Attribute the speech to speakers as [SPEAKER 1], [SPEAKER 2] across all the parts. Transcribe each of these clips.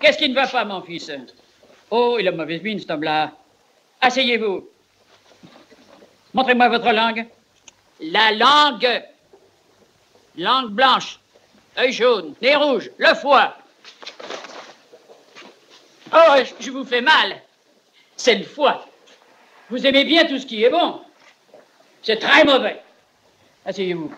[SPEAKER 1] Qu'est-ce qui ne va pas, mon fils? Oh, il a mauvaise mine, cet homme-là. Asseyez-vous. Montrez-moi votre langue. La langue. Langue blanche. œil jaune. Nez rouge. Le foie. Oh, je vous fais mal. C'est le foie. Vous aimez bien tout ce qui est bon. C'est très mauvais. Asseyez-vous.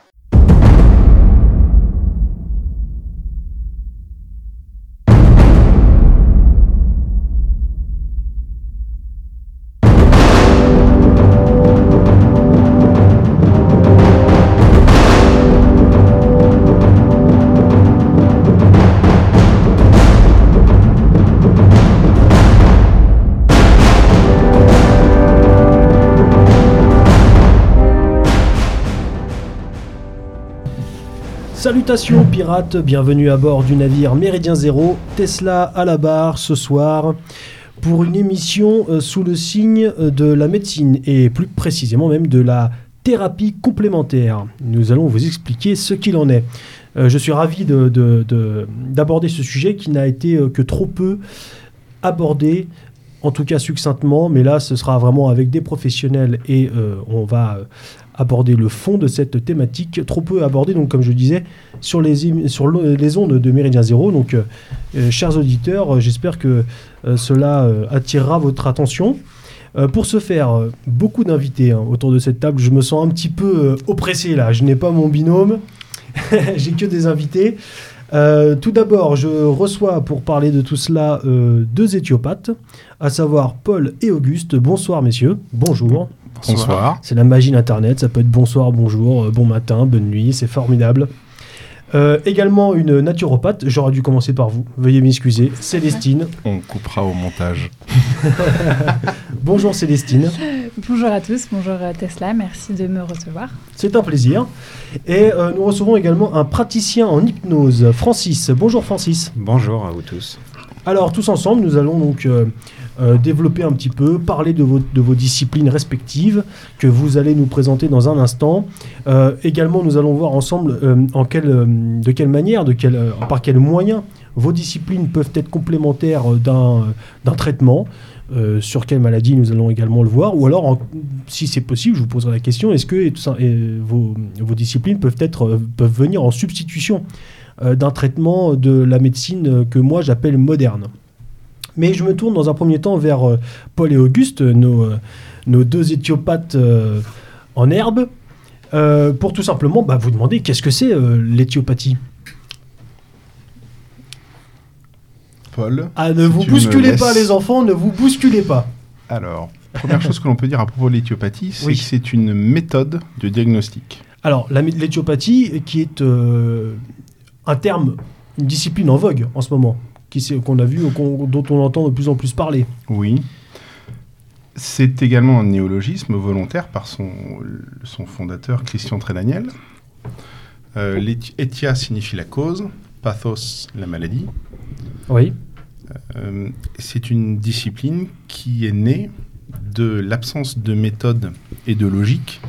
[SPEAKER 2] Salutations pirates, bienvenue à bord du navire Méridien Zéro, Tesla à la barre ce soir pour une émission euh, sous le signe euh, de la médecine et plus précisément même de la thérapie complémentaire. Nous allons vous expliquer ce qu'il en est. Euh, je suis ravi d'aborder ce sujet qui n'a été que trop peu abordé en tout cas succinctement, mais là ce sera vraiment avec des professionnels et on va aborder le fond de cette thématique, trop peu abordée, donc comme je disais, sur les, sur les ondes de Méridien Zéro. Donc, euh, euh, chers auditeurs, euh, j'espère que cela attirera votre attention. pour ce faire, beaucoup d'invités hein, autour de cette table. Je me sens un petit peu oppressé là. Je n'ai pas mon binôme. J'ai que des invités. tout d'abord, je reçois pour parler de tout cela deux éthiopathes, à savoir Paul et Auguste. Bonsoir messieurs. Bonjour.
[SPEAKER 3] Bonsoir.
[SPEAKER 2] C'est la magie d'Internet, ça peut être bonsoir, bonjour, euh, bon matin, bonne nuit, c'est formidable. Euh, également une naturopathe, j'aurais dû commencer par vous, veuillez m'excuser, Célestine.
[SPEAKER 3] On coupera au montage.
[SPEAKER 2] bonjour Célestine.
[SPEAKER 4] Bonjour à tous, bonjour Tesla, merci de me recevoir.
[SPEAKER 2] C'est un plaisir. Et euh, nous recevons également un praticien en hypnose, Francis. Bonjour Francis.
[SPEAKER 5] Bonjour à vous tous.
[SPEAKER 2] Alors tous ensemble, nous allons donc euh, développer un petit peu, parler de vos, disciplines respectives que vous allez nous présenter dans un instant. Euh, également, nous allons voir ensemble euh, en de quelle manière, de quel, par quels moyens vos disciplines peuvent être complémentaires d'un traitement. sur quelle maladie nous allons également le voir, ou alors, si c'est possible, je vous poserai la question, est-ce que vos, disciplines peuvent, être, peuvent venir en substitution d'un traitement de la médecine que moi j'appelle moderne? Mais je me tourne dans un premier temps vers euh, Paul et Auguste, nos, euh, nos deux éthiopathes euh, en herbe, pour tout simplement bah, vous demander qu'est-ce que c'est l'éthiopathie.
[SPEAKER 3] Paul
[SPEAKER 2] Ah, ne vous bousculez pas les enfants, ne vous bousculez pas.
[SPEAKER 3] Alors, première chose que l'on peut dire à propos de l'éthiopathie, c'est que c'est une méthode de diagnostic.
[SPEAKER 2] Alors, l'éthiopathie, qui est un terme, une discipline en vogue en ce moment qu'on a vu, dont on entend de plus en plus parler.
[SPEAKER 3] Oui. C'est également un néologisme volontaire par son, son fondateur Christian Trédaniel. Euh, Etia signifie la cause, pathos la maladie.
[SPEAKER 2] Oui.
[SPEAKER 3] Euh, c'est une discipline qui est née de l'absence de méthode et de logique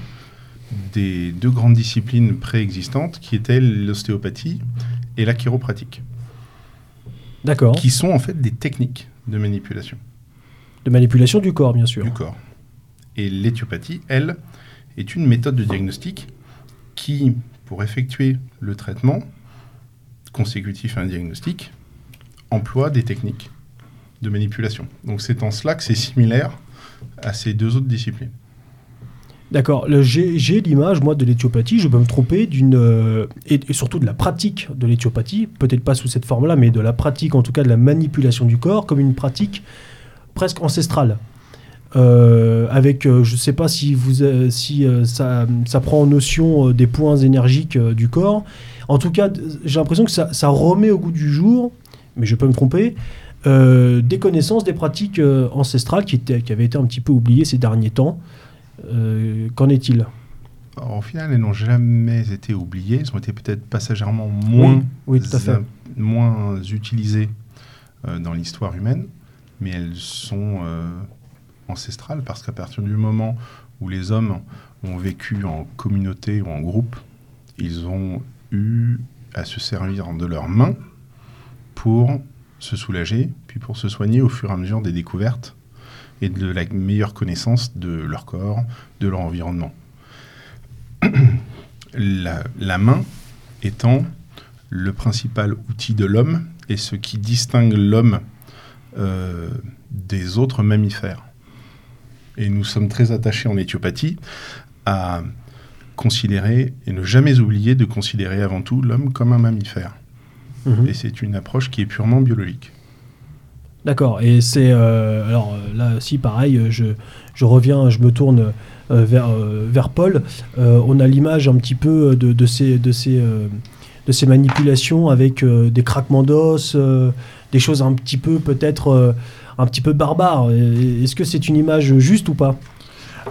[SPEAKER 3] des deux grandes disciplines préexistantes qui étaient l'ostéopathie et la chiropratique.
[SPEAKER 2] D'accord.
[SPEAKER 3] Qui sont en fait des techniques de manipulation.
[SPEAKER 2] De manipulation du corps, bien sûr.
[SPEAKER 3] Du corps. Et l'éthiopathie, elle, est une méthode de diagnostic qui, pour effectuer le traitement consécutif à un diagnostic, emploie des techniques de manipulation. Donc c'est en cela que c'est similaire à ces deux autres disciplines.
[SPEAKER 2] D'accord. J'ai l'image, moi, de l'éthiopathie, je peux me tromper, d'une euh, et, surtout de la pratique de l'éthiopathie, peut-être pas sous cette forme-là, mais de la pratique, en tout cas de la manipulation du corps, comme une pratique presque ancestrale. Euh, avec, euh, je ne sais pas si, vous, si ça, prend en notion des points énergiques du corps. En tout cas, j'ai l'impression que ça, remet au goût du jour, mais je peux me tromper, des connaissances, des pratiques ancestrales qui, qui avaient été un petit peu oubliées ces derniers temps. Euh, qu'en est-il
[SPEAKER 3] Au final, elles n'ont jamais été oubliées. Elles ont été peut-être passagèrement moins, moins utilisées euh, dans l'histoire humaine, mais elles sont euh, ancestrales parce qu'à partir du moment où les hommes ont vécu en communauté ou en groupe, ils ont eu à se servir de leurs mains pour se soulager, puis pour se soigner au fur et à mesure des découvertes et de la meilleure connaissance de leur corps, de leur environnement. la, main étant le principal outil de l'homme et ce qui distingue l'homme euh, des autres mammifères. Et nous sommes très attachés en éthiopathie à considérer et ne jamais oublier de considérer avant tout l'homme comme un mammifère. Mhm. Et c'est une approche qui est purement biologique.
[SPEAKER 2] D'accord. Et c'est euh, alors là aussi pareil. Je, je reviens, je me tourne euh, vers euh, vers Paul. on a l'image un petit peu de, de ces de ces de ces manipulations avec des craquements d'os, des choses un petit peu peut-être un petit peu barbares. Est-ce que c'est une image juste ou pas?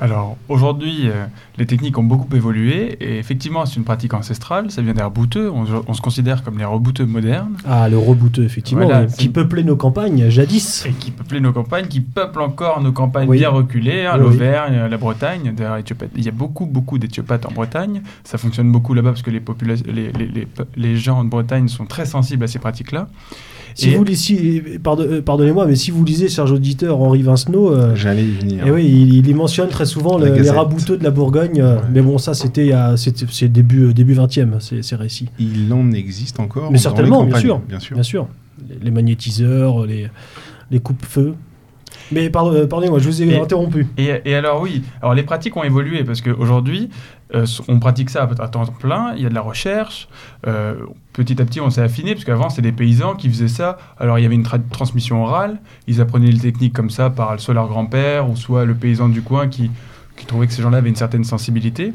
[SPEAKER 5] Alors aujourd'hui, euh, les techniques ont beaucoup évolué et effectivement, c'est une pratique ancestrale. Ça vient des rebouteux. On, se considère comme les rebouteux modernes.
[SPEAKER 2] Ah, le rebouteux, effectivement, qui peuplait nos campagnes jadis.
[SPEAKER 5] Et qui peuplait nos campagnes, qui peuple encore nos campagnes bien reculées, hein, l'Auvergne, la Bretagne. Il y a beaucoup, beaucoup d'éthiopathes en Bretagne. Ça fonctionne beaucoup là-bas parce que les, les, les, les gens de Bretagne sont très sensibles à ces pratiques-là.
[SPEAKER 2] Si vous lisez, euh, pardonnez-moi, mais si vous lisez Serge Auditeur, Henri Vincenot,
[SPEAKER 3] euh, j'allais y venir.
[SPEAKER 2] Et oui, il, il, mentionne très souvent les rabouteux de la Bourgogne. Euh, mais bon, ça, c'était c'est début début 20e, ces, récits.
[SPEAKER 3] Il en existe encore.
[SPEAKER 2] Mais certainement, bien sûr, bien sûr, bien sûr. Les, magnétiseurs, les les coupes-feux. Mais pardonnez-moi, je vous ai interrompu.
[SPEAKER 5] Et, et, alors oui, alors les pratiques ont évolué parce qu'aujourd'hui, euh, on pratique ça à temps plein, il y a de la recherche. Euh, petit à petit, on s'est affiné, parce qu'avant, c'était des paysans qui faisaient ça. Alors, il y avait une transmission orale, ils apprenaient les techniques comme ça par soit leur grand-père, ou soit le paysan du coin qui, trouvait que ces gens-là avaient une certaine sensibilité.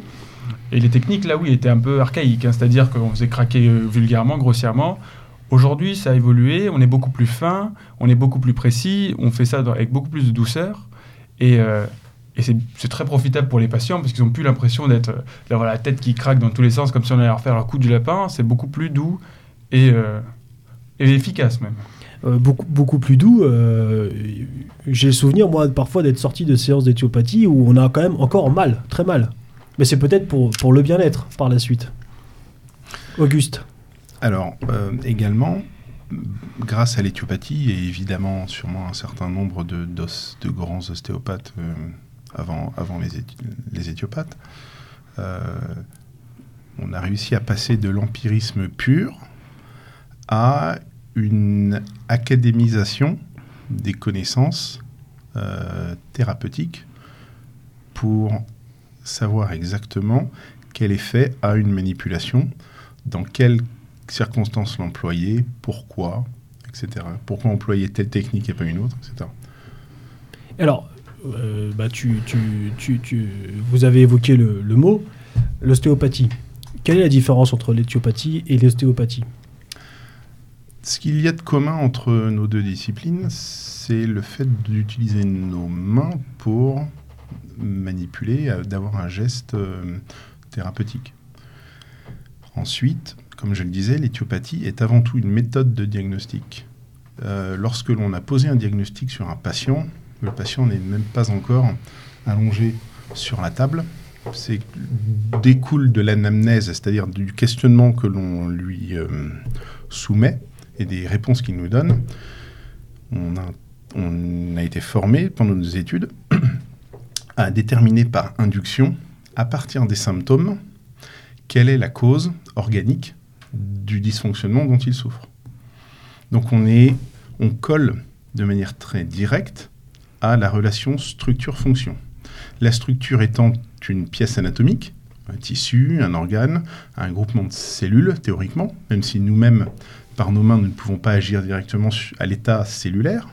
[SPEAKER 5] Et les techniques, là, oui, étaient un peu archaïques, hein. c'est-à-dire qu'on faisait craquer euh, vulgairement, grossièrement. Aujourd'hui, ça a évolué, on est beaucoup plus fin, on est beaucoup plus précis, on fait ça avec beaucoup plus de douceur. Et, et c'est très profitable pour les patients parce qu'ils n'ont plus l'impression d'être d'avoir la tête qui craque dans tous les sens comme si on allait leur faire un coup du lapin. C'est beaucoup plus doux et, euh, et efficace même.
[SPEAKER 2] Euh, beaucoup, beaucoup plus doux. Euh, j'ai le souvenir, moi, parfois d'être sorti de séances d'éthiopathie où on a quand même encore mal, très mal. Mais c'est peut-être pour, pour le bien-être par la suite. Auguste.
[SPEAKER 3] Alors, également, grâce à l'éthiopathie et évidemment sûrement un certain nombre de, de grands ostéopathes avant, les, les euh, on a réussi à passer de l'empirisme pur à une académisation des connaissances euh, thérapeutiques pour savoir exactement quel effet a une manipulation, dans quelles circonstances l'employer, pourquoi, etc. Pourquoi employer telle technique et pas une autre, etc.
[SPEAKER 2] Alors, euh, bah, tu, vous avez évoqué le, mot, l'ostéopathie. Quelle est la différence entre l'éthiopathie et l'ostéopathie?
[SPEAKER 3] Ce qu'il y a de commun entre nos deux disciplines, c'est le fait d'utiliser nos mains pour manipuler, euh, d'avoir un geste euh, thérapeutique. Ensuite, comme je le disais, l'éthiopathie est avant tout une méthode de diagnostic. lorsque l'on a posé un diagnostic sur un patient, le patient n'est même pas encore allongé sur la table. C'est découle de l'anamnèse, c'est-à-dire du questionnement que l'on lui euh, soumet et des réponses qu'il nous donne. On a, on a été formé pendant nos études à déterminer par induction, à partir des symptômes, quelle est la cause organique du dysfonctionnement dont il souffre. Donc on, est, on colle de manière très directe à la relation structure-fonction. La structure étant une pièce anatomique, un tissu, un organe, un groupement de cellules, théoriquement, même si nous-mêmes, par nos mains, nous ne pouvons pas agir directement à l'état cellulaire,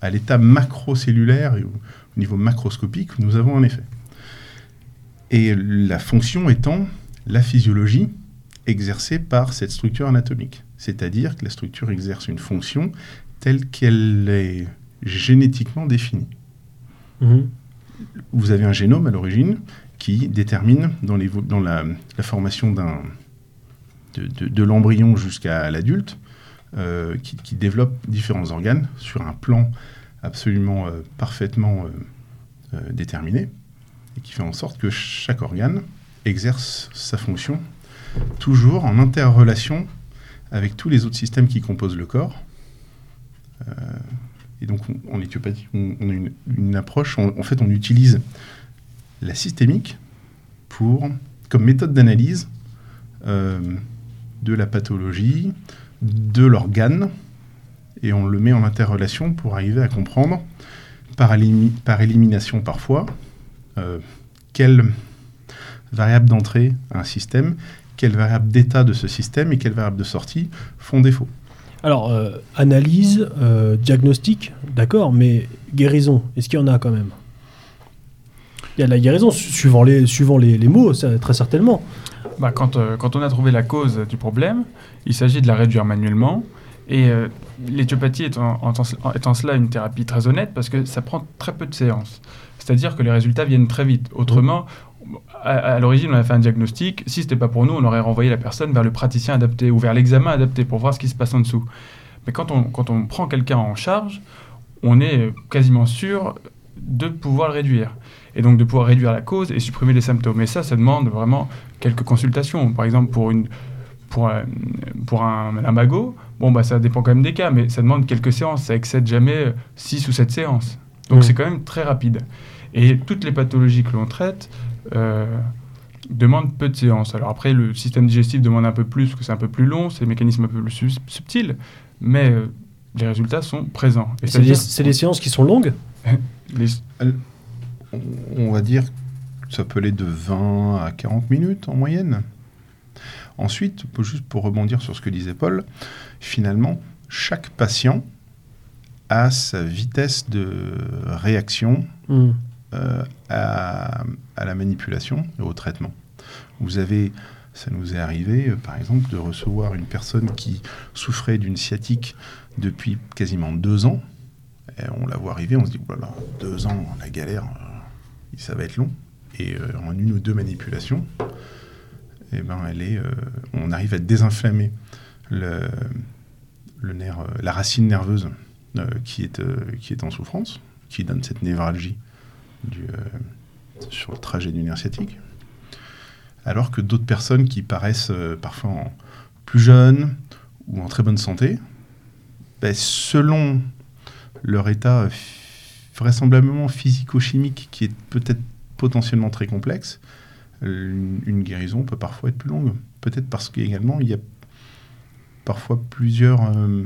[SPEAKER 3] à l'état macrocellulaire et au niveau macroscopique, nous avons un effet. Et la fonction étant la physiologie exercée par cette structure anatomique. C'est-à-dire que la structure exerce une fonction telle qu'elle est génétiquement défini. Mhm. Vous avez un génome à l'origine qui détermine dans, les, dans la, formation d'un, de, l'embryon jusqu'à l'adulte, euh, qui, développe différents organes sur un plan absolument euh, parfaitement euh, déterminé, et qui fait en sorte que chaque organe exerce sa fonction toujours en interrelation avec tous les autres systèmes qui composent le corps, Et donc, en éthiopathie, on, a une, approche, en fait, on utilise la systémique comme méthode d'analyse euh, de la pathologie, de l'organe, et on le met en interrelation pour arriver à comprendre, par, par élimination parfois, euh, quelle variable d'entrée à un système, quelle variable d'état de ce système et quelle variable de sortie font défaut.
[SPEAKER 2] Alors, euh, analyse, diagnostic, d'accord, mais guérison, est-ce qu'il y en a quand même? Il y a de la guérison, suivant les, suivant les, les mots, très certainement.
[SPEAKER 5] Bah, quand, euh, quand, on a trouvé la cause du problème, il s'agit de la réduire manuellement. Et euh, l'éthiopathie en, étant cela une thérapie très honnête parce que ça prend très peu de séances. C'est-à-dire que les résultats viennent très vite. Autrement, à, l'origine, on a fait un diagnostic. Si ce n'était pas pour nous, on aurait renvoyé la personne vers le praticien adapté ou vers l'examen adapté pour voir ce qui se passe en dessous. Mais quand on, quand on prend quelqu'un en charge, on est quasiment sûr de pouvoir le réduire et donc de pouvoir réduire la cause et supprimer les symptômes. Et ça, ça demande vraiment quelques consultations. Par exemple, pour, une, pour, un, pour un, magot, bon, bah, ça dépend quand même des cas, mais ça demande quelques séances. Ça excède jamais 6 ou 7 séances. Donc mmh. c'est quand même très rapide. Et toutes les pathologies que l'on traite euh, demandent peu de séances. Alors après, le système digestif demande un peu plus, parce que c'est un peu plus long, c'est des mécanismes un peu plus subtils, mais euh, les résultats sont présents.
[SPEAKER 2] C'est des, des séances qui sont longues? Les
[SPEAKER 3] on va dire que ça peut aller de 20 à 40 minutes en moyenne. Ensuite, juste pour rebondir sur ce que disait Paul, finalement, chaque patient a sa vitesse de réaction hmm. Euh, à, la manipulation et au traitement. Vous avez, ça nous est arrivé, euh, par exemple, de recevoir une personne qui souffrait d'une sciatique depuis quasiment deux ans. On la voit arriver, on se dit, deux ans, la galère, ça va être long. Et euh, en une ou deux manipulations, eh ben, euh, on arrive à désinflammer euh, la racine nerveuse qui est en souffrance, qui donne cette névralgie du, sur le trajet sciatique. Alors que d'autres personnes qui paraissent parfois plus jeunes ou en très bonne santé, ben, selon leur état vraisemblablement physico-chimique qui est peut-être potentiellement très complexe, une, guérison peut parfois être plus longue. Peut-être parce qu'également, il y a parfois plusieurs euh,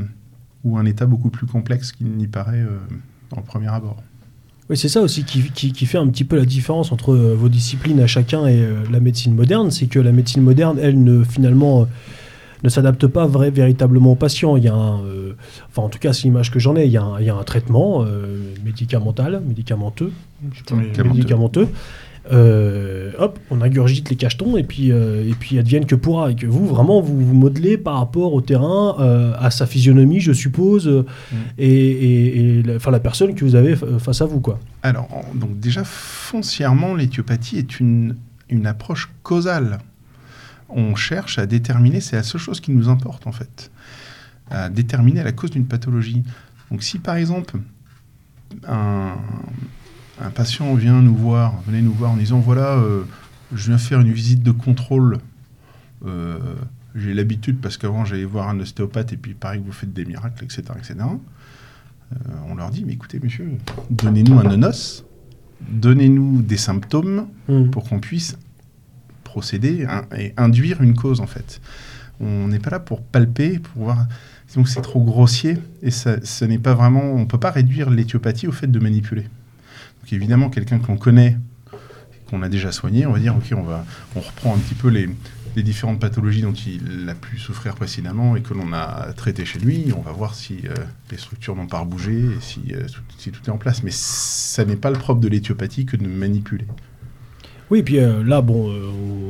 [SPEAKER 3] ou un état beaucoup plus complexe qu'il n'y paraît euh, en premier abord.
[SPEAKER 2] Oui, c'est ça aussi qui, qui, fait un petit peu la différence entre euh, vos disciplines à chacun et la médecine moderne, c'est que la médecine moderne, elle, ne, finalement, ne s'adapte pas vrai, véritablement au patient. Il y a un, euh, enfin en tout cas c'est l'image que j'en ai, il y, a un, il y a un traitement euh, médicamental, médicamenteux, médicamenteux. Euh, hop, on ingurgite les cachetons et puis, et puis advienne que pourra. Et que vous, vraiment, vous vous modelez par rapport au terrain, à sa physionomie, je suppose, mm. et, et, la personne que vous avez face à vous. Quoi.
[SPEAKER 3] Alors, donc déjà, foncièrement, l'éthiopathie est une, une approche causale on cherche à déterminer, c'est la seule chose qui nous importe en fait, à déterminer la cause d'une pathologie. Donc si par exemple un, patient vient nous voir, venez nous voir en disant voilà, euh, je viens faire une visite de contrôle, euh, j'ai l'habitude parce qu'avant j'allais voir un ostéopathe et puis pareil que vous faites des miracles, etc. etc. Euh, on leur dit mais écoutez monsieur, donnez-nous un nonos, donnez-nous des symptômes mmh. pour qu'on puisse procéder et induire une cause en fait. On n'est pas là pour palper, pour voir. Donc c'est trop grossier et ça, ce n'est pas vraiment. On peut pas réduire l'éthiopathie au fait de manipuler. Donc évidemment, quelqu'un qu'on connaît, qu'on a déjà soigné, on va dire ok, on va, on reprend un petit peu les, les différentes pathologies dont il a pu souffrir précédemment et que l'on a traité chez lui. On va voir si euh, les structures n'ont pas bougé et si, euh, si, tout est en place. Mais ça n'est pas le propre de l'éthiopathie que de manipuler.
[SPEAKER 2] Oui, puis euh, là, bon,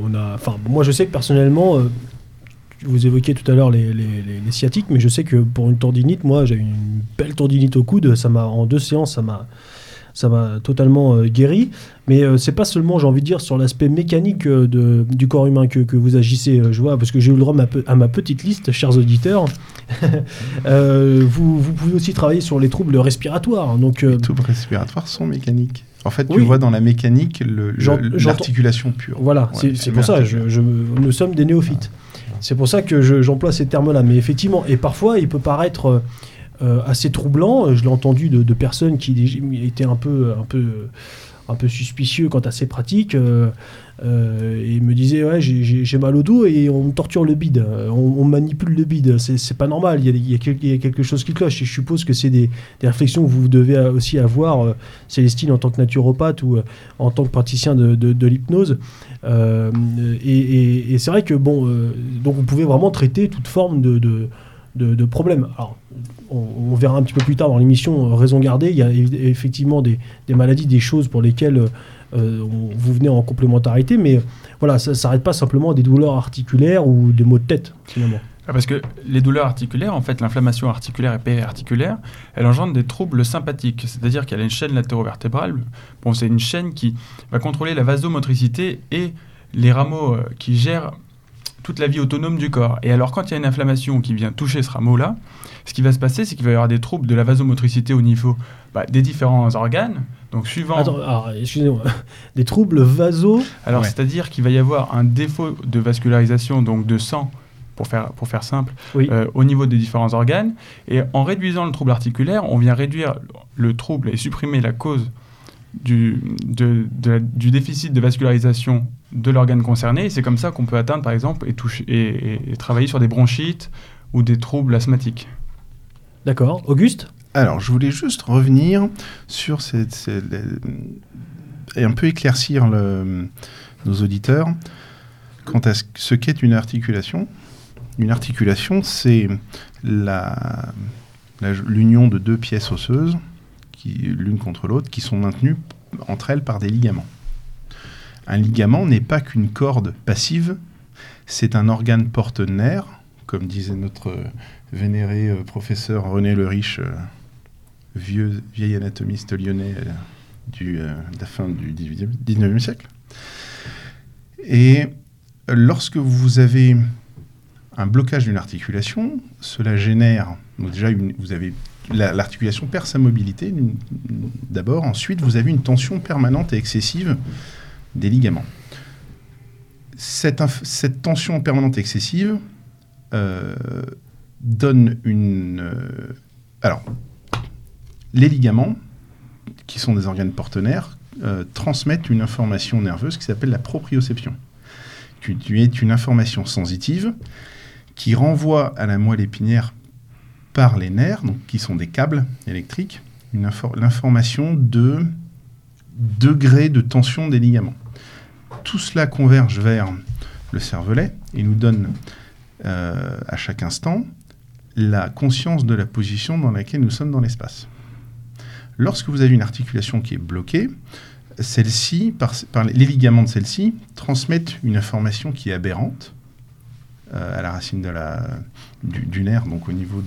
[SPEAKER 2] on a. Enfin, moi, je sais que personnellement, vous évoquiez tout à l'heure les, les, sciatiques, mais je sais que pour une tendinite, moi, j'ai une belle tendinite au coude. Ça m'a, en deux séances, ça m'a, ça m'a totalement guéri. Mais c'est pas seulement, j'ai envie de dire, sur l'aspect mécanique de, du corps humain que, que vous agissez. je vois, parce que j'ai eu le droit à ma, petite liste, chers auditeurs. vous, vous, pouvez aussi travailler sur les troubles respiratoires. Donc,
[SPEAKER 3] les troubles respiratoires sont mécaniques. En fait, tu vois dans la mécanique l'articulation pure.
[SPEAKER 2] Voilà, c'est pour ça, je, nous sommes des néophytes. C'est pour ça que j'emploie ces termes-là. Mais effectivement, et parfois, il peut paraître assez troublant. Je l'ai entendu de, personnes qui étaient un peu, un peu, un peu suspicieux quant à ces pratiques. Euh, et il me disait ouais j'ai mal au dos et on torture le bide, on, manipule le bide, c'est pas normal, il y, a, quelque chose qui cloche. Et je suppose que c'est des, réflexions que vous devez aussi avoir, euh, Célestine, en tant que naturopathe ou euh, en tant que praticien de, l'hypnose. et, c'est vrai que bon, donc vous pouvez vraiment traiter toute forme de, problèmes. Alors, on, verra un petit peu plus tard dans l'émission Raison gardée, il y a effectivement des, maladies, des choses pour lesquelles euh, vous venez en complémentarité, mais voilà, ça ne s'arrête pas simplement à des douleurs articulaires ou des maux de tête, finalement.
[SPEAKER 5] Ah, parce que les douleurs articulaires, en fait, l'inflammation articulaire et périarticulaire, elle engendre des troubles sympathiques. C'est-à-dire qu'elle a une chaîne latérovertébrale. Bon, c'est une chaîne qui va contrôler la vasomotricité et les rameaux euh, qui gèrent toute la vie autonome du corps. Et alors, quand il y a une inflammation qui vient toucher ce rameau-là, ce qui va se passer, c'est qu'il va y avoir des troubles de la vasomotricité au niveau bah, des différents organes. Donc, suivant.
[SPEAKER 2] Attends, excusez-moi. Des troubles vaso?
[SPEAKER 5] Alors, c'est-à-dire qu'il va y avoir un défaut de vascularisation, donc de sang, pour faire, pour faire simple, euh, au niveau des différents organes. Et en réduisant le trouble articulaire, on vient réduire le trouble et supprimer la cause du, de, du déficit de vascularisation de l'organe concerné. c'est comme ça qu'on peut atteindre, par exemple, et, toucher, et, travailler sur des bronchites ou des troubles asthmatiques.
[SPEAKER 2] D'accord. Auguste?
[SPEAKER 3] Alors, je voulais juste revenir sur cette, et un peu éclaircir le, nos auditeurs quant à ce qu'est une articulation. Une articulation, c'est l'union de deux pièces osseuses, l'une contre l'autre, qui sont maintenues entre elles par des ligaments. Un ligament n'est pas qu'une corde passive, c'est un organe porte-nerf, comme disait notre vénéré euh, professeur René Le Riche, euh, vieux, vieil anatomiste lyonnais euh, du, de la fin du 19e siècle. Et lorsque vous avez un blocage d'une articulation, cela génère, déjà vous avez l'articulation perd sa mobilité d'abord, ensuite vous avez une tension permanente et excessive des ligaments. Cette, tension permanente excessive euh, donne une... Euh, alors, les ligaments, qui sont des organes partenaires, euh, transmettent une information nerveuse qui s'appelle la proprioception, qui est une information sensitive qui renvoie à la moelle épinière par les nerfs, qui sont des câbles électriques, l'information de degré de tension des ligaments. Tout cela converge vers le cervelet et nous donne euh, à chaque instant la conscience de la position dans laquelle nous sommes dans l'espace. Lorsque vous avez une articulation qui est bloquée, celle-ci, par, les ligaments de celle-ci, transmettent une information qui est aberrante à la racine de la, du, nerf, donc au niveau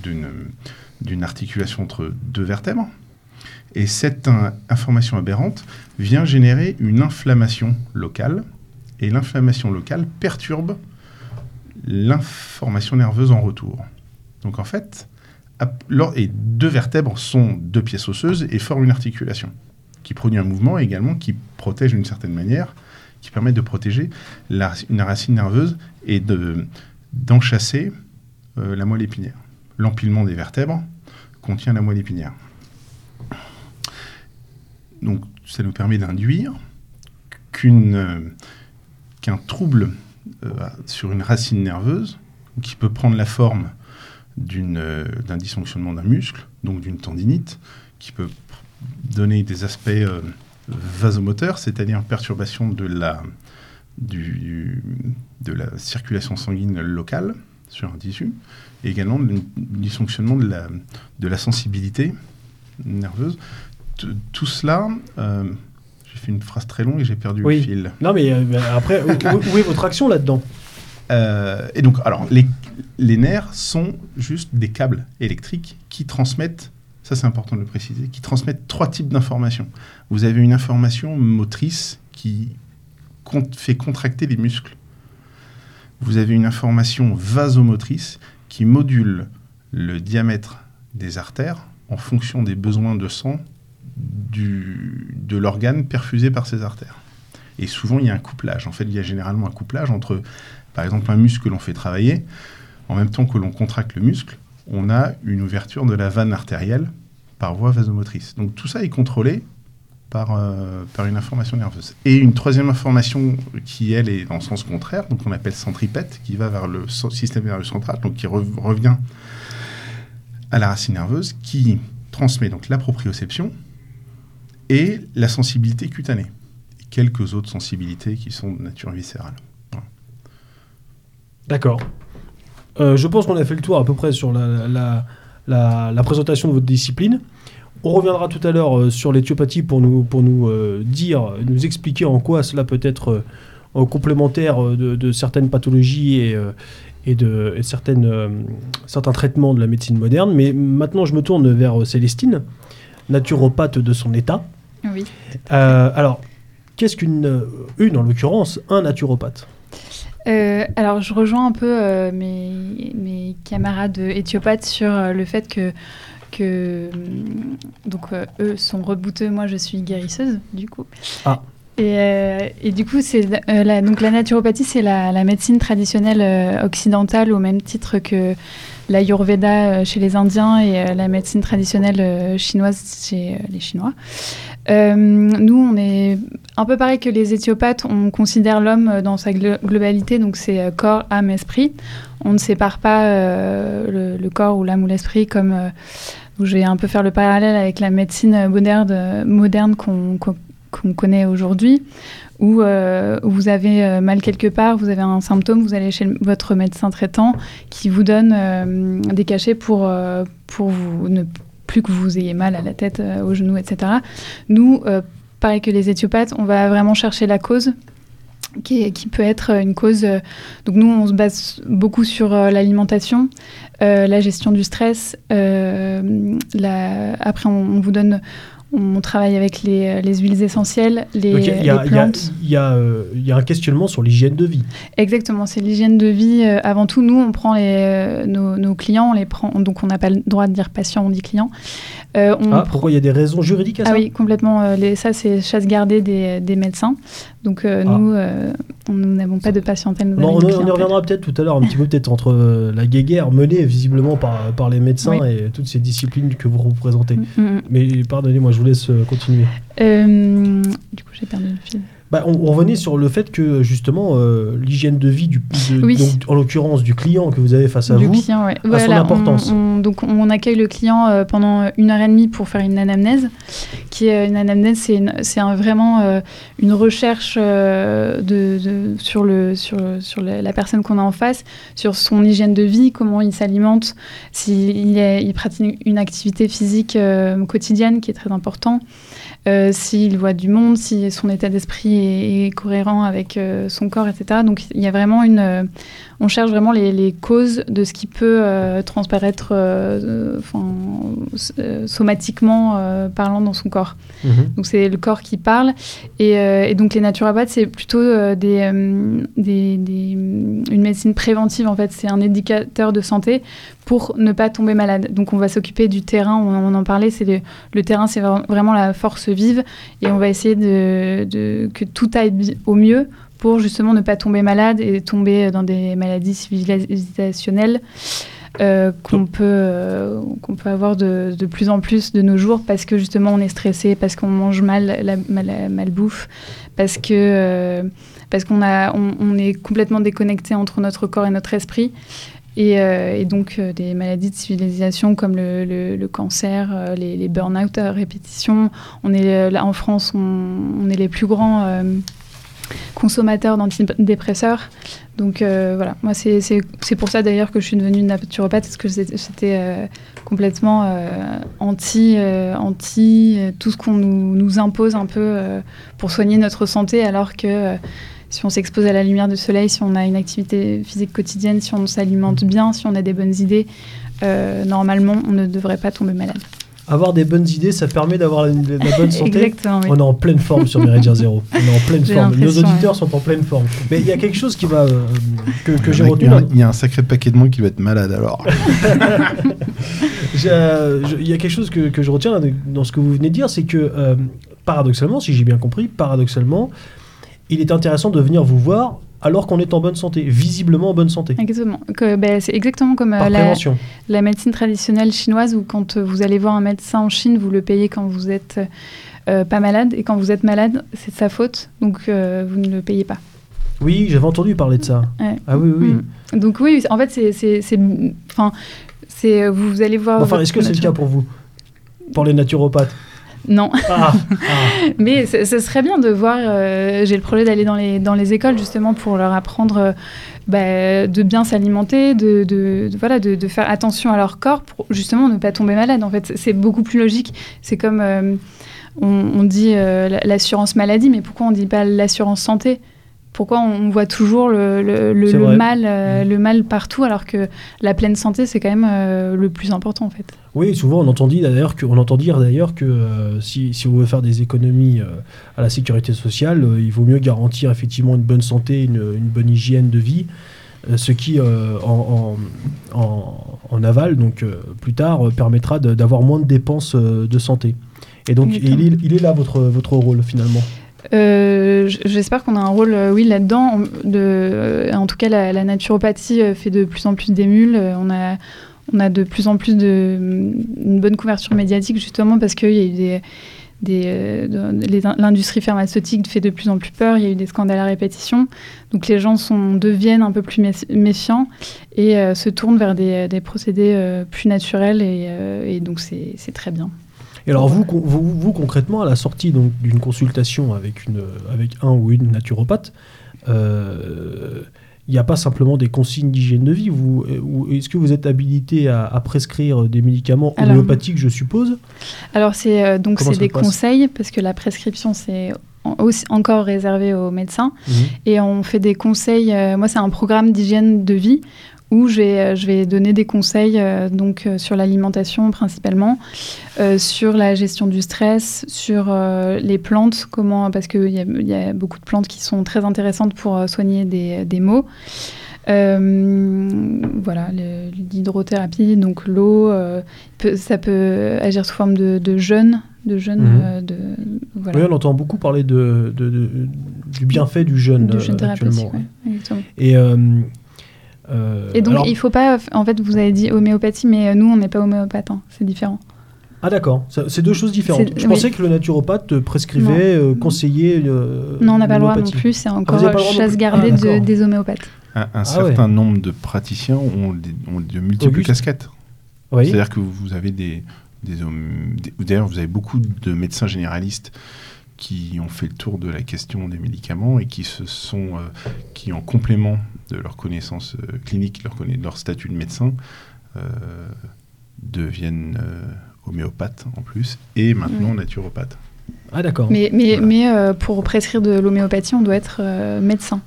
[SPEAKER 3] d'une articulation entre deux vertèbres. Et cette information aberrante vient générer une inflammation locale, et l'inflammation locale perturbe l'information nerveuse en retour. Donc en fait, et deux vertèbres sont deux pièces osseuses et forment une articulation qui produit un mouvement et également qui protège d'une certaine manière, qui permet de protéger la, une racine nerveuse et d'enchasser euh, la moelle épinière. L'empilement des vertèbres contient la moelle épinière. Donc ça nous permet d'induire euh, qu'un trouble euh, sur une racine nerveuse, qui peut prendre la forme d'un dysfonctionnement d'un muscle, donc d'une tendinite, qui peut donner des aspects vasomoteurs, c'est-à-dire perturbation de la, du, de la circulation sanguine locale, sur un tissu, et également le dysfonctionnement de la, de la sensibilité nerveuse. tout cela, euh, j'ai fait une phrase très longue et j'ai perdu le fil.
[SPEAKER 2] Non, mais euh, après, où, est votre action là-dedans?
[SPEAKER 3] Euh, Et donc, alors, les, les nerfs sont juste des câbles électriques qui transmettent ça c'est important de le préciser, qui transmettent trois types d'informations. Vous avez une information motrice qui fait contracter les muscles vous avez une information vasomotrice qui module le diamètre des artères en fonction des besoins de sang du, de l'organe perfusé par ces artères. Et souvent, il y a un couplage. En fait, il y a généralement un couplage entre, par exemple, un muscle que l'on fait travailler. En même temps que l'on contracte le muscle, on a une ouverture de la vanne artérielle par voie vasomotrice. Donc tout ça est contrôlé par, euh, par une information nerveuse. Et une troisième information qui, elle, est dans le sens contraire, donc on appelle centripète, qui va vers le système nerveux central, donc qui revient à la racine nerveuse, qui transmet donc la proprioception et la sensibilité cutanée, quelques autres sensibilités qui sont de nature viscérale.
[SPEAKER 2] D'accord. Euh, je pense qu'on a fait le tour à peu près sur la, la, présentation de votre discipline. On reviendra tout à l'heure euh, sur l'éthiopathie pour nous, pour nous euh, dire, nous expliquer en quoi cela peut être complémentaire de, certaines pathologies et, et de certaines, certains traitements de la médecine moderne. Mais maintenant, je me tourne vers Célestine, naturopathe de son état.
[SPEAKER 4] Oui.
[SPEAKER 2] alors, qu'est-ce qu'une, une en l'occurrence, un naturopathe?
[SPEAKER 4] Euh, alors, je rejoins un peu euh, mes, mes, camarades éthiopathes sur euh, le fait que, que donc, eux sont rebouteux, moi je suis guérisseuse, du coup.
[SPEAKER 2] Ah.
[SPEAKER 4] Et, et, du coup, c'est la, donc la naturopathie, c'est la, la, médecine traditionnelle occidentale au même titre que l'Ayurveda chez les Indiens et la médecine traditionnelle chinoise chez les Chinois. Euh, nous, on est un peu pareil que les éthiopathes, on considère l'homme dans sa globalité, donc c'est euh, corps, âme, esprit. On ne sépare pas euh, le, corps ou l'âme ou l'esprit comme... je vais un peu faire le parallèle avec la médecine moderne, qu'on connaît aujourd'hui, où, vous avez mal quelque part, vous avez un symptôme, vous allez chez votre médecin traitant qui vous donne des cachets pour, pour vous ne plus que vous ayez mal à la tête, euh, aux genoux, etc. Nous, euh, pareil que les éthiopathes, on va vraiment chercher la cause. Qui, peut être une cause. Euh, donc nous, on se base beaucoup sur l'alimentation, la gestion du stress. Après, on, vous donne on travaille avec les, euh, les huiles essentielles, les, plantes.
[SPEAKER 2] Il y, euh, y, a un questionnement sur l'hygiène de vie.
[SPEAKER 4] Exactement, c'est l'hygiène de vie. Euh, avant tout, nous, on prend les, nos, clients, on les prend, donc on n'a pas le droit de dire patient, on dit client.
[SPEAKER 2] Ah, pourquoi il y a des raisons juridiques à
[SPEAKER 4] ça Ah oui, complètement. Les, ça, c'est chasse gardée des, des médecins. Donc ah. nous, nous n'avons pas de patientèle.
[SPEAKER 2] on, on, y reviendra peut-être tout à l'heure, un petit peu peut-être entre la guéguerre menée visiblement par, par les médecins et toutes ces disciplines que vous représentez. Mm, mm, mm. Mais pardonnez-moi, je vous laisse euh, continuer.
[SPEAKER 4] Euh, du coup, j'ai perdu le fil.
[SPEAKER 2] Bah, on, revenait sur le fait que justement euh, l'hygiène de vie du, en l'occurrence du client que vous avez face à
[SPEAKER 4] du
[SPEAKER 2] vous
[SPEAKER 4] client, ouais.
[SPEAKER 2] a son importance.
[SPEAKER 4] On, donc on accueille le client pendant une heure et demie pour faire une anamnèse, qui est une anamnèse, c'est vraiment une recherche de, sur le sur, sur la, personne qu'on a en face, sur son hygiène de vie, comment il s'alimente, s'il il pratique une activité physique quotidienne qui est très important. Euh, s'il voit du monde, si son état d'esprit est, cohérent avec euh, son corps, etc. Donc il y a vraiment une... Euh, on cherche vraiment les, causes de ce qui peut transparaître somatiquement parlant dans son corps. Mhm. Donc c'est le corps qui parle. Et, donc les naturopathes, c'est plutôt des, une médecine préventive, en fait. C'est un indicateur de santé pour ne pas tomber malade. Donc on va s'occuper du terrain, on, en parlait, c'est le, le, terrain, c'est vraiment la force vive, et on va essayer de, que tout aille au mieux pour justement ne pas tomber malade et tomber dans des maladies civilisationnelles. Euh, qu'on peut, euh, qu'on peut avoir de, de, plus en plus de nos jours parce que justement on est stressé, parce qu'on mange mal, la, mal, bouffe, parce que euh, parce qu'on a, on, on, est complètement déconnecté entre notre corps et notre esprit. Et, donc des maladies de civilisation comme le, cancer, euh, les, burn-out à répétition. On est là en France, on, est les plus grands consommateurs d'antidépresseurs. Donc voilà, moi c'est pour ça d'ailleurs que je suis devenue naturopathe, parce que c'était complètement anti, anti tout ce qu'on nous, impose un peu pour soigner notre santé, alors que si on s'expose à la lumière du soleil, si on a une activité physique quotidienne, si on s'alimente bien, si on a des bonnes idées, euh, normalement, on ne devrait pas tomber malade.
[SPEAKER 2] Avoir des bonnes idées, ça permet d'avoir la, bonne santé.
[SPEAKER 4] Exactement,
[SPEAKER 2] On est en pleine forme sur Méridien Zéro. On est en pleine forme. Nos auditeurs sont en pleine forme. Mais il y a quelque chose qui va euh, que, j'ai retenu.
[SPEAKER 3] Il y, a un sacré paquet de monde qui va être malade alors.
[SPEAKER 2] Il y a quelque chose que, je retiens dans ce que vous venez de dire, c'est que euh, paradoxalement, si j'ai bien compris, paradoxalement, il est intéressant de venir vous voir alors qu'on est en bonne santé, visiblement en bonne santé.
[SPEAKER 4] Exactement. Ben, c'est exactement comme
[SPEAKER 2] la,
[SPEAKER 4] la, médecine traditionnelle chinoise où quand vous allez voir un médecin en Chine, vous le payez quand vous êtes pas malade et quand vous êtes malade, c'est de sa faute, donc vous ne le payez pas.
[SPEAKER 2] Oui, j'avais entendu parler de ça. Ah oui, oui.
[SPEAKER 4] Mm. Donc oui, en fait, c'est, enfin, c'est, vous allez voir.
[SPEAKER 2] Enfin, est-ce que c'est le cas pour vous, pour les naturopathes?
[SPEAKER 4] Non. Ah, ah. Mais ce serait bien de voir. Euh, j'ai le projet d'aller dans les, dans les écoles justement pour leur apprendre euh, bah, de bien s'alimenter, de, de, voilà, de, de, faire attention à leur corps pour justement ne pas tomber malade. En fait, c'est beaucoup plus logique. C'est comme euh, on, on, dit l'assurance maladie, mais pourquoi on ne dit pas l'assurance santé? Pourquoi on voit toujours le, le, mal, euh, mmh. le mal partout alors que la pleine santé, c'est quand même euh, le plus important en fait
[SPEAKER 2] Oui, souvent on entend dire d'ailleurs que, on entend dire d'ailleurs que euh, si, si, on veut faire des économies à la sécurité sociale, il vaut mieux garantir effectivement une bonne santé, une, une bonne hygiène de vie, ce qui en, en, en, aval, donc plus tard, permettra d'avoir moins de dépenses de santé. Et donc il est, il est, là votre, votre rôle finalement
[SPEAKER 4] euh, j'espère qu'on a un rôle, euh, oui, là-dedans. De, euh, en tout cas, la, naturopathie fait de plus en plus d'émules. on a, on a de plus en plus une bonne couverture médiatique justement parce qu'il y a eu des, des l'industrie pharmaceutique fait de plus en plus peur. Il y a eu des scandales à répétition, donc les gens sont deviennent un peu plus méfiants et se tournent vers des, procédés plus naturels et donc c'est très bien.
[SPEAKER 2] Et alors vous, vous, concrètement, à la sortie d'une consultation avec, une, avec un ou une naturopathe, euh, il n'y a pas simplement des consignes d'hygiène de vie. Euh, est-ce que vous êtes habilité à, prescrire des médicaments homéopathiques, je suppose?
[SPEAKER 4] Alors c'est euh, donc c'est des conseils parce que la prescription c'est encore réservé aux médecins mmh. et on fait des conseils. moi c'est un programme d'hygiène de vie où je vais, euh, je vais donner des conseils euh, donc, euh, sur l'alimentation principalement, sur la gestion du stress, sur les plantes, comment, parce qu'il y, y, a beaucoup de plantes qui sont très intéressantes pour soigner des, des maux. voilà, l'hydrothérapie, donc l'eau, ça peut agir sous forme de, de jeûne. De jeûne
[SPEAKER 2] mhm. de, voilà. Oui, on entend beaucoup parler de, du bienfait du jeûne, du jeûne actuellement. Et
[SPEAKER 4] euh, et donc, il il faut pas. En fait, vous avez dit homéopathie, mais euh, nous, on n'est pas homéopathe. Hein, c'est différent.
[SPEAKER 2] Ah d'accord, c'est deux choses différentes. Je pensais que le naturopathe prescrivait, euh, conseillait.
[SPEAKER 4] non, on n'a pas le droit non plus. C'est encore chasse gardée ah, des homéopathes.
[SPEAKER 3] Un, ah certain nombre de praticiens ont, de multiples casquettes. C'est-à-dire que vous avez des, des, D'ailleurs, vous avez beaucoup de médecins généralistes qui ont fait le tour de la question des médicaments et qui se sont, qui en complément de leurs connaissances euh, cliniques, leur, leur statut de médecin, euh, deviennent euh, homéopathes en plus, et maintenant naturopathes.
[SPEAKER 2] Ah d'accord.
[SPEAKER 4] Mais, mais, mais pour prescrire de l'homéopathie, on doit être médecin.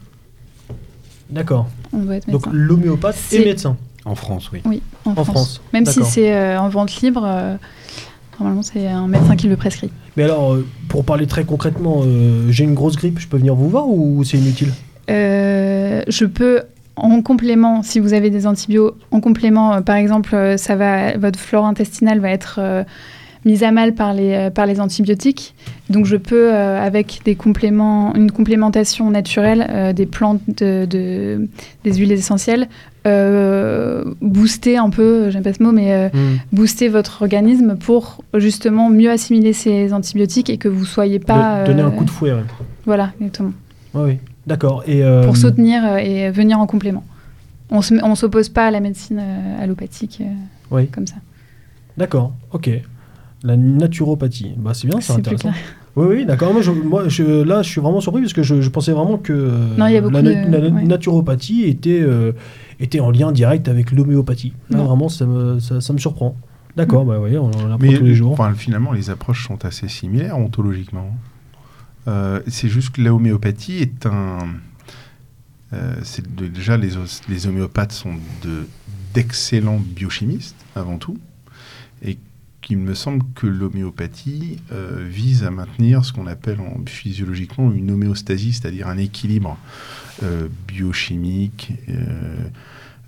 [SPEAKER 2] D'accord. Donc l'homéopathe est... médecin.
[SPEAKER 3] En France, oui.
[SPEAKER 4] Oui, en, France. Même si c'est en vente libre, normalement c'est un médecin qui le prescrit.
[SPEAKER 2] Mais alors, pour parler très concrètement, j'ai une grosse grippe, je peux venir vous voir ou c'est inutile?
[SPEAKER 4] Euh, je peux en complément, si vous avez des antibiotiques, en complément, euh, par exemple, euh, ça va, votre flore intestinale va être mise à mal par les, par les antibiotiques. Donc je peux, avec des compléments, une complémentation naturelle des plantes, de, des huiles essentielles, booster un peu, j'aime pas ce mot, mais hmm. booster votre organisme pour justement mieux assimiler ces antibiotiques et que vous soyez pas...
[SPEAKER 2] donner un coup de fouet.
[SPEAKER 4] Voilà, exactement.
[SPEAKER 2] oui. D'accord.
[SPEAKER 4] Et euh, Pour soutenir euh, et venir en complément. On ne s'oppose pas à la médecine euh, allopathique oui. comme ça.
[SPEAKER 2] D'accord, ok. La naturopathie, bah, c'est bien, c'est intéressant. Oui, oui, d'accord. Moi, je, moi je, là, je suis vraiment surpris parce que je, pensais vraiment que
[SPEAKER 4] non, a la,
[SPEAKER 2] la naturopathie était, était en lien direct avec l'homéopathie. Là, vraiment, ça me, ça, me surprend. D'accord, mm. bah oui, on en apprend tous les jours.
[SPEAKER 3] Enfin, finalement, les approches sont assez similaires ontologiquement. Euh, c'est juste que la homéopathie est un. Euh, c'est déjà, les, les, homéopathes sont d'excellents biochimistes, avant tout, et qu'il me semble que l'homéopathie euh, vise à maintenir ce qu'on appelle en, physiologiquement une homéostasie, c'est-à-dire un équilibre biochimique,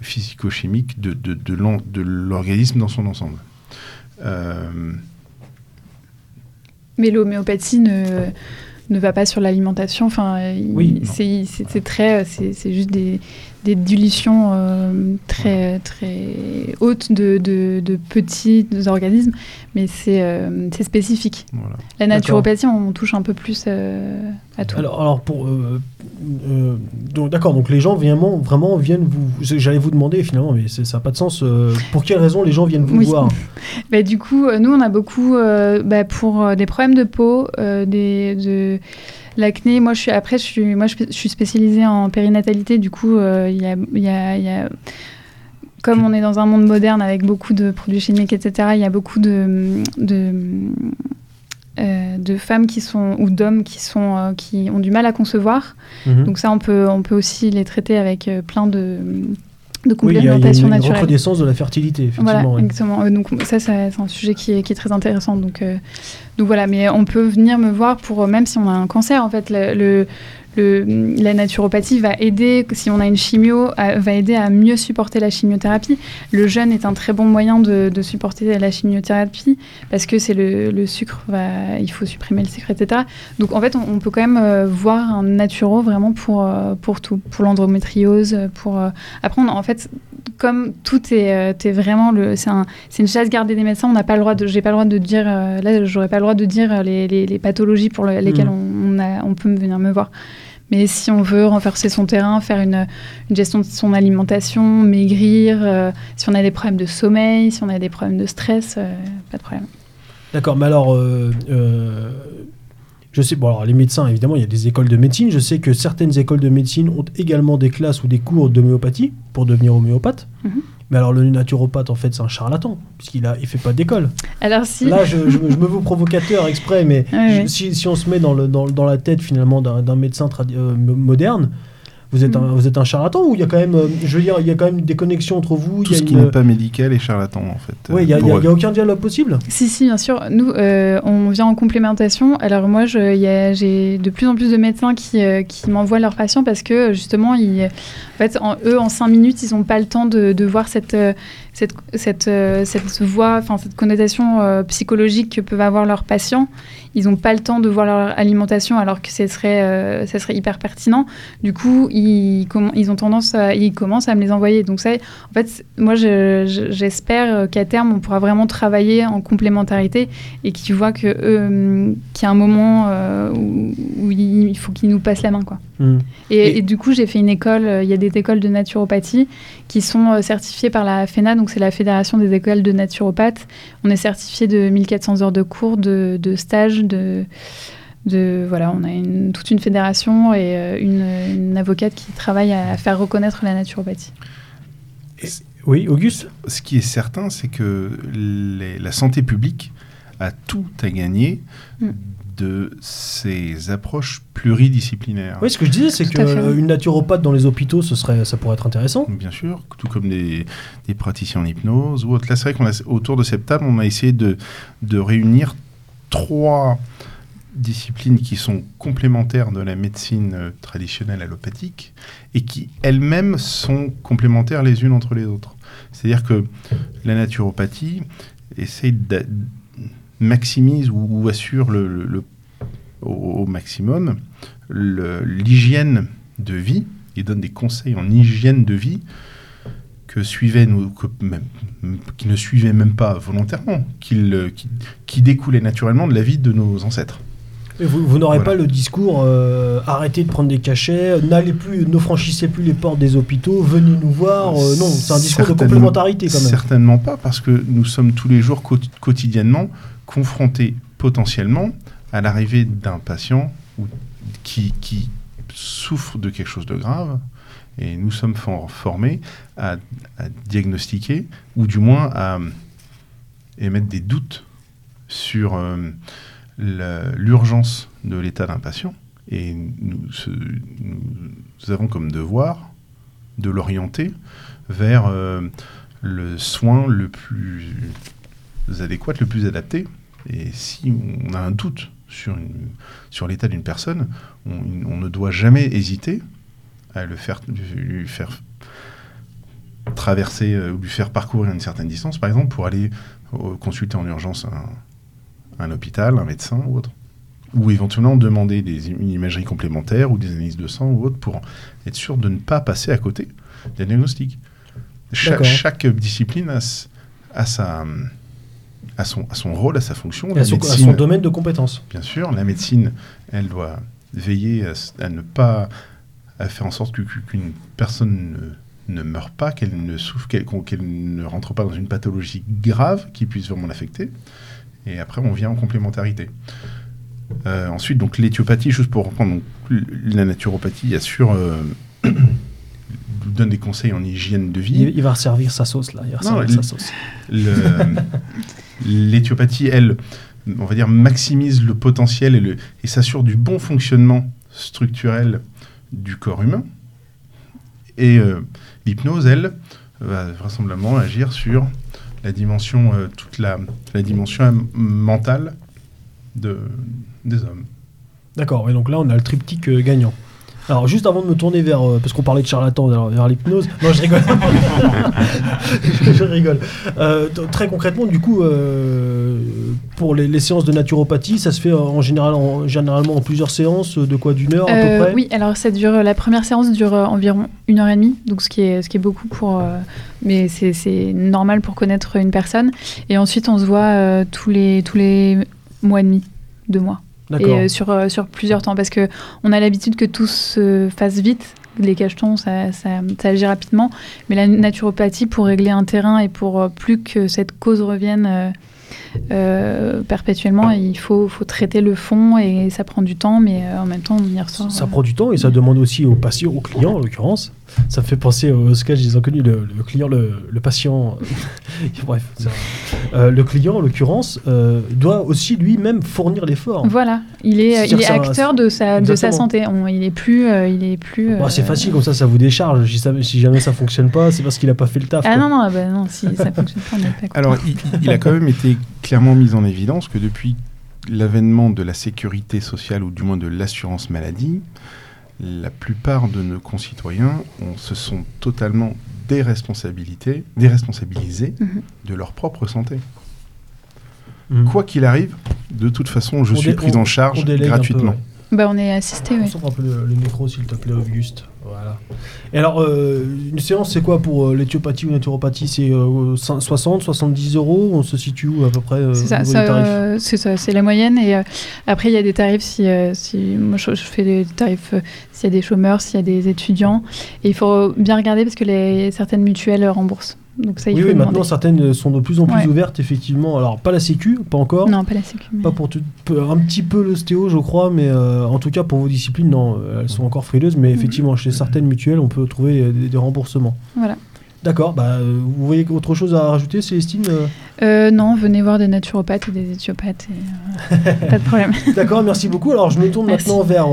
[SPEAKER 3] physico-chimique de, de, de l'organisme dans son ensemble.
[SPEAKER 4] Mais l'homéopathie ne ne va pas sur l'alimentation. Enfin, oui, c'est très, c'est juste des, des dilutions euh, très, très hautes de, de, petits organismes, mais c'est euh, spécifique. La naturopathie, on touche un peu plus euh, à tout.
[SPEAKER 2] Alors, alors pour, donc, d'accord, donc les gens vraiment, vraiment viennent vous. J'allais vous demander finalement, mais ça n'a pas de sens. pour quelles raisons les gens viennent vous voir?
[SPEAKER 4] Bah, Du coup, nous, on a beaucoup bah, pour des problèmes de peau, des. De, L'acné, moi je suis après je suis moi je, suis spécialisée en périnatalité. Du coup, euh, il y, a, comme on est dans un monde moderne avec beaucoup de produits chimiques, etc. Il y a beaucoup de, de euh, de femmes qui sont ou d'hommes qui sont euh, qui ont du mal à concevoir. Mhm. Donc ça, on peut on peut aussi les traiter avec plein de de complémentation
[SPEAKER 2] naturelle. une recrudescence de la fertilité, effectivement.
[SPEAKER 4] Voilà, exactement. Donc ça, c'est un sujet qui est, qui est, très intéressant. Donc, euh, donc voilà, mais on peut venir me voir pour, même si on a un cancer, en fait, le, la naturopathie va aider, si on a une chimio, va aider à mieux supporter la chimiothérapie. Le jeûne est un très bon moyen de, supporter la chimiothérapie parce que c'est le, sucre, va, il faut supprimer le sucre, etc. Donc en fait, on, peut quand même euh, voir un naturo vraiment pour, euh, pour tout, pour l'endométriose, pour... Euh, après, en fait, comme tout est, vraiment le, c'est un, une chasse gardée des médecins. On n'a pas le droit de, j'ai pas le droit de dire, là, j'aurais pas le droit de dire les, les, pathologies pour lesquelles mmh. on, a, on peut venir me voir. Mais si on veut renforcer son terrain, faire une, gestion de son alimentation, maigrir, euh, si on a des problèmes de sommeil, si on a des problèmes de stress, euh, pas de problème.
[SPEAKER 2] D'accord, mais alors, euh, je sais, bon, alors les médecins, évidemment, il y a des écoles de médecine. Je sais que certaines écoles de médecine ont également des classes ou des cours d'homéopathie pour devenir homéopathe. Mhm. Mais alors, le naturopathe, en fait, c'est un charlatan, puisqu'il ne il fait pas d'école.
[SPEAKER 4] Alors, si.
[SPEAKER 2] Là, je, je, me veux provocateur exprès, mais si, si, on se met dans, le, dans, dans la tête, finalement, d'un médecin euh, moderne, vous êtes, un, vous êtes un charlatan ou il y a quand même, euh, je veux dire, il y a quand même des connexions entre vous
[SPEAKER 3] Tout ce qui n'est pas médical est charlatan en fait.
[SPEAKER 2] Oui, il n'y a, a, aucun dialogue possible
[SPEAKER 4] Si, si, bien sûr. Nous, euh, on vient en complémentation. Alors moi, j'ai de plus en plus de médecins qui, euh, qui m'envoient leurs patients parce que justement, ils, en fait, en, eux, en cinq minutes, ils n'ont pas le temps de, de voir cette, cette, cette, cette voix, enfin cette connotation psychologique que peuvent avoir leurs patients ils n'ont pas le temps de voir leur alimentation alors que ce serait, euh, ça serait hyper pertinent. Du coup, ils, ils ont tendance à, ils commencent à me les envoyer. Donc ça, en fait, moi, j'espère qu'à terme, on pourra vraiment travailler en complémentarité et qu'ils voient que euh, qu'il y a un moment euh, où, il faut qu'ils nous passent la main, quoi. Mmh. Et, du coup, j'ai fait une école. Il y a des écoles de naturopathie qui sont certifiées par la FENA, donc c'est la Fédération des écoles de naturopathes. On est certifié de 1400 heures de cours, de, de stages, de, de voilà, on a une, toute une fédération et euh, une, avocate qui travaille à faire reconnaître la naturopathie.
[SPEAKER 2] oui, Auguste?
[SPEAKER 3] Ce qui est certain, c'est que la santé publique a tout à gagner mm. De ces approches pluridisciplinaires.
[SPEAKER 2] Oui, ce que je disais, c'est qu'une naturopathe dans les hôpitaux, ce serait, ça pourrait être intéressant.
[SPEAKER 3] Bien sûr, tout comme des, praticiens en hypnose ou autre. Là, c'est vrai qu'on a, autour de cette table, on a essayé de, de réunir trois disciplines qui sont complémentaires de la médecine euh, traditionnelle allopathique et qui elles-mêmes sont complémentaires les unes entre les autres. C'est-à-dire que la naturopathie essaye de maximise ou, assure le, au, maximum l'hygiène de vie et donne des conseils en hygiène de vie que suivaient nous, même, qui ne suivaient même pas volontairement, qui, qui découlaient naturellement de la vie de nos ancêtres.
[SPEAKER 2] vous, vous n'aurez pas le discours euh, arrêtez de prendre des cachets, n'allez plus, ne franchissez plus les portes des hôpitaux, venez nous voir. Euh, non, c'est un discours de complémentarité quand même.
[SPEAKER 3] Certainement pas, parce que nous sommes tous les jours quotidiennement confrontés potentiellement à l'arrivée d'un patient qui, qui souffre de quelque chose de grave, et nous sommes formés à, diagnostiquer, ou du moins à émettre des doutes sur euh, l'urgence de l'état d'un patient. Et nous, nous, avons comme devoir de l'orienter vers euh, le soin le plus adéquat, le plus adapté. Et si on a un doute sur, sur l'état d'une personne, on, ne doit jamais hésiter à le faire, lui faire traverser euh, ou lui faire parcourir une certaine distance, par exemple, pour aller euh, consulter en urgence un, hôpital, un médecin ou autre. ou éventuellement demander des, une imagerie complémentaire ou des analyses de sang ou autre pour être sûr de ne pas passer à côté des diagnostics. chaque discipline a, sa, a, son, a son rôle, a sa fonction.
[SPEAKER 2] À son, son, domaine de compétence.
[SPEAKER 3] Bien sûr, la médecine, elle doit veiller à, ne pas à faire en sorte qu'une personne ne, ne, meure pas, qu'elle ne souffre, qu'elle ne rentre pas dans une pathologie grave qui puisse vraiment l'affecter. Et après, on vient en complémentarité. Euh, ensuite, donc l'éthiopathie, juste pour reprendre, la naturopathie assure, euh, donne des conseils en hygiène de vie.
[SPEAKER 2] Il, va servir sa sauce là. Il va sa sauce.
[SPEAKER 3] L'éthiopathie, elle, on va dire, maximise le potentiel et, s'assure du bon fonctionnement structurel du corps humain. Et euh, l'hypnose, elle, va vraisemblablement agir sur la dimension, toute la, la dimension mentale de, des hommes.
[SPEAKER 2] D'accord, et donc là on a le triptyque euh, gagnant. Alors juste avant de me tourner vers, euh, parce qu'on parlait de charlatan, vers l'hypnose, non je rigole, je, rigole. Euh, très concrètement, du coup, pour les, séances de naturopathie, ça se fait en général, en, généralement en plusieurs séances, de quoi d'une heure à peu près?
[SPEAKER 4] Oui, alors ça dure, la première séance dure environ une heure et demie, donc ce qui est, ce qui est beaucoup pour, mais c'est normal pour connaître une personne. Et ensuite on se voit tous les tous les mois et demi, deux mois et euh, sur, euh, sur plusieurs temps parce que on a l'habitude que tout se fasse vite. Les cachetons, ça, ça, ça, agit rapidement, mais la naturopathie, pour régler un terrain et pour euh, plus que cette cause revienne euh, perpétuellement. il faut, faut, traiter le fond et ça prend du temps, mais en même temps, on y ressort.
[SPEAKER 2] Ça, prend du temps et ça demande aussi aux patients, aux clients en l'occurrence. Ça me fait penser au sketch des inconnus, le, le client, le, le patient. Bref, euh, le client en l'occurrence doit aussi lui-même fournir l'effort.
[SPEAKER 4] Voilà, il est, il est acteur de sa, de sa santé. il est plus. il est plus
[SPEAKER 2] c'est facile comme ça, ça vous décharge. Si, si jamais ça fonctionne pas, c'est parce qu'il n'a pas fait le taf.
[SPEAKER 4] Ah non, non, bah non, si ça fonctionne pas, on n'est pas
[SPEAKER 3] Alors, il, il, a quand même été clairement mise en évidence que depuis l'avènement de la sécurité sociale ou du moins de l'assurance maladie, la plupart de nos concitoyens se sont totalement déresponsabilisés, déresponsabilisés mhm. de leur propre santé. Mhm. Quoi qu'il arrive, de toute façon, je suis pris en charge gratuitement.
[SPEAKER 4] Bah, on est assisté, oui.
[SPEAKER 2] On un peu le, le micro, s'il te plaît, Auguste. Voilà. Et alors, euh, une séance, c'est quoi pour euh, l'éthiopathie ou naturopathie? C'est 60, euh, 70 euros? On se situe où à peu près
[SPEAKER 4] C'est ça, c'est ça, c'est la moyenne. Et après, il y a des tarifs si, si moi je, fais des tarifs s'il y a des chômeurs, s'il y a des étudiants. Et il faut bien regarder parce que les, certaines mutuelles remboursent
[SPEAKER 2] oui, maintenant certaines sont de plus en plus ouvertes, effectivement. Alors, pas la Sécu, pas encore.
[SPEAKER 4] Non, pas la Sécu.
[SPEAKER 2] Pas pour tout, un petit peu l'ostéo, je crois, mais euh, en tout cas pour vos disciplines, non, elles sont encore frileuses. Mais effectivement, chez certaines mutuelles, on peut trouver des remboursements.
[SPEAKER 4] Voilà.
[SPEAKER 2] D'accord. Bah, euh, vous voyez autre chose à rajouter, Célestine euh?
[SPEAKER 4] Euh, Non, venez voir des naturopathes ou des éthiopathes. pas de problème.
[SPEAKER 2] D'accord, merci beaucoup. Alors, je me tourne maintenant vers,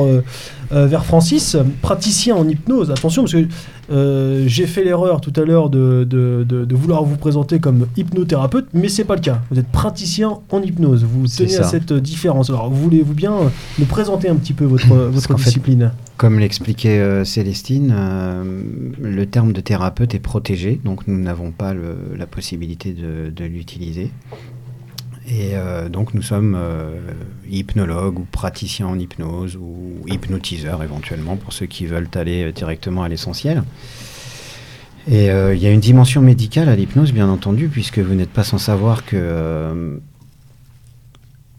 [SPEAKER 2] vers Francis, praticien en hypnose. Attention, parce que j'ai fait l'erreur tout à l'heure de, de, de, vouloir vous présenter comme hypnothérapeute, mais c'est pas le cas. Vous êtes praticien en hypnose. Vous tenez à cette différence. Alors, voulez-vous bien nous présenter un petit peu votre, votre discipline?
[SPEAKER 6] comme l'expliquait euh, Célestine, euh, le terme de thérapeute est protégé, donc nous n'avons pas la possibilité de, l'utiliser. Et euh, donc nous sommes hypnologues ou praticiens en hypnose ou hypnotiseurs éventuellement pour ceux qui veulent aller directement à l'essentiel. Et il y a une dimension médicale à l'hypnose, bien entendu, puisque vous n'êtes pas sans savoir que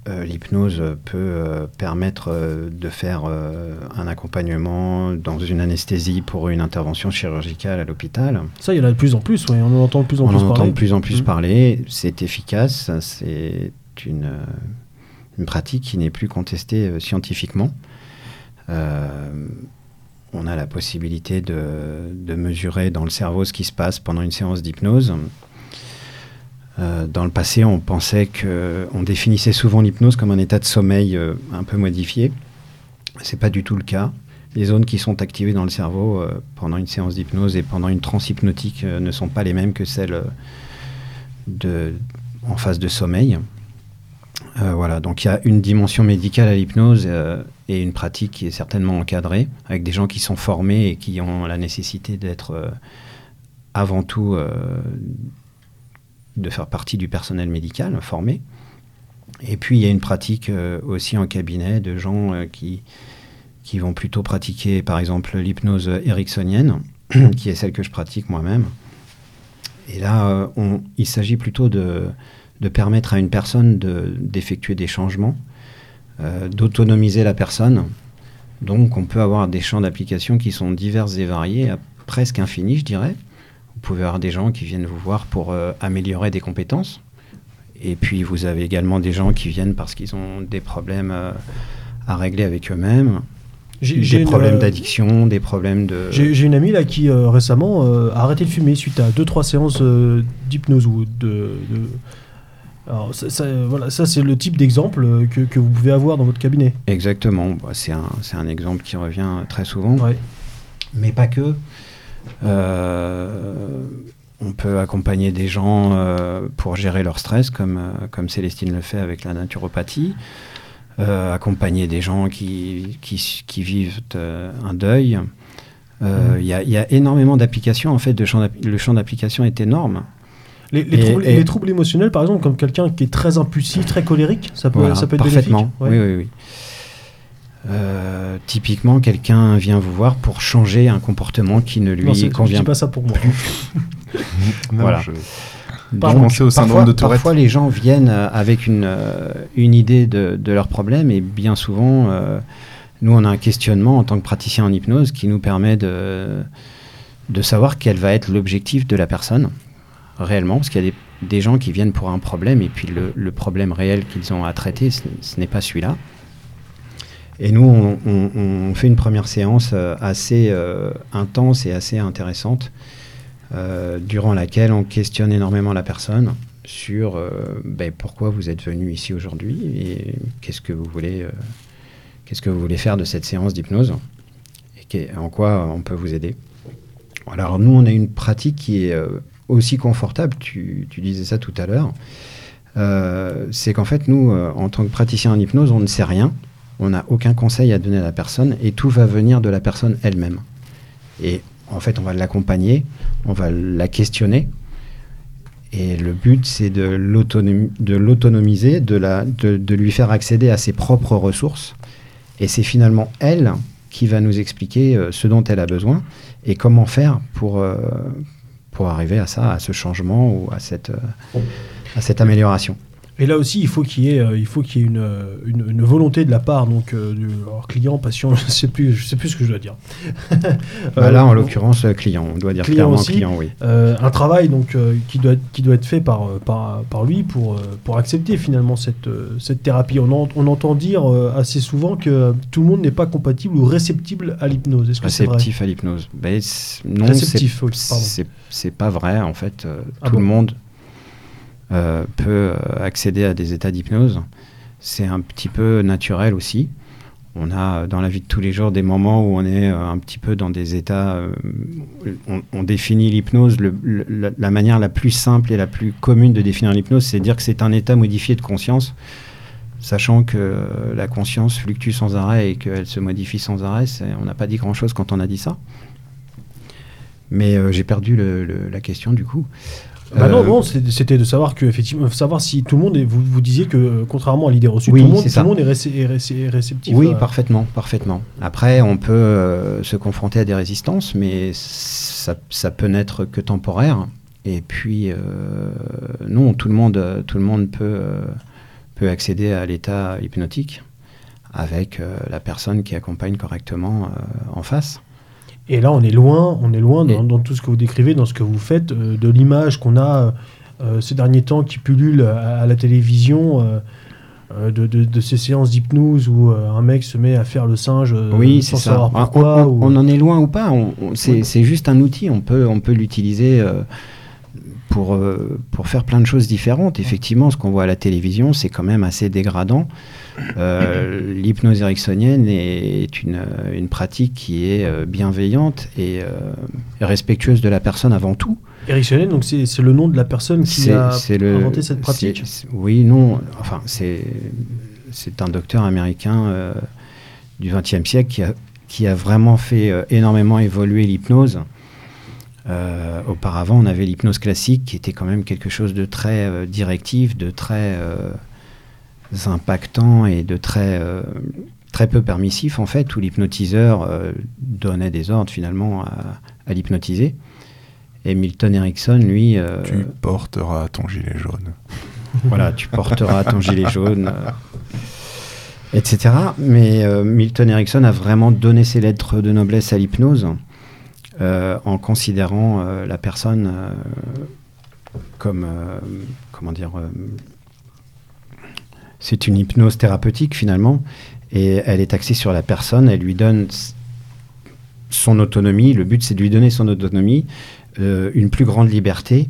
[SPEAKER 6] euh, l'hypnose peut euh, permettre euh, de faire un accompagnement dans une anesthésie pour une intervention chirurgicale à l'hôpital.
[SPEAKER 2] Ça, il y en a de plus en plus, on en entend de plus en plus
[SPEAKER 6] parler. On
[SPEAKER 2] entend
[SPEAKER 6] de plus en plus mmh. parler, c'est efficace, c'est une, une, pratique qui n'est plus contestée scientifiquement. on a la possibilité de, de mesurer dans le cerveau ce qui se passe pendant une séance d'hypnose euh, dans le passé, on pensait que, on définissait souvent l'hypnose comme un état de sommeil euh, un peu modifié. C'est pas du tout le cas. Les zones qui sont activées dans le cerveau euh, pendant une séance d'hypnose et pendant une transe hypnotique ne sont pas les mêmes que celles de, en phase de sommeil. voilà, donc il y a une dimension médicale à l'hypnose et une pratique qui est certainement encadrée, avec des gens qui sont formés et qui ont la nécessité d'être avant tout de faire partie du personnel médical formé. Et puis il y a une pratique aussi en cabinet de gens qui, qui vont plutôt pratiquer par exemple l'hypnose ericksonienne, qui est celle que je pratique moi-même. Et là, on, il s'agit plutôt de, de, permettre à une personne d'effectuer des changements, d'autonomiser la personne. Donc on peut avoir des champs d'application qui sont divers et variés, presque infinis, je dirais. Vous pouvez avoir des gens qui viennent vous voir pour améliorer des compétences et puis vous avez également des gens qui viennent parce qu'ils ont des problèmes euh, à régler avec eux-mêmes. Des problèmes euh, d'addiction, des problèmes de.
[SPEAKER 2] J'ai une amie là qui euh, récemment a arrêté de fumer suite à 2-3 séances d'hypnose ou de. Alors, ça, voilà, ça c'est le type d'exemple que, que, vous pouvez avoir dans votre cabinet.
[SPEAKER 6] Exactement, bah, c'est un, un, exemple qui revient très souvent. Mais pas que. On peut accompagner des gens euh, pour gérer leur stress, comme, euh, comme Célestine le fait avec la naturopathie. Euh, accompagner des gens qui, qui, vivent un deuil. Mmh. Il y, a énormément d'applications. En fait, de champ le champ d'application est énorme.
[SPEAKER 2] Les, les, troubles, émotionnels, par exemple, comme quelqu'un qui est très impulsif, très colérique, ça peut, ça peut être
[SPEAKER 6] parfaitement. Oui, oui, oui. Euh, typiquement, quelqu'un vient vous voir pour changer un comportement qui ne lui non, convient
[SPEAKER 2] pas. ça pour moi.
[SPEAKER 6] voilà. Je... au syndrome de Tourette. Parfois, les gens viennent euh, avec une, euh, une idée de, de leur problème et bien souvent, nous, on a un questionnement en tant que praticien en hypnose qui nous permet de, de savoir quel va être l'objectif de la personne réellement, parce qu'il y a des, des, gens qui viennent pour un problème et puis le, le problème réel qu'ils ont à traiter, ce n'est pas celui-là. Et nous, on, fait une première séance euh, assez euh, intense et assez intéressante, euh, durant laquelle on questionne énormément la personne sur ben, pourquoi vous êtes venu ici aujourd'hui et qu'est-ce que vous voulez, que vous voulez faire de cette séance d'hypnose et en quoi on peut vous aider. Alors nous, on a une pratique qui est aussi confortable. Tu, disais ça tout à l'heure. c'est qu'en fait, nous, en tant que praticien en hypnose, on ne sait rien on n'a aucun conseil à donner à la personne et tout va venir de la personne elle-même. Et en fait, on va l'accompagner, on va la questionner. Et le but, c'est de l'autonomiser, de, lui faire accéder à ses propres ressources. Et c'est finalement elle qui va nous expliquer euh, ce dont elle a besoin et comment faire pour, euh, pour arriver à ça, à ce changement ou à cette, euh, à cette amélioration.
[SPEAKER 2] Et là aussi, il faut qu'il y ait, euh, il faut qu'il y ait une, euh, une, volonté de la part donc euh, du client, patient, je sais plus, je sais plus ce que je dois dire.
[SPEAKER 6] Bah là, en l'occurrence, client, on doit dire client clairement aussi, client, oui.
[SPEAKER 2] un travail donc qui doit qui doit être fait par par, par lui pour pour accepter finalement cette cette thérapie. On, on entend dire assez souvent que tout le monde n'est pas compatible ou réceptible à l'hypnose. Est-ce que c'est vrai?
[SPEAKER 6] Réceptif à l'hypnose. Ben, non, c'est pas vrai en fait. Ah tout le monde euh, peut euh, accéder à des états d'hypnose. C'est un petit peu naturel aussi. On a dans la vie de tous les jours des moments où on est euh, un petit peu dans des états. on, définit l'hypnose, la manière la plus simple et la plus commune de définir l'hypnose, c'est dire que c'est un état modifié de conscience, sachant que la conscience fluctue sans arrêt et qu'elle se modifie sans arrêt. On n'a pas dit grand-chose quand on a dit ça. Mais j'ai perdu la question du coup.
[SPEAKER 2] Bah non, non c'était de savoir que effectivement, savoir si tout le monde est, vous, vous disiez que euh, contrairement à l'idée reçue, tout, le monde, tout le monde est, réceptif.
[SPEAKER 6] Oui, parfaitement, parfaitement. Après, on peut euh, se confronter à des résistances, mais ça, ça peut n'être que temporaire. Et puis, euh, non, tout le monde, tout le monde peut, peut accéder à l'état hypnotique avec la personne qui accompagne correctement en face.
[SPEAKER 2] Et là, on est loin, on est loin dans, tout ce que vous décrivez, dans ce que vous faites, euh, de l'image qu'on a euh, ces derniers temps qui pullule à, la télévision. Euh, de, ces séances d'hypnose où un mec se met à faire le singe
[SPEAKER 6] oui, sans savoir ça. pourquoi. On, on, en est loin ou pas, c'est juste un outil, on peut, on peut l'utiliser pour, pour faire plein de choses différentes. Effectivement, ce qu'on voit à la télévision, c'est quand même assez dégradant. Euh, l'hypnose ericksonienne est une, une, pratique qui est euh, bienveillante et euh, respectueuse de la personne avant tout.
[SPEAKER 2] Ericksonienne, donc c'est le nom de la personne qui a inventé cette pratique
[SPEAKER 6] Oui, non, enfin c'est un docteur américain du XXe siècle qui a, qui a vraiment fait énormément évoluer l'hypnose. auparavant, on avait l'hypnose classique qui était quand même quelque chose de très directif, de très impactants et de très, très peu permissifs, en fait, où l'hypnotiseur donnait des ordres finalement à, à l'hypnotiser. Et Milton Erickson, lui...
[SPEAKER 3] tu porteras ton gilet jaune.
[SPEAKER 6] voilà, tu porteras ton gilet jaune etc. Mais euh, Milton Erickson a vraiment donné ses lettres de noblesse à l'hypnose euh, en considérant euh, la personne comme, comment dire, c'est une hypnose thérapeutique finalement, et elle est axée sur la personne, elle lui donne son autonomie, le but c'est de lui donner son autonomie, une plus grande liberté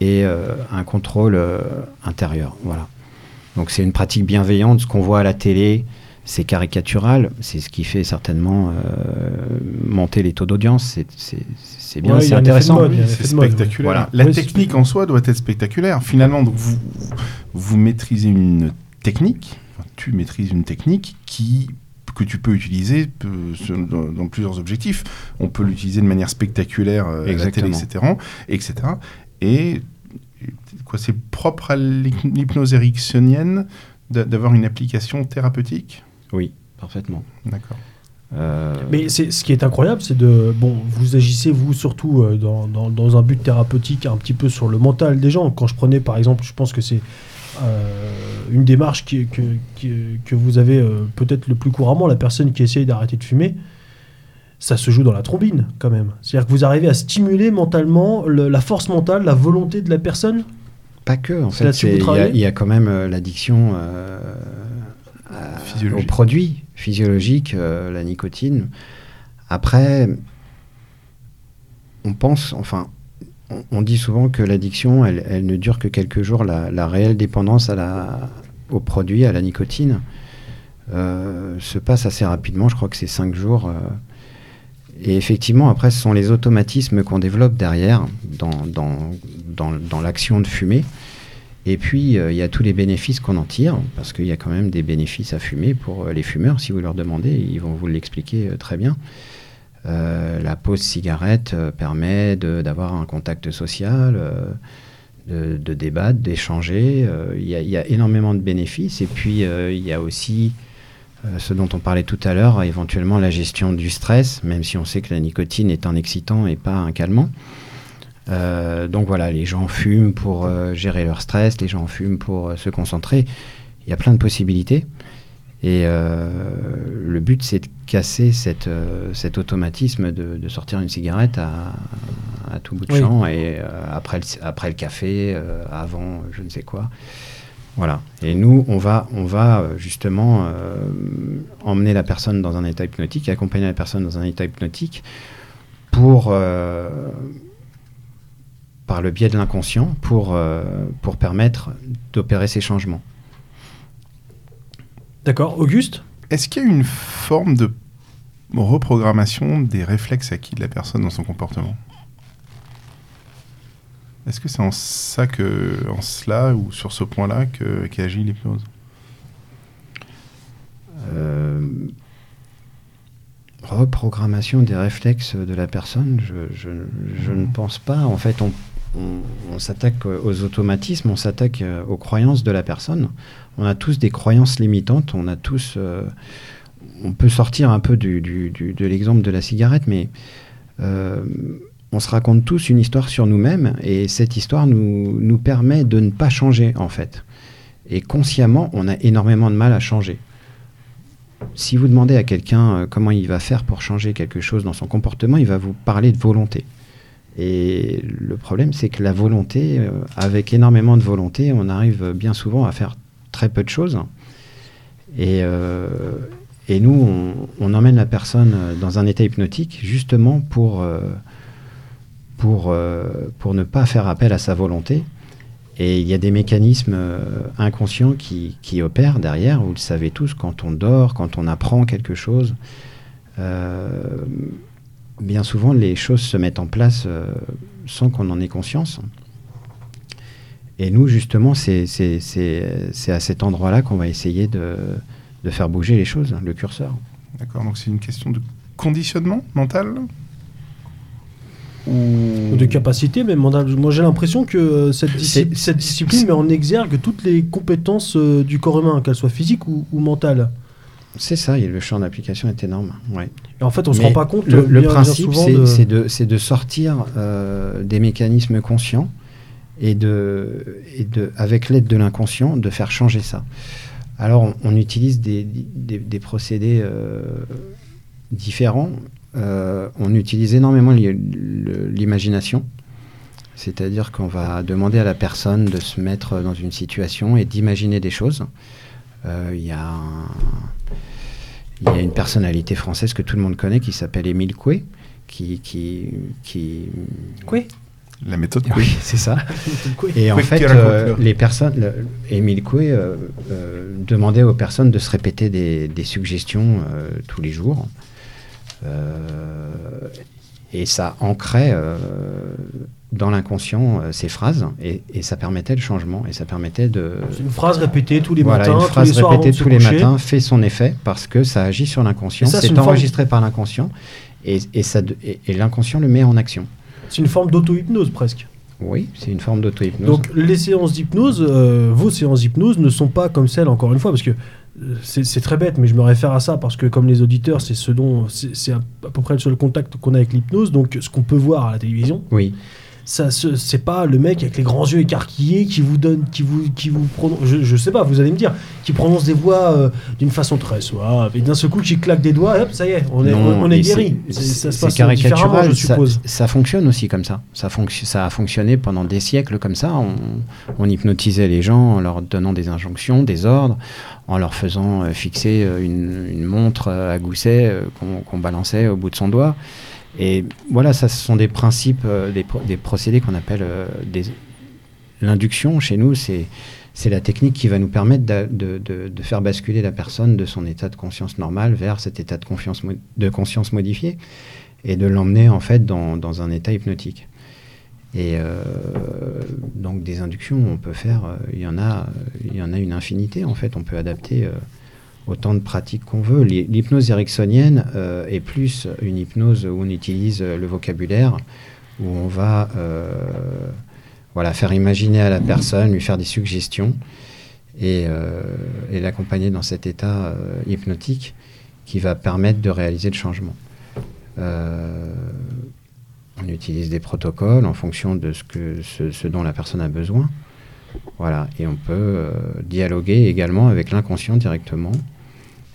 [SPEAKER 6] et un contrôle intérieur. Voilà. Donc c'est une pratique bienveillante. Ce qu'on voit à la télé, c'est caricatural. C'est ce qui fait certainement euh, monter les taux d'audience. C'est bien, c'est intéressant.
[SPEAKER 3] C'est spectaculaire. La technique en soi doit être spectaculaire. Finalement, donc vous, vous maîtrisez une technique, tu maîtrises une technique qui que tu peux utiliser dans, plusieurs objectifs. On peut l'utiliser de manière spectaculaire euh, à la télé, etc. etc. Et quoi, c'est propre à l'hypnose ericksonienne d'avoir une application thérapeutique?
[SPEAKER 6] Oui, parfaitement.
[SPEAKER 3] D'accord.
[SPEAKER 2] Euh, Mais c'est ce qui est incroyable, c'est de bon, vous agissez vous surtout euh, dans, dans, un but thérapeutique un petit peu sur le mental des gens. Quand je prenais par exemple, je pense que c'est euh, une démarche qui, que, que vous avez peut-être le plus couramment, la personne qui essaye d'arrêter de fumer ça se joue dans la trombine quand même. C'est-à-dire que vous arrivez à stimuler mentalement la force mentale, la volonté de la personne?
[SPEAKER 6] Pas que, en fait. Il y, a quand même euh, l'addiction euh, au produit physiologique, euh, la nicotine. Après, on pense, enfin, on, dit souvent que l'addiction, elle, ne dure que quelques jours. La, réelle dépendance au produit, à la nicotine, se passe assez rapidement. Je crois que c'est cinq jours. Et effectivement, après, ce sont les automatismes qu'on développe derrière dans, l'action de fumer. Et puis, euh, il y a tous les bénéfices qu'on en tire, parce qu'il y a quand même des bénéfices à fumer pour euh, les fumeurs. Si vous leur demandez, ils vont vous l'expliquer euh, très bien. La pause cigarette permet d'avoir un contact social, de, de, débattre, d'échanger. Il y, a énormément de bénéfices. Et puis, il y a aussi euh, ce dont on parlait tout à l'heure, éventuellement la gestion du stress, même si on sait que la nicotine est un excitant et pas un calmant. Euh, donc voilà, les gens fument pour euh, gérer leur stress, les gens fument pour se concentrer. Il y a plein de possibilités. Et le but, c'est de casser cette, cet automatisme de, sortir une cigarette à, tout bout de champ et après, après le café, avant je ne sais quoi. Voilà. Et nous, on va, on va euh, justement euh, emmener la personne dans un état hypnotique, accompagner la personne dans un état hypnotique pour, euh, par le biais de l'inconscient, pour, pour permettre d'opérer ces changements.
[SPEAKER 2] D'accord. Auguste?
[SPEAKER 3] Est-ce qu'il y a une forme de reprogrammation des réflexes acquis de la personne dans son comportement? Est-ce que c'est en ça que, en cela ou sur ce point-là que qu'agit l'hypnose?
[SPEAKER 6] Euh, Reprogrammation des réflexes de la personne, je, ne pense pas. En fait, on, s'attaque aux automatismes, on s'attaque aux croyances de la personne. On a tous des croyances limitantes, on a tous... Euh, on peut sortir un peu de l'exemple de la cigarette, mais on se raconte tous une histoire sur nous-mêmes et cette histoire nous, permet de ne pas changer en fait. Et consciemment, on a énormément de mal à changer. Si vous demandez à quelqu'un euh, comment il va faire pour changer quelque chose dans son comportement, il va vous parler de volonté. Et le problème, c'est que la volonté, euh, avec énormément de volonté, on arrive bien souvent à faire très peu de choses. Et, euh, nous, on, emmène la personne dans un état hypnotique justement euh, pour ne pas faire appel à sa volonté. Et il y a des mécanismes euh, inconscients qui, opèrent derrière, vous le savez tous, quand on dort, quand on apprend quelque chose. Euh, bien souvent, les choses se mettent en place sans qu'on en ait conscience. Et nous, justement, c'est à cet endroit-là qu'on va essayer de, de, faire bouger les choses, le curseur.
[SPEAKER 3] D'accord, donc c'est une question de conditionnement mental
[SPEAKER 2] ou... de capacité même. Moi j'ai l'impression que cette, cette, discipline met en exergue toutes les compétences du corps humain, qu'elles soient physiques ou, ou mentales.
[SPEAKER 6] C'est ça, le champ d'application est énorme. Ouais.
[SPEAKER 2] Et en fait, on ne se rend pas compte.
[SPEAKER 6] Le, le principe, c'est de... de, sortir euh, des mécanismes conscients et, de, et de, avec l'aide de l'inconscient, de faire changer ça. Alors, on, utilise des, des, procédés euh, différents. Euh, on utilise énormément l'imagination. C'est-à-dire qu'on va demander à la personne de se mettre dans une situation et d'imaginer des choses. Il y a un y a une personnalité française que tout le monde connaît qui s'appelle Émile Coué, qui, qui, qui...
[SPEAKER 2] Coué?
[SPEAKER 3] la méthode
[SPEAKER 6] Coué. Oui, c'est ça. Et en fait, euh, les personnes, Émile Coué euh, euh, demandait aux personnes de se répéter des, des suggestions tous les jours. et ça ancrait dans l'inconscient euh, ces phrases. Et, ça permettait le changement. Et ça permettait de
[SPEAKER 2] une phrase répétée tous les
[SPEAKER 6] voilà,
[SPEAKER 2] matins
[SPEAKER 6] une phrase répétée tous les matins fait son effet parce que ça agit sur l'inconscient. C'est enregistré par l'inconscient. Et, et, ça et, l'inconscient le met en action
[SPEAKER 2] c'est une forme d'auto-hypnose presque
[SPEAKER 6] oui, c'est une forme d'auto-hypnose.
[SPEAKER 2] Donc les séances d'hypnose, euh, vos séances d'hypnose ne sont pas comme celles, encore une fois, parce que euh, c'est très bête, mais je me réfère à ça parce que comme les auditeurs, c'est ce dont c'est à, à peu près le seul contact qu'on a avec l'hypnose. Donc ce qu'on peut voir à la télévision,
[SPEAKER 6] oui
[SPEAKER 2] ça c'est pas le mec avec les grands yeux écarquillés qui vous donne qui vous qui vous prononce je, je sais pas vous allez me dire qui prononce des voix euh, d'une façon très suave et d'un seul coup qui claque des doigts hop ça y est on est on, est guéri.
[SPEAKER 6] ça se passe caricatural je suppose. ça, fonctionne aussi comme ça. Ça ça a fonctionné pendant des siècles comme ça. On, on, hypnotisait les gens en leur donnant des injonctions des ordres en leur faisant euh, fixer euh, une, une montre à gousset qu'on balançait au bout de son doigt et voilà, ça, ce sont des principes, euh, des, procédés qu'on appelle euh, l'induction. Chez nous, c'est la technique qui va nous permettre de, faire basculer la personne de son état de conscience normal vers cet état de, de conscience modifié et de l'emmener en fait dans, un état hypnotique. Et euh, donc des inductions, on peut faire, il y en a, il y en a une infinité en fait. On peut adapter autant de pratiques qu'on veut. L'hypnose ericksonienne euh, est plus une hypnose où on utilise le vocabulaire, où on va euh, faire imaginer à la personne, lui faire des suggestions et, euh, l'accompagner dans cet état hypnotique qui va permettre de réaliser le changement. on utilise des protocoles en fonction de ce, dont la personne a besoin. Voilà, et on peut euh, dialoguer également avec l'inconscient directement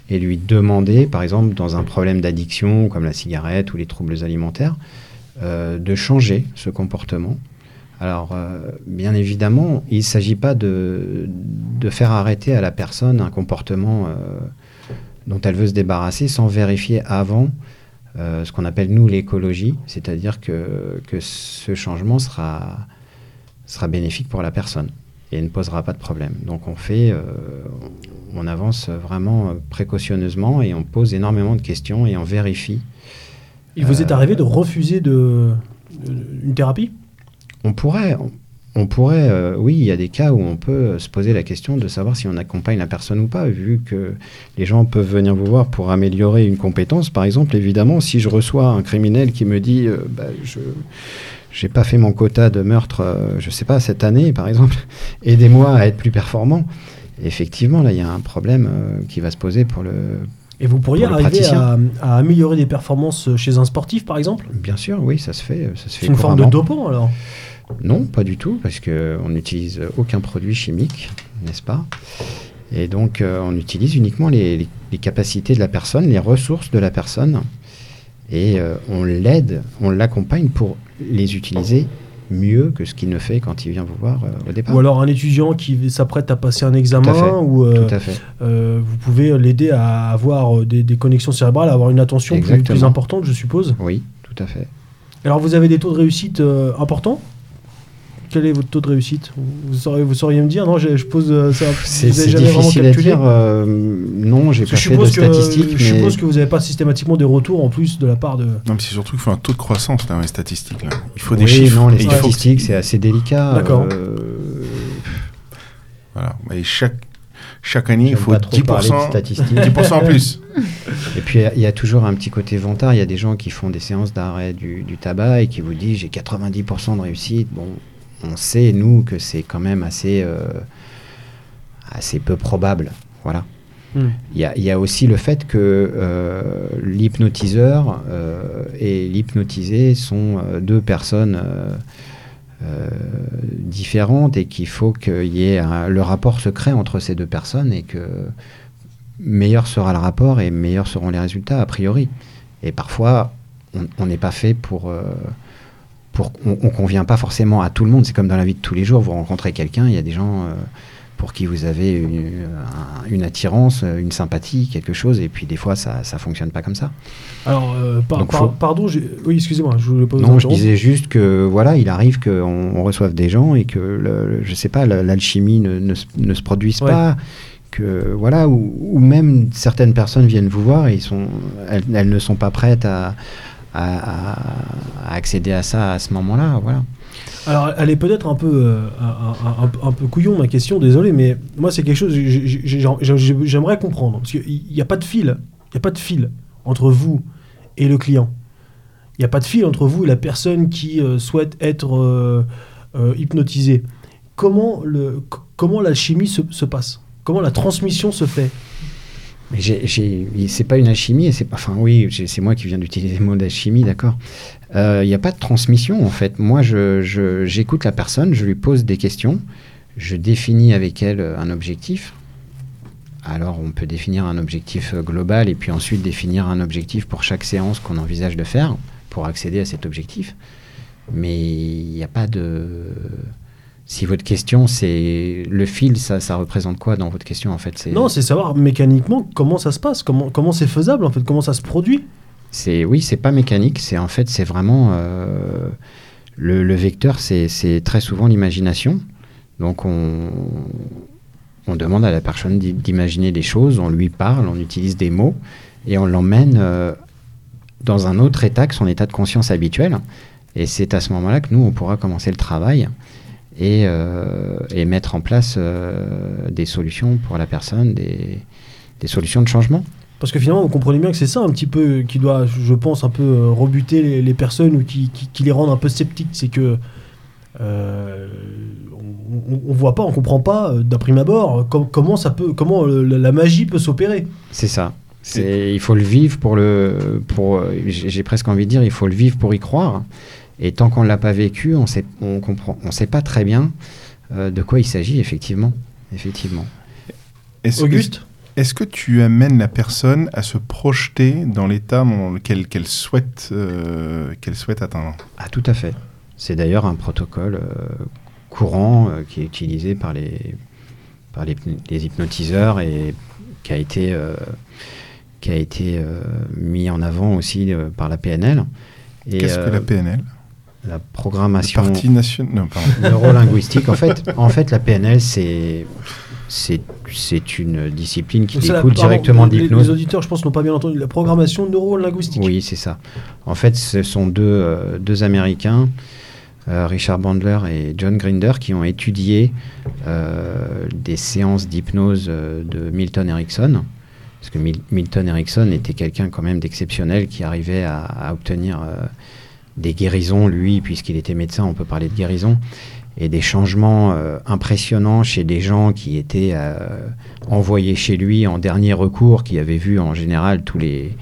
[SPEAKER 6] et lui demander, par exemple, dans un problème d'addiction comme la cigarette ou les troubles alimentaires, euh, de changer ce comportement. Alors, euh, bien évidemment, il ne s'agit pas de, faire arrêter à la personne un comportement dont elle veut se débarrasser sans vérifier avant ce qu'on appelle, nous, l'écologie, c'est-à-dire que, que ce changement sera, sera bénéfique pour la personne et ne posera pas de problème. Donc on fait, euh, on avance vraiment précautionneusement et on pose énormément de questions et on vérifie.
[SPEAKER 2] Il vous est arrivé de refuser de, une thérapie?
[SPEAKER 6] On pourrait, on, pourrait, euh, oui, il y a des cas où on peut se poser la question de savoir si on accompagne la personne ou pas, vu que les gens peuvent venir vous voir pour améliorer une compétence. Par exemple, évidemment, si je reçois un criminel qui me dit, euh, bah, je j'ai pas fait mon quota de meurtre, euh, je sais pas, cette année par exemple, aidez-moi à être plus performant. effectivement, là, il y a un problème euh, qui va se poser pour le.
[SPEAKER 2] Et vous pourriez arriver à, améliorer des performances chez un sportif, par exemple?
[SPEAKER 6] Bien sûr, oui, ça se fait. Ça
[SPEAKER 2] C'est une forme de dopant, alors?
[SPEAKER 6] Non, pas du tout, parce qu'on n'utilise aucun produit chimique, n'est-ce pas? Et donc, euh, on utilise uniquement les, capacités de la personne, les ressources de la personne, et on l'aide, on l'accompagne pour les utiliser mieux que ce qu'il ne fait quand il vient vous voir euh, au départ.
[SPEAKER 2] Ou alors un étudiant qui s'apprête à passer un examen, ou
[SPEAKER 6] euh, Tout à fait.
[SPEAKER 2] Euh, vous pouvez l'aider à avoir des, connexions cérébrales, à avoir une attention plus, plus, importante, je suppose.
[SPEAKER 6] Oui, tout à fait.
[SPEAKER 2] Alors vous avez des taux de réussite importants? Quel est votre taux de réussite? Vous sauriez, vous sauriez me dire? Non, je, pose euh, ça.
[SPEAKER 6] C'est difficile à dire. Euh, non, j'ai pas fait de statistiques.
[SPEAKER 2] Je suppose que vous n'avez pas systématiquement des retours en plus de la part de. Non,
[SPEAKER 3] mais c'est surtout qu'il faut un taux de croissance dans les statistiques. Là. Il faut des chiffres.
[SPEAKER 6] Non, les statistiques, c'est assez délicat.
[SPEAKER 2] D'accord.
[SPEAKER 3] Euh, voilà. Et chaque chaque année, il faut 10%, 10 en plus.
[SPEAKER 6] Et puis, il y, a toujours un petit côté vantard. Il y a des gens qui font des séances d'arrêt du, tabac et qui vous disent j'ai 90% de réussite. Bon, on sait, nous, que c'est quand même assez, euh, assez peu probable. Voilà. Hmm. Il y, a aussi le fait que euh, l'hypnotiseur euh, et l'hypnotisé sont deux personnes différentes et qu'il faut qu'il y ait le rapport secret entre ces deux personnes et que meilleur sera le rapport et meilleurs seront les résultats a priori. Et parfois, on n'est pas fait pour... Pour on, ne convient pas forcément à tout le monde. C'est comme dans la vie de tous les jours. Vous rencontrez quelqu'un, il y a des gens... Euh, pour qui vous avez une, attirance, une sympathie, quelque chose, et puis des fois ça ne fonctionne pas comme ça.
[SPEAKER 2] Alors, euh, pardon, oui, excusez-moi, je
[SPEAKER 6] voulais pas Non, je disais juste que voilà, il arrive qu'on on reçoive des gens et que, le, je sais pas, l'alchimie ne, ne, ne, se produise pas. Que, voilà, ou, même certaines personnes viennent vous voir et ils sont, elles, elles ne sont pas prêtes à, à, accéder à ça à ce moment-là. Voilà.
[SPEAKER 2] Alors, elle est peut-être un peu, euh, un, peu couillon, ma question, désolé, mais moi, c'est quelque chose j'aimerais comprendre. Parce qu'il n'y a pas de fil. Il n'y a pas de fil entre vous et le client. Il n'y a pas de fil entre vous et la personne qui euh, souhaite être euh, hypnotisée. Comment, le, comment l'alchimie se, se passe? Comment la transmission se fait?
[SPEAKER 6] C'est pas une alchimie, c'est enfin oui, c'est moi qui viens d'utiliser le mot d'alchimie, d'accord. Il euh, n'y a pas de transmission en fait. Moi, j'écoute je, la personne, je lui pose des questions, je définis avec elle un objectif. Alors, on peut définir un objectif global et puis ensuite définir un objectif pour chaque séance qu'on envisage de faire pour accéder à cet objectif. Mais il n'y a pas de si votre question, c'est le fil, ça, ça représente quoi dans votre question en fait?
[SPEAKER 2] Non, c'est savoir mécaniquement comment ça se passe, comment comment c'est faisable en fait, comment ça se produit.
[SPEAKER 6] C'est oui, c'est pas mécanique, c'est en fait c'est vraiment euh, le, le, vecteur, c'est très souvent l'imagination. Donc on on demande à la personne d'imaginer des choses, on lui parle, on utilise des mots et on l'emmène euh, dans un autre état que son état de conscience habituel. Et c'est à ce moment-là que nous on pourra commencer le travail et, euh, et mettre en place euh, des solutions pour la personne, des, des, solutions de changement.
[SPEAKER 2] Parce que finalement, vous comprenez bien que c'est ça un petit peu qui doit, je pense, un peu euh, rebuter les, personnes ou qui, qui, les rend un peu sceptiques. C'est que euh, on, ne voit pas, on comprend pas d'un prime abord comment ça peut, comment la, magie peut s'opérer.
[SPEAKER 6] C'est ça. Il faut le vivre pour le, pour, j'ai presque envie de dire, il faut le vivre pour y croire. Et tant qu'on ne l'a pas vécu, on sait, on comprend, on sait pas très bien euh, de quoi il s'agit, effectivement. effectivement.
[SPEAKER 3] Est-ce Auguste Est-ce que tu amènes la personne à se projeter dans l'état dans lequel qu'elle souhaite, euh, qu'elle souhaite atteindre?
[SPEAKER 6] Ah, tout à fait. C'est d'ailleurs un protocole euh, courant qui est utilisé par les, par les, les hypnotiseurs et qui a été, qui a été mis en avant aussi par la PNL.
[SPEAKER 3] Qu'est-ce que la PNL
[SPEAKER 6] la programmation neurolinguistique. en fait, en fait, la PNL, c'est c'est une discipline qui découle directement d'hypnose.
[SPEAKER 2] Les, auditeurs, je pense, n'ont pas bien entendu la programmation neurolinguistique.
[SPEAKER 6] Oui, c'est ça. En fait, ce sont deux, euh, deux Américains, euh, Richard Bandler et John Grinder, qui ont étudié euh, des séances d'hypnose de Milton Erickson. Parce que Milton Erickson était quelqu'un quand même d'exceptionnel qui arrivait à, à obtenir des guérisons, lui, puisqu'il était médecin, on peut parler de guérison, et des changements euh, impressionnants chez des gens qui étaient euh, envoyés chez lui en dernier recours, qui avaient vu en général tous les,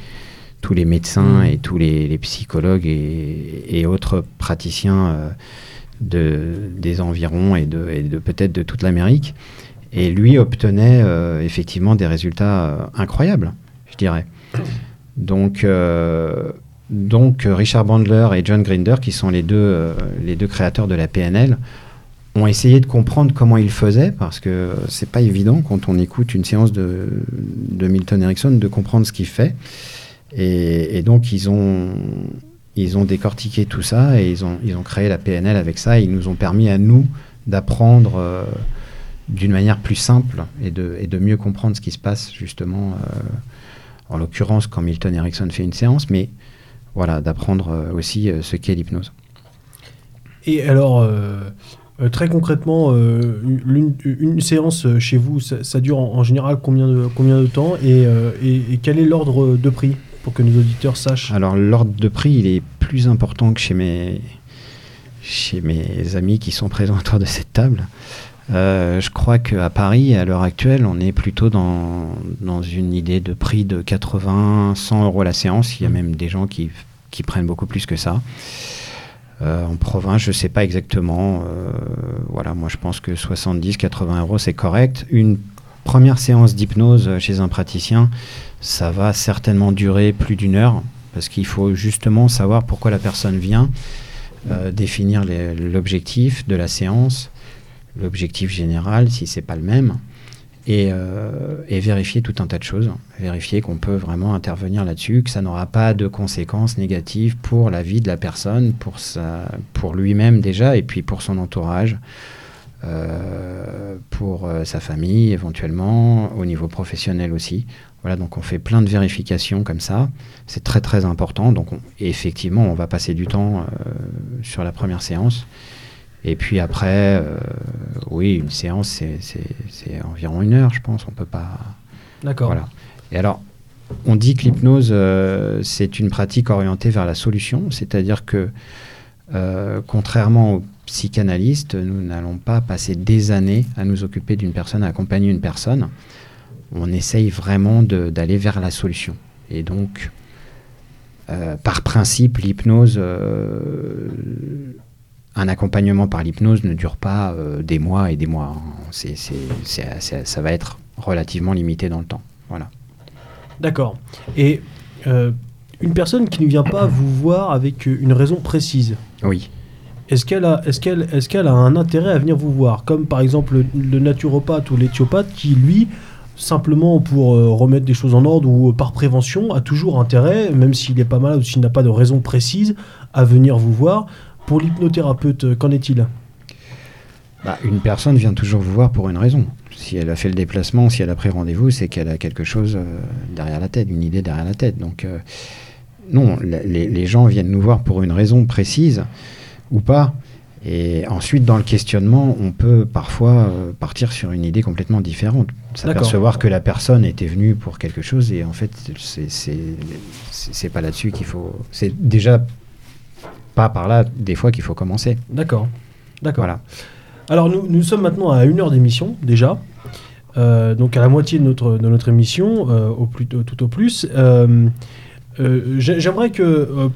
[SPEAKER 6] tous les médecins mmh. et tous les, psychologues et, autres praticiens euh, de, des environs et de, et de peut-être de toute l'Amérique. Et lui obtenait effectivement des résultats incroyables, je dirais. Donc, donc euh, Richard Bandler et John Grinder, qui sont les deux, euh, les deux créateurs de la PNL, ont essayé de comprendre comment ils faisaient, parce que c'est pas évident quand on écoute une séance de, de Milton Erickson de comprendre ce qu'il fait. Et, donc ils ont, ils ont décortiqué tout ça et ils ont, ils ont créé la PNL avec ça. Ils nous ont permis à nous d'apprendre euh, d'une manière plus simple et de, et de mieux comprendre ce qui se passe justement, en l'occurrence quand Milton Erickson fait une séance, mais voilà, d'apprendre euh, aussi euh, ce qu'est l'hypnose.
[SPEAKER 2] Et alors, euh, très concrètement, une, séance chez vous, ça, dure en, général combien de, combien de temps et, quel est l'ordre de prix pour que nos auditeurs sachent?
[SPEAKER 6] Alors l'ordre de prix, il est plus important que chez mes, chez mes amis qui sont présents autour de cette table. Euh, je crois qu'à Paris, à l'heure actuelle, on est plutôt dans, dans, une idée de prix de 80, 100 euros la séance. Il y a même des gens qui, qui prennent beaucoup plus que ça. Euh, en province, je ne sais pas exactement. Euh, voilà, moi je pense que 70, 80 euros, c'est correct. Une première séance d'hypnose chez un praticien, ça va certainement durer plus d'une heure, parce qu'il faut justement savoir pourquoi la personne vient, définir l'objectif de la séance, l'objectif général, si c'est pas le même, euh, et, vérifier tout un tas de choses. Vérifier qu'on peut vraiment intervenir là-dessus, que ça n'aura pas de conséquences négatives pour la vie de la personne, pour, pour lui-même déjà, et puis pour son entourage, euh, pour euh, sa famille éventuellement, au niveau professionnel aussi. Voilà, donc on fait plein de vérifications comme ça. C'est très très important. Donc effectivement, on va passer du temps sur la première séance. Et puis après, euh, oui, une séance, c'est environ une heure, je pense. On peut pas.
[SPEAKER 2] D'accord.
[SPEAKER 6] Voilà. Et alors, on dit que l'hypnose, euh, c'est une pratique orientée vers la solution, c'est-à-dire que, euh, contrairement aux psychanalystes, nous n'allons pas passer des années à nous occuper d'une personne, à accompagner une personne. On essaye vraiment d'aller vers la solution. Et donc, par principe, l'hypnose un accompagnement par l'hypnose ne dure pas euh, des mois et des mois. C'est, ça va être relativement limité dans le temps. Voilà.
[SPEAKER 2] D'accord. Et euh, une personne qui ne vient pas vous voir avec une raison précise.
[SPEAKER 6] Oui.
[SPEAKER 2] Est-ce qu'elle a, qu'elle, est-ce qu'elle a un intérêt à venir vous voir? Comme par exemple le, naturopathe ou l'éthiopathe qui, lui, simplement pour euh, remettre des choses en ordre ou par prévention, a toujours intérêt, même s'il est pas malade ou s'il n'a pas de raison précise, à venir vous voir. Pour l'hypnothérapeute, euh, qu'en est-il?
[SPEAKER 6] Bah, Une personne vient toujours vous voir pour une raison. Si elle a fait le déplacement, si elle a pris rendez-vous, c'est qu'elle a quelque chose euh, derrière la tête, une idée derrière la tête. Donc, euh, non, les, gens viennent nous voir pour une raison précise ou pas. Et ensuite, dans le questionnement, on peut parfois partir sur une idée complètement différente. S'apercevoir que la personne était venue pour quelque chose et en fait, c'est pas là-dessus qu'il faut. C'est déjà pas par là, des fois, qu'il faut commencer.
[SPEAKER 2] D'accord. D'accord. Voilà. Alors, nous, nous sommes maintenant à une heure d'émission, déjà. Euh, donc, à la moitié de notre, de notre émission, euh, au plus, tout au plus. Euh, j'aimerais que.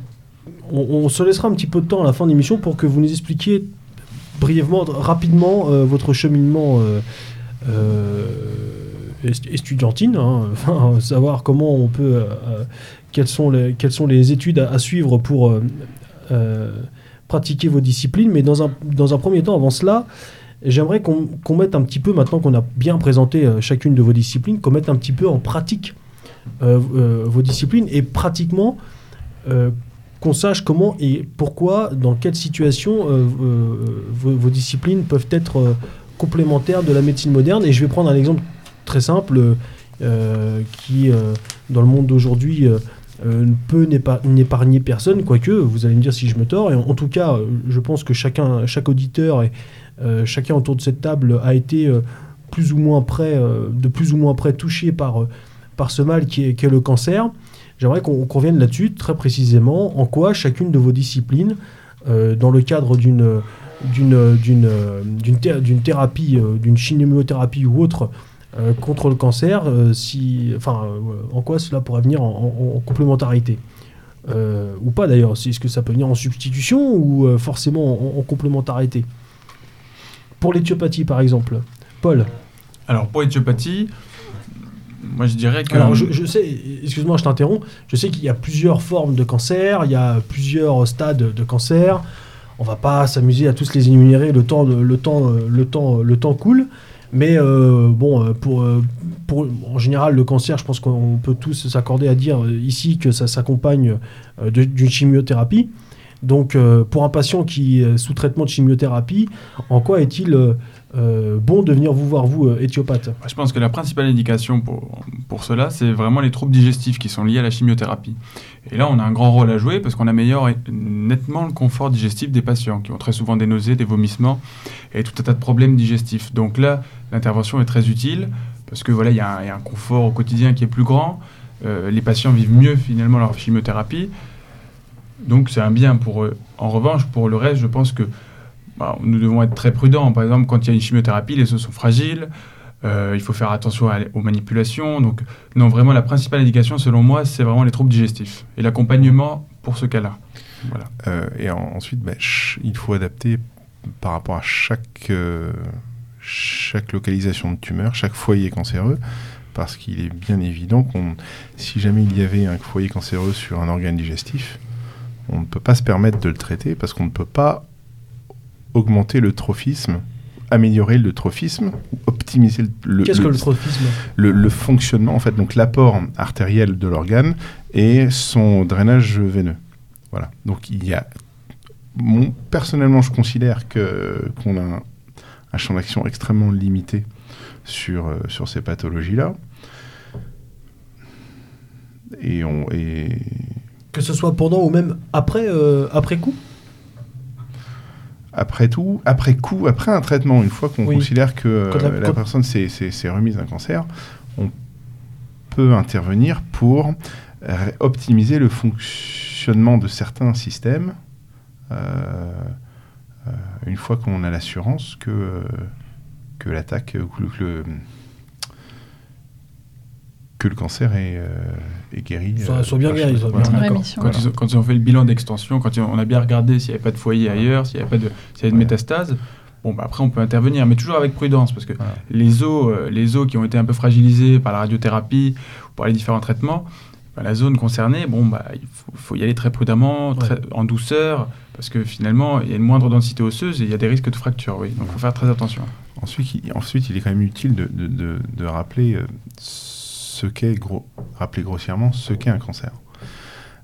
[SPEAKER 2] On, se laissera un petit peu de temps à la fin de l'émission pour que vous nous expliquiez brièvement, rapidement, votre cheminement. estudiantine, hein, enfin, savoir comment on peut, quelles, sont les, quelles sont les études à, à suivre pour euh, pratiquer vos disciplines. Mais dans un, dans un premier temps, avant cela, j'aimerais qu'on mette un petit peu, maintenant qu'on a bien présenté euh, chacune de vos disciplines, qu'on mette un petit peu en pratique euh, vos disciplines et pratiquement qu'on sache comment et pourquoi, dans quelle situation vos, disciplines peuvent être complémentaires de la médecine moderne. Et je vais prendre un exemple très simple qui, dans le monde d'aujourd'hui, euh, peut n'épargner personne, quoique, vous allez me dire si je me tords, et en, tout cas, euh, je pense que chacun, chaque auditeur et euh, chacun autour de cette table a été plus ou moins près, de plus ou moins près touché par, par ce mal qui est, le cancer. J'aimerais qu'on revienne là-dessus très précisément, en quoi chacune de vos disciplines, dans le cadre d'une d'une thérapie, d'une chimiothérapie ou autre, euh, contre le cancer, euh, si, enfin, euh, en quoi cela pourrait venir en, complémentarité ou pas d'ailleurs Est-ce que ça peut venir en substitution ou forcément en, complémentarité? Pour l'éthiopathie par exemple, Paul
[SPEAKER 5] Alors pour l'éthiopathie, moi je dirais que.
[SPEAKER 2] Alors je, sais, excuse-moi, je t'interromps. Je sais qu'il y a plusieurs formes de cancer, il y a plusieurs stades de cancer. On va pas s'amuser à tous les énumérer. Le temps, le temps, le temps, le temps coule. Mais euh, bon, euh, pour, euh, pour, en général, le cancer, je pense qu'on peut tous s'accorder à dire ici que ça s'accompagne d'une chimiothérapie. Donc, pour un patient qui est sous traitement de chimiothérapie, en quoi est-il bon de venir vous voir, vous, éthiopathe?
[SPEAKER 5] Je pense que la principale indication pour, pour cela, c'est vraiment les troubles digestifs qui sont liés à la chimiothérapie. Et là, on a un grand rôle à jouer parce qu'on améliore nettement le confort digestif des patients qui ont très souvent des nausées, des vomissements et tout un tas de problèmes digestifs. Donc là, l'intervention est très utile parce que voilà, il y, a un confort au quotidien qui est plus grand. Euh, les patients vivent mieux finalement leur chimiothérapie. Donc c'est un bien pour eux. En revanche, pour le reste, je pense que bah, nous devons être très prudents. Par exemple, quand il y a une chimiothérapie, les os sont fragiles. Euh, il faut faire attention aux manipulations. Donc, non, vraiment, la principale indication, selon moi, c'est vraiment les troubles digestifs et l'accompagnement pour ce cas-là.
[SPEAKER 3] Voilà. Euh, et ensuite, bah, il faut adapter par rapport à chaque, euh, chaque localisation de tumeur, chaque foyer cancéreux, parce qu'il est bien évident qu'on, si jamais il y avait un foyer cancéreux sur un organe digestif, on ne peut pas se permettre de le traiter parce qu'on ne peut pas augmenter le trophisme améliorer le trophisme, optimiser le,
[SPEAKER 2] Qu'est-ce que le trophisme
[SPEAKER 3] le, fonctionnement, en fait, donc l'apport artériel de l'organe et son drainage veineux. Voilà. Donc il y a. personnellement, je considère que qu'on a un, champ d'action extrêmement limité sur, euh, sur ces pathologies-là. Et on. Et...
[SPEAKER 2] Que ce soit pendant ou même après, euh, après coup
[SPEAKER 3] après tout, après coup, après un traitement, une fois qu'on considère que la, personne s'est remise d'un cancer, on peut intervenir pour optimiser le fonctionnement de certains systèmes euh, euh, une fois qu'on a l'assurance que, que l'attaque, que le, que le cancer est, euh, est guéri.
[SPEAKER 2] Soit, soit bien guéri. Soit bien,
[SPEAKER 5] quand, ils, quand, ils, ont fait le bilan d'extension, quand on a bien regardé s'il n'y avait pas de foyer ailleurs, s'il n'y avait pas de, s'il y avait de métastase, bon, bah après on peut intervenir, mais toujours avec prudence, parce que les, os, euh, les os qui ont été un peu fragilisés par la radiothérapie ou par les différents traitements, bah, la zone concernée, bon, bah, il faut, y aller très prudemment, très, en douceur, parce que finalement, il y a une moindre densité osseuse et il y a des risques de fracture, oui. Donc il faut faire très attention.
[SPEAKER 3] Ensuite, il, ensuite, il est quand même utile de, de, de, rappeler... Euh, ce qu'est, gros, grossièrement, ce qu'est un cancer.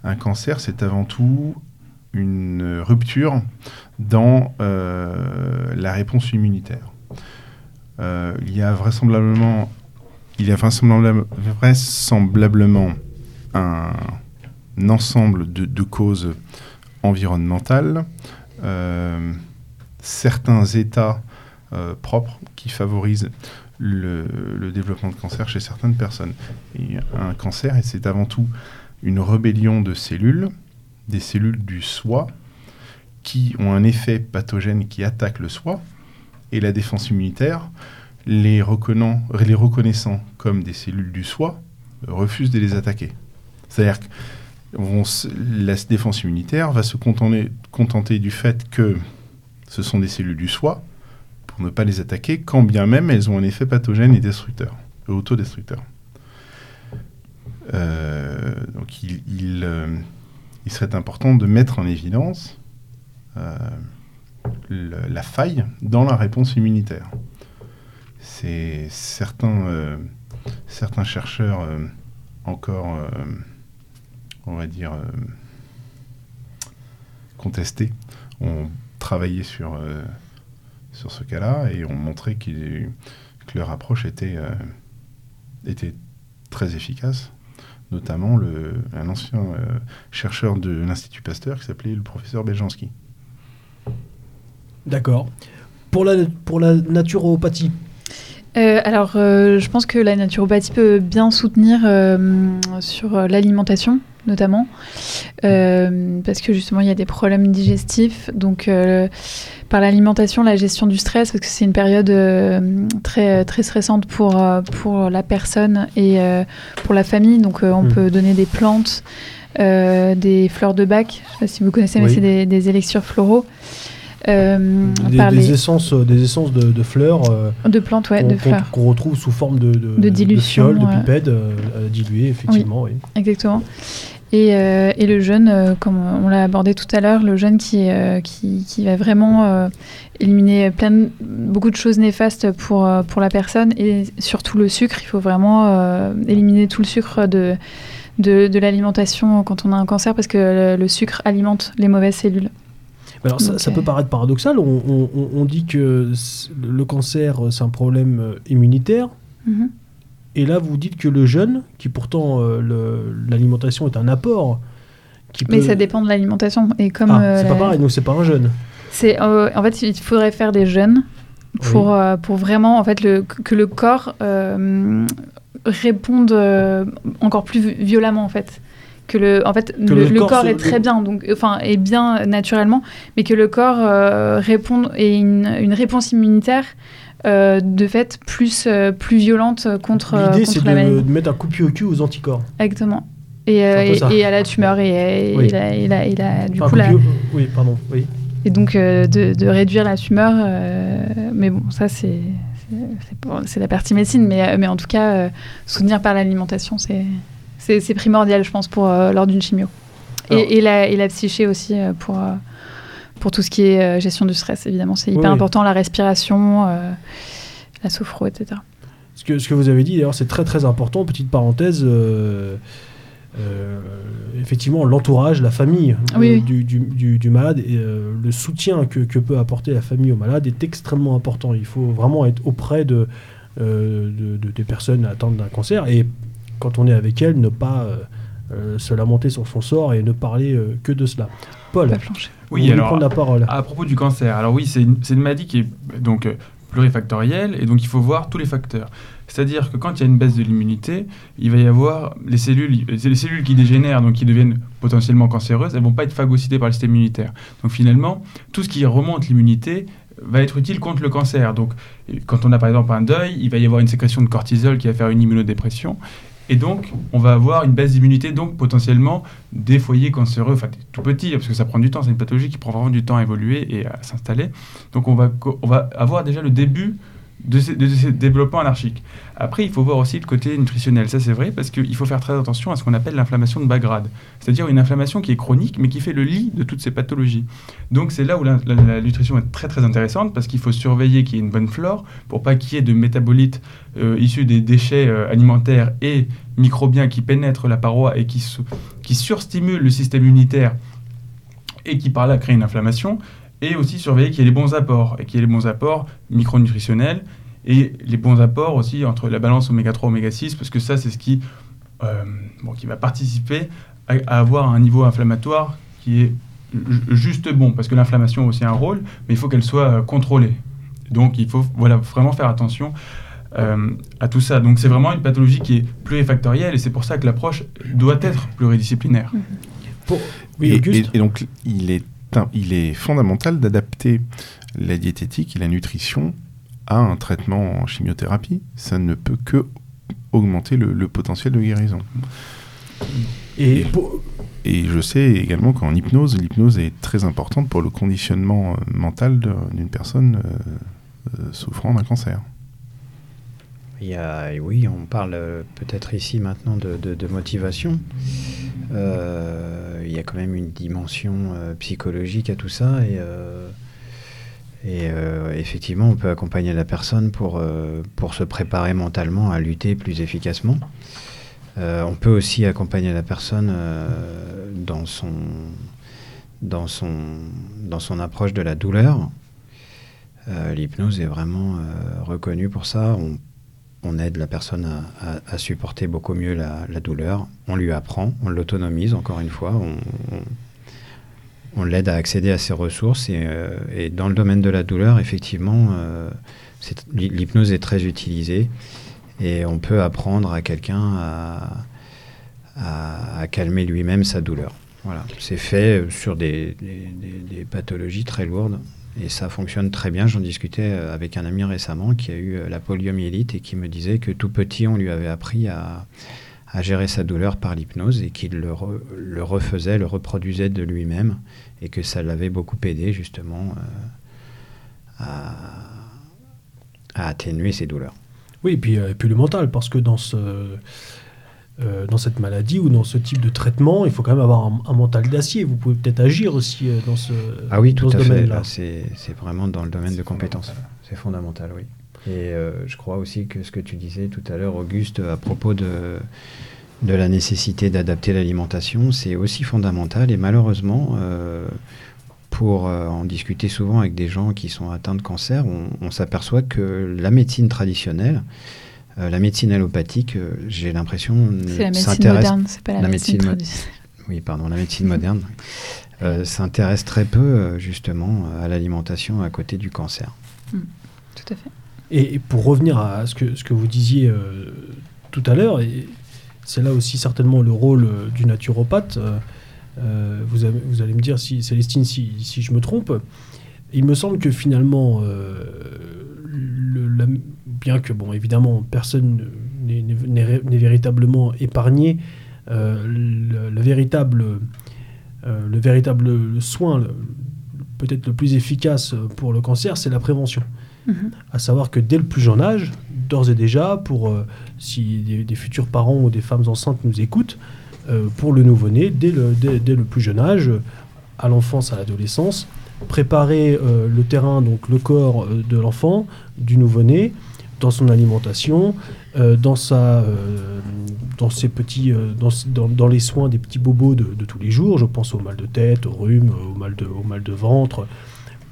[SPEAKER 3] Un cancer, c'est avant tout une rupture dans euh, la réponse immunitaire. Euh, il y a vraisemblablement, il y a vraisemblablement, un, ensemble de, causes environnementales, euh, certains états propres qui favorisent le, développement de cancer chez certaines personnes. un cancer, et c'est avant tout une rébellion de cellules, des cellules du soi, qui ont un effet pathogène qui attaque le soi, et la défense immunitaire, les, reconnaissant, comme des cellules du soi, refuse de les attaquer. C'est-à-dire que la défense immunitaire va se contenter du fait que ce sont des cellules du soi, pour ne pas les attaquer, quand bien même elles ont un effet pathogène et destructeur, autodestructeur. Euh, donc il, euh, il, serait important de mettre en évidence euh, la faille dans la réponse immunitaire. C'est certains, certains chercheurs encore, on va dire, contestés ont travaillé sur sur ce cas-là et ont montré que leur approche était, euh, était très efficace, notamment le, un ancien euh, chercheur de l'Institut Pasteur qui s'appelait le professeur Beljanski.
[SPEAKER 2] D'accord. Pour la, pour la naturopathie
[SPEAKER 4] euh, alors, je pense que la naturopathie peut bien soutenir sur l'alimentation, notamment, parce que justement, il y a des problèmes digestifs. Donc, par l'alimentation, la gestion du stress, parce que c'est une période euh, très, très stressante pour, euh, pour la personne et euh, pour la famille. Donc on hmm. peut donner des plantes, des fleurs de bac, je ne sais pas si vous connaissez, mais c'est des, des, élixirs floraux.
[SPEAKER 2] Des, essences, des essences de, fleurs.
[SPEAKER 4] de plantes, ouais, de fleurs.
[SPEAKER 2] Qu'on retrouve sous forme de,
[SPEAKER 4] de, dilution.
[SPEAKER 2] De, de pipette diluée, effectivement. Oui,
[SPEAKER 4] Exactement. Euh, et, le jeûne, euh, comme on l'a abordé tout à l'heure, le jeûne qui, euh, qui, qui, va vraiment éliminer plein beaucoup de choses néfastes pour, pour la personne et surtout le sucre. Il faut vraiment éliminer tout le sucre de, de, de l'alimentation quand on a un cancer parce que le, sucre alimente les mauvaises cellules.
[SPEAKER 2] Alors ça, peut paraître paradoxal, on, on, dit que le cancer c'est un problème immunitaire, mhm. et là vous dites que le jeûne, qui pourtant l'alimentation est un apport,
[SPEAKER 4] mais ça dépend de l'alimentation. Et comme
[SPEAKER 2] ah, c'est pas pareil, donc c'est pas un jeûne.
[SPEAKER 4] C'est euh, en fait il faudrait faire des jeûnes pour euh, pour vraiment en fait le, que le corps euh, réponde encore plus violemment en fait que le en fait le, corps, est très bien donc enfin est bien naturellement mais que le corps réponde et une, une réponse immunitaire de fait plus, plus violente contre,
[SPEAKER 2] L'idée, c'est de, de, mettre un coup de pied au cul aux anticorps.
[SPEAKER 4] Exactement. Et, euh, et, à la tumeur. Et, a, du coup, la...
[SPEAKER 2] Oui, pardon. Oui.
[SPEAKER 4] Et donc, euh, de, de, réduire la tumeur. Euh, mais bon, ça, c'est c'est la partie médecine. Mais, mais en tout cas, soutenir par l'alimentation, c'est primordial, je pense, pour, lors d'une chimio. et, la, et la psyché aussi, pour, pour tout ce qui est gestion du stress, évidemment. C'est hyper important, la respiration, la sophro, etc.
[SPEAKER 2] Ce que, ce que vous avez dit, d'ailleurs, c'est très très important. Petite parenthèse, euh, effectivement l'entourage, la famille euh, Du, du, malade et euh, le soutien que, que, peut apporter la famille au malade est extrêmement important. Il faut vraiment être auprès de, de, des personnes atteintes d'un cancer et quand on est avec elles, ne pas se lamenter sur son sort et ne parler que de cela. Paul,
[SPEAKER 5] oui, alors, la parole. À propos du cancer, alors oui, c'est une, une, maladie qui est donc plurifactorielle et donc il faut voir tous les facteurs. C'est-à-dire que quand il y a une baisse de l'immunité, il va y avoir les cellules, les cellules qui dégénèrent, donc qui deviennent potentiellement cancéreuses, elles vont pas être phagocytées par le système immunitaire. Donc finalement, tout ce qui remonte l'immunité va être utile contre le cancer. Donc quand on a par exemple un deuil, il va y avoir une sécrétion de cortisol qui va faire une immunodépression. Et donc, on va avoir une baisse d'immunité, donc potentiellement des foyers cancéreux, enfin tout petits, parce que ça prend du temps, c'est une pathologie qui prend vraiment du temps à évoluer et à s'installer. Donc on va, on va avoir déjà le début de ces, développements anarchiques. Après, il faut voir aussi le côté nutritionnel. Ça, c'est vrai, parce qu'il faut faire très attention à ce qu'on appelle l'inflammation de bas grade. C'est-à-dire une inflammation qui est chronique, mais qui fait le lit de toutes ces pathologies. Donc, c'est là où la, nutrition est très, très intéressante, parce qu'il faut surveiller qu'il y ait une bonne flore, pour pas qu'il y ait de métabolites euh, issus des déchets euh, alimentaires et microbiens qui pénètrent la paroi et qui, surstimulent le système immunitaire et qui, par là, créent une inflammation et aussi surveiller qu'il y ait les bons apports, et qu'il y ait les bons apports micronutritionnels, et les bons apports aussi entre la balance oméga 3 oméga 6, parce que ça, c'est ce qui, euh, bon, qui va participer à, avoir un niveau inflammatoire qui est juste bon, parce que l'inflammation a aussi un rôle, mais il faut qu'elle soit euh, contrôlée. Donc il faut voilà, vraiment faire attention euh, à tout ça. Donc c'est vraiment une pathologie qui est plurifactorielle, et c'est pour ça que l'approche doit être pluridisciplinaire.
[SPEAKER 3] oui, et donc il est il est fondamental d'adapter la diététique et la nutrition à un traitement en chimiothérapie. Ça ne peut que augmenter le, potentiel de guérison. Et, je sais également qu'en hypnose, l'hypnose est très importante pour le conditionnement euh, mental d'une personne euh, euh, souffrant d'un cancer.
[SPEAKER 6] Il y a, oui, on parle peut-être ici maintenant de motivation. Euh, il y a quand même une dimension euh, psychologique à tout ça et, euh, effectivement on peut accompagner la personne pour, pour se préparer mentalement à lutter plus efficacement. on peut aussi accompagner la personne dans, son, dans, son, dans son approche de la douleur. L'hypnose est vraiment reconnue pour ça. On aide la personne à, supporter beaucoup mieux la, douleur, on lui apprend, on l'autonomise encore une fois, on, l'aide à accéder à ses ressources et, euh, dans le domaine de la douleur, effectivement, euh, l'hypnose est très utilisée et on peut apprendre à quelqu'un à, calmer lui-même sa douleur. Voilà, c'est fait sur des pathologies très lourdes et ça fonctionne très bien. J'en discutais euh, avec un ami récemment qui a eu euh, la poliomyélite et qui me disait que tout petit, on lui avait appris à, gérer sa douleur par l'hypnose et qu'il le, refaisait, le reproduisait de lui-même et que ça l'avait beaucoup aidé justement euh, à, atténuer ses douleurs.
[SPEAKER 2] Oui, puis, et puis le mental, parce que dans ce euh, dans cette maladie ou dans ce type de traitement, il faut quand même avoir un, mental d'acier. Vous pouvez peut-être agir aussi euh, dans ce
[SPEAKER 6] Ah oui, tout à fait. C'est vraiment dans le domaine de compétences. C'est fondamental, oui. Et euh, je crois aussi que ce que tu disais tout à l'heure, Auguste, à propos de, de la nécessité d'adapter l'alimentation, c'est aussi fondamental et malheureusement, pour en discuter souvent avec des gens qui sont atteints de cancer, on, s'aperçoit que la médecine traditionnelle, la médecine allopathique, j'ai l'impression,
[SPEAKER 4] c'est la médecine moderne, c'est pas la, médecine, médecine
[SPEAKER 6] traditionnelle. Oui, pardon, la médecine moderne s'intéresse très peu justement à l'alimentation à côté du cancer.
[SPEAKER 4] Mm. tout à fait.
[SPEAKER 2] Et, pour revenir à ce que, ce que vous disiez euh, tout à l'heure, et c'est là aussi certainement le rôle euh, du naturopathe, euh, vous, vous, allez me dire, si, Célestine, si, si, je me trompe, il me semble que finalement, le, bien que, bon, évidemment, personne n'est véritablement épargné, le, véritable, le véritable soin, peut-être le plus efficace pour le cancer, c'est la prévention. Mhm. À savoir que dès le plus jeune âge, d'ores et déjà, pour euh, si des, futurs parents ou des femmes enceintes nous écoutent, euh, pour le nouveau-né, dès le, dès, le, plus jeune âge, à l'enfance, à l'adolescence, préparer euh, le terrain, donc le corps de l'enfant, du nouveau-né, dans son alimentation, dans, sa, dans ses petits, dans, dans, les soins des petits bobos de, tous les jours. Je pense au mal de tête, au rhume, au mal de, au mal de ventre,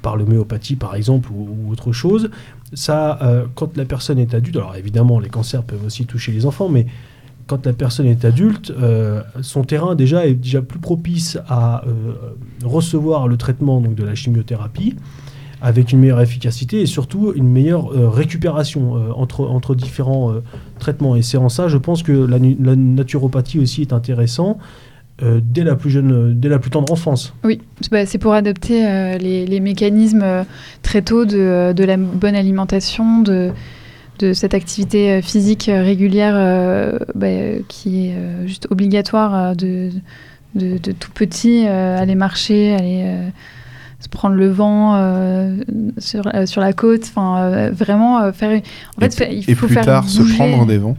[SPEAKER 2] par l'homéopathie par exemple ou, autre chose. Ça, euh, quand la personne est adulte, alors évidemment les cancers peuvent aussi toucher les enfants, mais quand la personne est adulte, euh, son terrain déjà est déjà plus propice à euh, recevoir le traitement donc, de la chimiothérapie avec une meilleure efficacité et surtout une meilleure récupération entre, entre différents traitements. Et c'est en ça, je pense que la, naturopathie aussi est intéressant euh, dès la plus jeune, dès la plus tendre enfance.
[SPEAKER 4] Oui, bah, c'est pour adopter euh, les, mécanismes euh, très tôt de, la bonne alimentation, de, de cette activité physique régulière bah, qui est juste obligatoire de, de, tout petit, aller marcher, aller se prendre le vent sur, sur la côte, enfin vraiment faire.
[SPEAKER 3] En fait, il faut et plus tard se prendre des vents.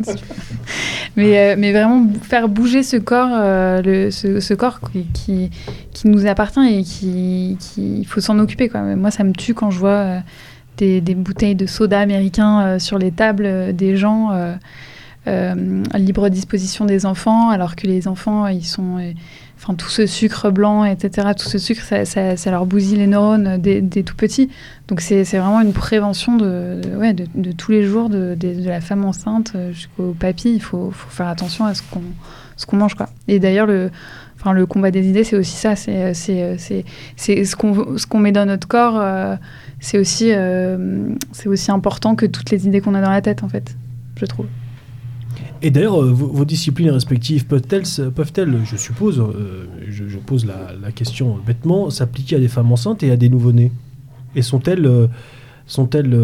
[SPEAKER 4] mais, euh, mais vraiment faire bouger ce corps, euh, le, ce, corps qui, qui, nous appartient et qui, il faut s'en occuper. Quoi. Moi, ça me tue quand je vois euh, des, des, bouteilles de soda américain sur les tables des gens à libre disposition des enfants, alors que les enfants, ils sont tout ce sucre blanc, etc., tout ce sucre, ça, leur bousille les neurones des, tout petits. Donc c'est vraiment une prévention de, tous les jours de, la femme enceinte jusqu'au papy. Il faut, faire attention à ce qu'on mange. Quoi. Et d'ailleurs, le, combat des idées, c'est aussi ça. C'est ce qu'on ce qu'on met dans notre corps. Euh, euh, c'est aussi important que toutes les idées qu'on a dans la tête, en fait, je trouve.
[SPEAKER 2] Et d'ailleurs, euh, vos, disciplines respectives peuvent-elles, peuvent-elles je suppose, euh, je, pose la, question bêtement, s'appliquer à des femmes enceintes et à des nouveau-nés? Et sont-elles, euh, sont-elles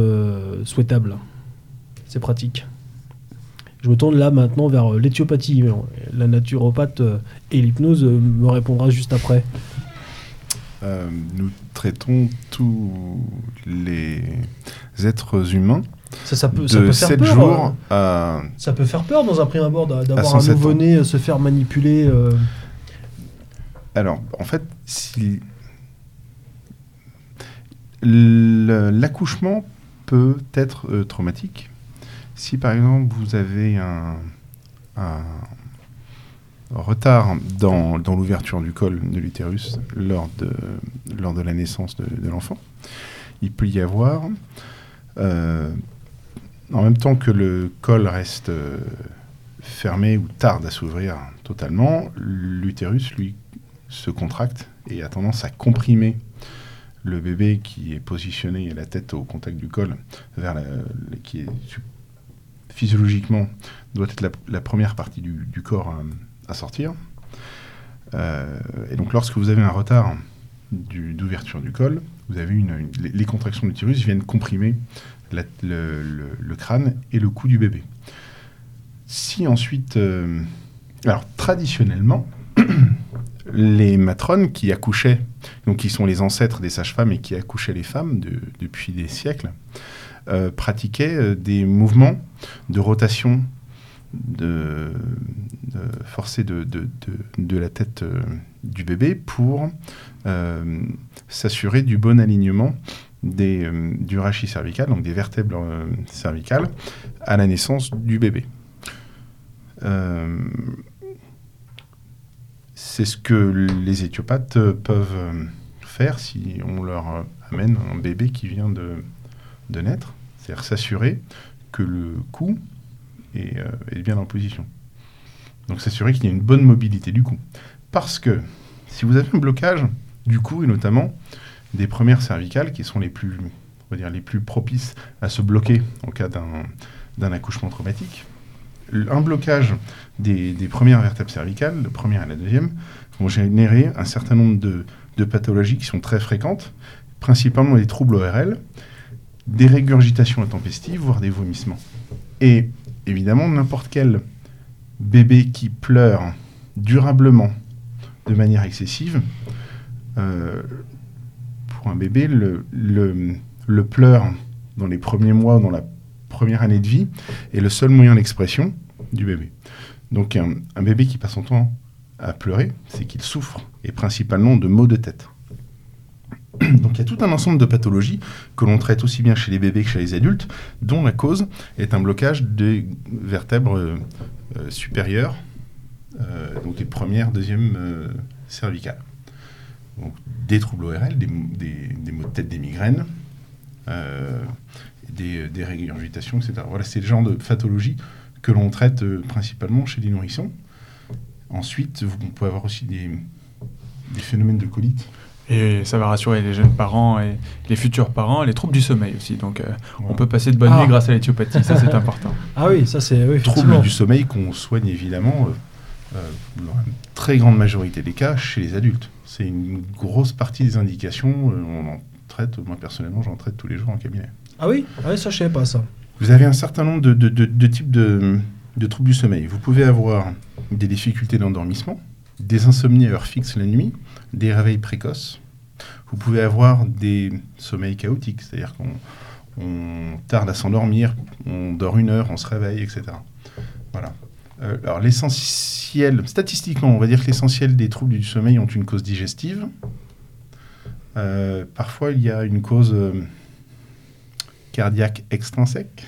[SPEAKER 2] souhaitables? C'est pratique. Je me tourne là maintenant vers l'éthiopathie. La naturopathe et l'hypnose me répondra juste après.
[SPEAKER 3] nous traitons tous les êtres humains
[SPEAKER 2] ça, peut, faire peur. Jours euh, Ça peut faire peur dans un prime abord d'avoir un nouveau-né euh, se faire manipuler. Euh.
[SPEAKER 3] Alors, en fait, si l'accouchement peut être traumatique, si par exemple vous avez un, retard dans, dans l'ouverture du col de l'utérus lors de, lors de la naissance de, l'enfant, il peut y avoir en même temps que le col reste euh, fermé ou tarde à s'ouvrir totalement, l'utérus, lui, se contracte et a tendance à comprimer le bébé qui est positionné la tête au contact du col qui est physiologiquement doit être la, première partie du, corps à, sortir. Euh, et donc lorsque vous avez un retard d'ouverture du, col, vous avez les, contractions de l'utérus viennent comprimer le, crâne et le cou du bébé. Si ensuite, euh, alors traditionnellement, les matrones qui accouchaient, donc qui sont les ancêtres des sages-femmes et qui accouchaient les femmes depuis des siècles, euh, pratiquaient euh, des mouvements de rotation de, forcée de, de, la tête du bébé pour s'assurer du bon alignement des, euh, du rachis cervical, donc des vertèbres euh, cervicales, à la naissance du bébé. c'est ce que les éthiopathes peuvent faire si on leur amène un bébé qui vient de, de naître, c'est-à-dire s'assurer que le cou est, est bien en position. Donc s'assurer qu'il y a une bonne mobilité du cou. Parce que si vous avez un blocage du cou, et notamment des premières cervicales qui sont les plus, on va dire, les plus propices à se bloquer en cas d'un accouchement traumatique, un blocage des, premières vertèbres cervicales, la première et la deuxième, vont générer un certain nombre de, de pathologies qui sont très fréquentes, principalement des troubles ORL, des régurgitations intempestives, voire des vomissements. Et évidemment, n'importe quel bébé qui pleure durablement de manière excessive, euh, pour un bébé, le, le, pleur dans les premiers mois, dans la première année de vie, est le seul moyen d'expression du bébé. Donc un, bébé qui passe son temps à pleurer, c'est qu'il souffre, et principalement de maux de tête. Donc il y a tout un ensemble de pathologies que l'on traite aussi bien chez les bébés que chez les adultes, dont la cause est un blocage des vertèbres euh, euh, supérieures, euh, donc les premières, deuxièmes cervicales. Donc, des troubles ORL, des, des, maux de tête, des migraines, des, des, régurgitations, etc. Voilà, c'est le genre de pathologie que l'on traite principalement chez les nourrissons. Ensuite, vous pouvez avoir aussi des, des phénomènes de colite
[SPEAKER 5] et ça va rassurer les jeunes parents et les futurs parents, les troubles du sommeil aussi. Donc, euh, on peut passer de bonnes nuits ah. grâce à l'éthiopathie, ça c'est important.
[SPEAKER 2] Ah oui, ça c'est. Oui,
[SPEAKER 3] troubles du sommeil qu'on soigne évidemment euh, euh, dans la très grande majorité des cas chez les adultes. C'est une grosse partie des indications. on en traite, moi personnellement, j'en traite tous les jours en cabinet.
[SPEAKER 2] Ah oui, ah ça je savais pas ça.
[SPEAKER 3] Vous avez un certain nombre de, de, de types de, troubles du sommeil. Vous pouvez avoir des difficultés d'endormissement, des insomnies à heure fixe la nuit, des réveils précoces. Vous pouvez avoir des sommeils chaotiques, c'est-à-dire qu'on tarde à s'endormir, on dort une heure, on se réveille, etc. Voilà. Euh, alors l'essentiel, statistiquement, on va dire que l'essentiel des troubles du sommeil ont une cause digestive. Euh, parfois, il y a une cause euh, cardiaque extrinsèque,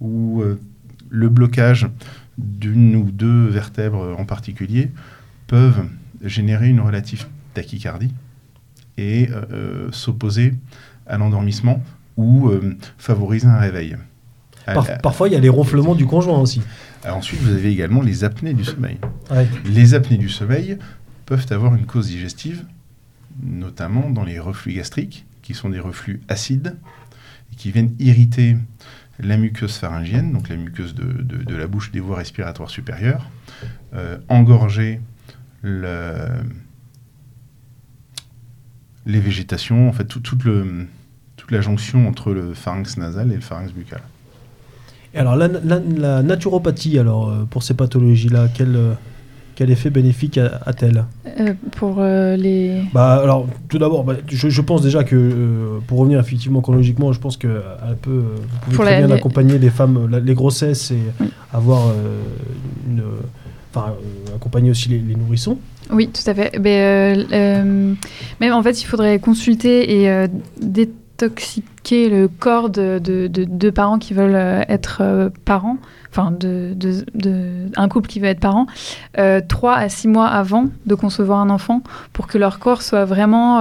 [SPEAKER 3] ou le blocage d'une ou deux vertèbres en particulier peuvent générer une relative tachycardie et s'opposer à l'endormissement ou favoriser un réveil.
[SPEAKER 2] parfois, il y a les ronflements du conjoint aussi.
[SPEAKER 3] Ensuite, vous avez également les apnées du sommeil. Les apnées du sommeil peuvent avoir une cause digestive, notamment dans les reflux gastriques, qui sont des reflux acides, et qui viennent irriter la muqueuse pharyngienne, donc la muqueuse de, la bouche des voies respiratoires supérieures, euh, engorger le, les végétations, en fait, le, toute la jonction entre le pharynx nasal et le pharynx buccal.
[SPEAKER 2] Et alors, la, naturopathie, alors, euh, pour ces pathologies-là, quel, euh, quel effet bénéfique a-t-elle?
[SPEAKER 4] Euh, Pour les...
[SPEAKER 2] Bah, alors, tout d'abord, bah, je, pense déjà que, pour revenir effectivement chronologiquement, je pense que peut, vous pouvez très bien accompagner les femmes, les grossesses et avoir une... Enfin, accompagner aussi les, les nourrissons.
[SPEAKER 4] Oui, tout à fait. Mais, euh, euh, même en fait, il faudrait consulter et euh, détoxiquer le corps de, deux parents qui veulent être parents, enfin de, un couple qui veut être parent, trois à six mois avant de concevoir un enfant, pour que leur corps soit vraiment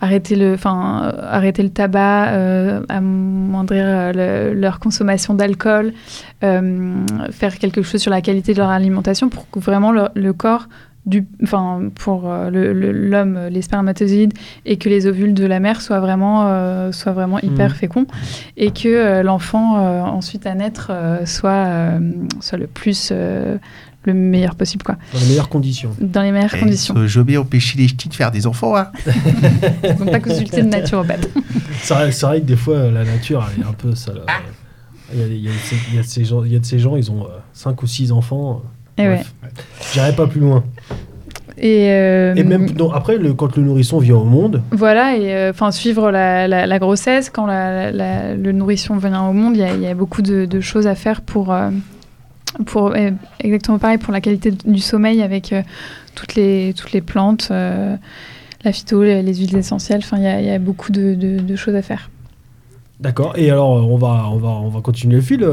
[SPEAKER 4] arrêter le, enfin arrêter le tabac, amoindrir leur consommation d'alcool, faire quelque chose sur la qualité de leur alimentation, pour que vraiment le corps du, enfin, pour euh, l'homme, les spermatozoïdes, et que les ovules de la mère soient vraiment, euh, soient vraiment mmh. hyper féconds, et que euh, l'enfant ensuite à naître soit, soit le plus le meilleur possible quoi.
[SPEAKER 2] Dans les meilleures conditions.
[SPEAKER 4] Dans les meilleures conditions.
[SPEAKER 3] J'ai oublié empêcher les ch'tis de faire des enfants. Hein.
[SPEAKER 4] Donc pas consulter de naturopathe.
[SPEAKER 2] c'est vrai, vrai, que des fois la nature elle est un peu ça. Il y, a, il, y a, ces gens, il y a de ces gens, ils ont 5 ou 6 enfants.
[SPEAKER 4] Et ouais.
[SPEAKER 2] J'irai pas plus loin.
[SPEAKER 4] Et, euh,
[SPEAKER 2] et, même après, le, quand le nourrisson vient au monde.
[SPEAKER 4] Voilà, et euh, enfin suivre la, la, grossesse, quand le nourrisson vient au monde, il y, a beaucoup de, choses à faire pour, euh, pour exactement pareil pour la qualité du sommeil avec toutes, les, toutes les plantes, la phyto, les, huiles essentielles. Enfin, il y, y, a beaucoup de, de choses à faire.
[SPEAKER 2] D'accord. Et alors, on va, on va, on va continuer le fil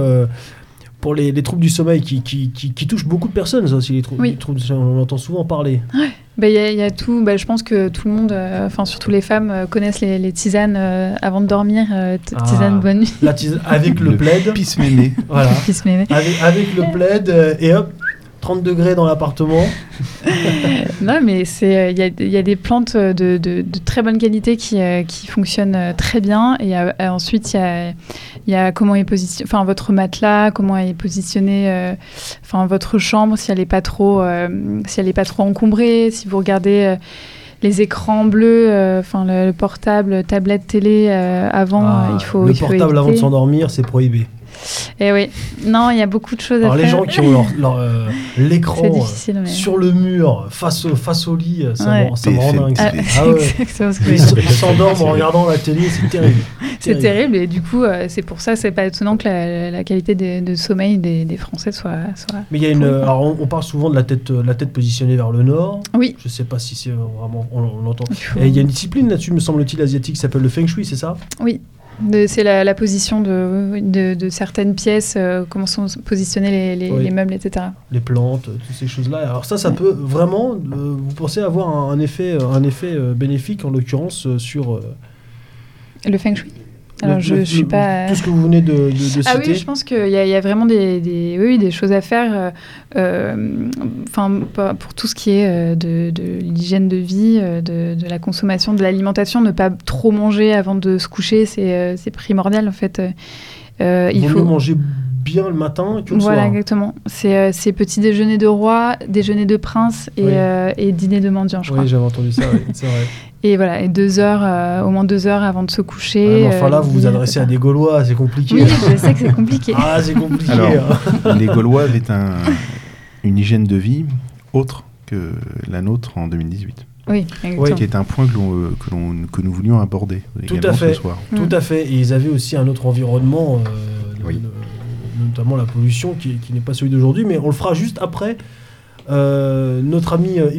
[SPEAKER 2] pour les, les, troubles du sommeil qui, qui, qui, touchent beaucoup de personnes, ça aussi, les, trou les troubles du sommeil, on en entend souvent parler.
[SPEAKER 4] Ouais. Bah, il y, y, a tout. Bah, je pense que tout le monde, euh, enfin surtout les femmes, euh, connaissent les, les tisanes euh, avant de dormir. Ah, tisane bonne nuit.
[SPEAKER 2] La tisane avec le, plaid.
[SPEAKER 3] Pisse.
[SPEAKER 2] Voilà. avec, avec, le plaid et hop, 30 degrés dans l'appartement.
[SPEAKER 4] non, mais c'est il y, y, a des plantes de, de, de très bonne qualité qui, qui fonctionnent très bien. Et ensuite, il y a, y a comment est positionné, enfin votre matelas, comment est positionné, enfin votre chambre, si elle n'est pas trop, si elle est pas trop encombrée, si vous regardez les écrans bleus, enfin le, portable, tablette, télé avant, ah, il faut.
[SPEAKER 2] Le
[SPEAKER 4] il
[SPEAKER 2] portable avant de s'endormir, c'est prohibé.
[SPEAKER 4] Et eh oui, non, il y a beaucoup de choses
[SPEAKER 2] Alors
[SPEAKER 4] à
[SPEAKER 2] les
[SPEAKER 4] faire.
[SPEAKER 2] gens qui ont leur, leur, euh, l'écran euh, mais... sur le mur, face au, face au lit, ça, ouais. me, rend dingue.
[SPEAKER 4] Ah, ah ouais. exactement ce que
[SPEAKER 2] Ils s'endorment en regardant la télé, c'est terrible.
[SPEAKER 4] C'est terrible. et du coup, euh, c'est pour ça, c'est pas étonnant que la, la qualité de, de sommeil des, des, Français soit, soit.
[SPEAKER 2] Mais il y a une. Alors on, on, parle souvent de la tête, la tête positionnée vers le nord.
[SPEAKER 4] Oui.
[SPEAKER 2] Je sais pas si c'est vraiment. On, on l'entend. Il y a une discipline là-dessus, me semble-t-il, asiatique, qui s'appelle le feng shui, c'est ça?
[SPEAKER 4] Oui. C'est la, la, position de, de, de certaines pièces, euh, comment sont positionnés les, les, oui. les, meubles, etc.
[SPEAKER 2] Les plantes, toutes ces choses-là. Alors ça, ça ouais. peut vraiment, euh, vous pensez avoir un, un effet, un effet euh, bénéfique, en l'occurrence, sur...
[SPEAKER 4] le feng shui alors,
[SPEAKER 2] le,
[SPEAKER 4] je,
[SPEAKER 2] le,
[SPEAKER 4] je suis pas.
[SPEAKER 2] Tout ce que vous venez de, de, de citer.
[SPEAKER 4] Ah oui, je pense qu'il y, y, a vraiment des, des, oui, des choses à faire. Enfin, euh, pour tout ce qui est euh, de, de l'hygiène de vie, euh, de, la consommation, de l'alimentation, ne pas trop manger avant de se coucher, c'est primordial en fait.
[SPEAKER 2] Euh, il faut manger bien le matin que le
[SPEAKER 4] voilà,
[SPEAKER 2] soir.
[SPEAKER 4] exactement. C'est euh, petit déjeuner de roi, déjeuner de prince et, oui. euh, et dîner de mendiant, je
[SPEAKER 2] oui,
[SPEAKER 4] crois.
[SPEAKER 2] Oui, j'avais entendu ça, oui, c'est vrai.
[SPEAKER 4] et voilà, et deux heures, euh, au moins deux heures avant de se coucher.
[SPEAKER 2] Ouais, enfin là, vous vous adressez à des Gaulois, c'est compliqué.
[SPEAKER 4] Oui, je sais que c'est compliqué.
[SPEAKER 2] ah, c'est compliqué.
[SPEAKER 3] Alors, les Gaulois avaient un, une hygiène de vie autre que la nôtre en 2018.
[SPEAKER 4] Oui,
[SPEAKER 3] ouais, qui est un point que, que, que, nous voulions aborder
[SPEAKER 2] Tout à fait.
[SPEAKER 3] ce soir.
[SPEAKER 2] Tout à fait. Et ils avaient aussi un autre environnement, euh, oui. notamment la pollution, qui, qui n'est pas celui d'aujourd'hui, mais on le fera juste après euh, notre ami euh,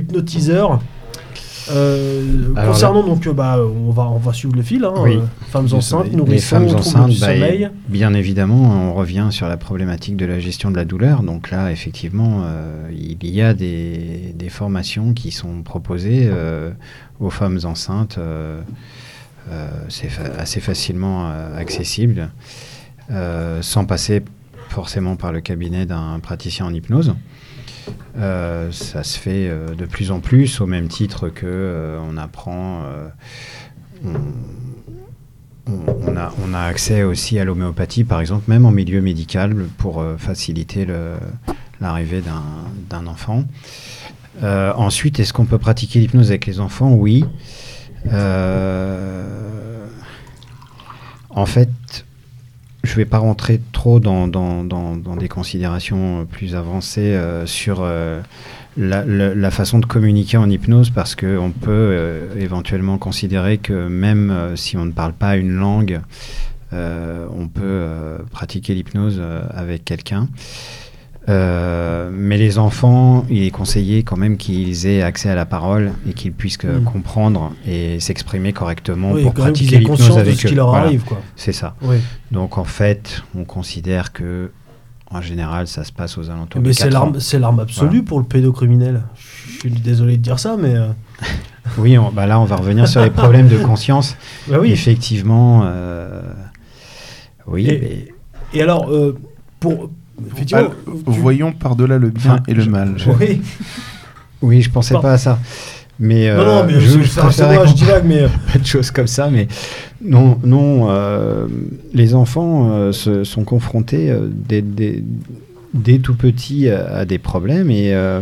[SPEAKER 2] hypnotiseur. concernant là, donc bah on va on va suivre le fil hein,
[SPEAKER 6] oui.
[SPEAKER 2] femmes enceintes nourrissons
[SPEAKER 6] les femmes enceintes
[SPEAKER 2] du sommeil.
[SPEAKER 6] Bah, bien évidemment on revient sur la problématique de la gestion de la douleur donc là effectivement euh, il y a des, des, formations qui sont proposées euh, aux femmes enceintes euh, c'est fa assez facilement accessible sans passer forcément par le cabinet d'un praticien en hypnose euh, ça se fait euh, de plus en plus, au même titre que euh, on apprend, on, a, on, a, accès aussi à l'homéopathie, par exemple, même en milieu médical, pour faciliter l'arrivée d'un enfant. ensuite, est-ce qu'on peut pratiquer l'hypnose avec les enfants? Oui. en fait, je ne vais pas rentrer trop dans, dans, dans, des considérations plus avancées euh, sur euh, la, façon de communiquer en hypnose parce qu'on peut euh, éventuellement considérer que même si on ne parle pas une langue, on peut pratiquer l'hypnose avec quelqu'un. Euh, mais les enfants, il est conseillé quand même qu'ils aient accès à la parole et qu'ils puissent mmh. comprendre et s'exprimer correctement
[SPEAKER 2] oui,
[SPEAKER 6] pour pratiquer l'hypnose avec
[SPEAKER 2] ce qui leur
[SPEAKER 6] voilà.
[SPEAKER 2] arrive.
[SPEAKER 6] C'est ça.
[SPEAKER 2] Oui.
[SPEAKER 6] Donc en fait, on considère que en général, ça se passe aux alentours
[SPEAKER 2] mais
[SPEAKER 6] de
[SPEAKER 2] c'est l'arme, c'est l'arme absolue voilà. pour le pédocriminel. Je suis désolé de dire ça, mais. Euh...
[SPEAKER 6] oui, on, bah là, on va revenir sur les problèmes de conscience.
[SPEAKER 2] Bah oui.
[SPEAKER 6] Effectivement. Euh... Oui.
[SPEAKER 2] Et,
[SPEAKER 6] mais...
[SPEAKER 2] et alors, euh, pour
[SPEAKER 3] Effectivement, ah, tu... voyons par-delà le bien enfin, et le
[SPEAKER 2] je,
[SPEAKER 3] mal.
[SPEAKER 2] Je... Oui.
[SPEAKER 6] oui, je pensais pas à ça. Mais,
[SPEAKER 2] non, non, mais euh, je, je, moi, je divague, mais
[SPEAKER 6] pas de choses comme ça. Mais non, non, euh, les enfants euh, se, sont confrontés euh, dès, dès, dès, tout petits à des problèmes et, euh,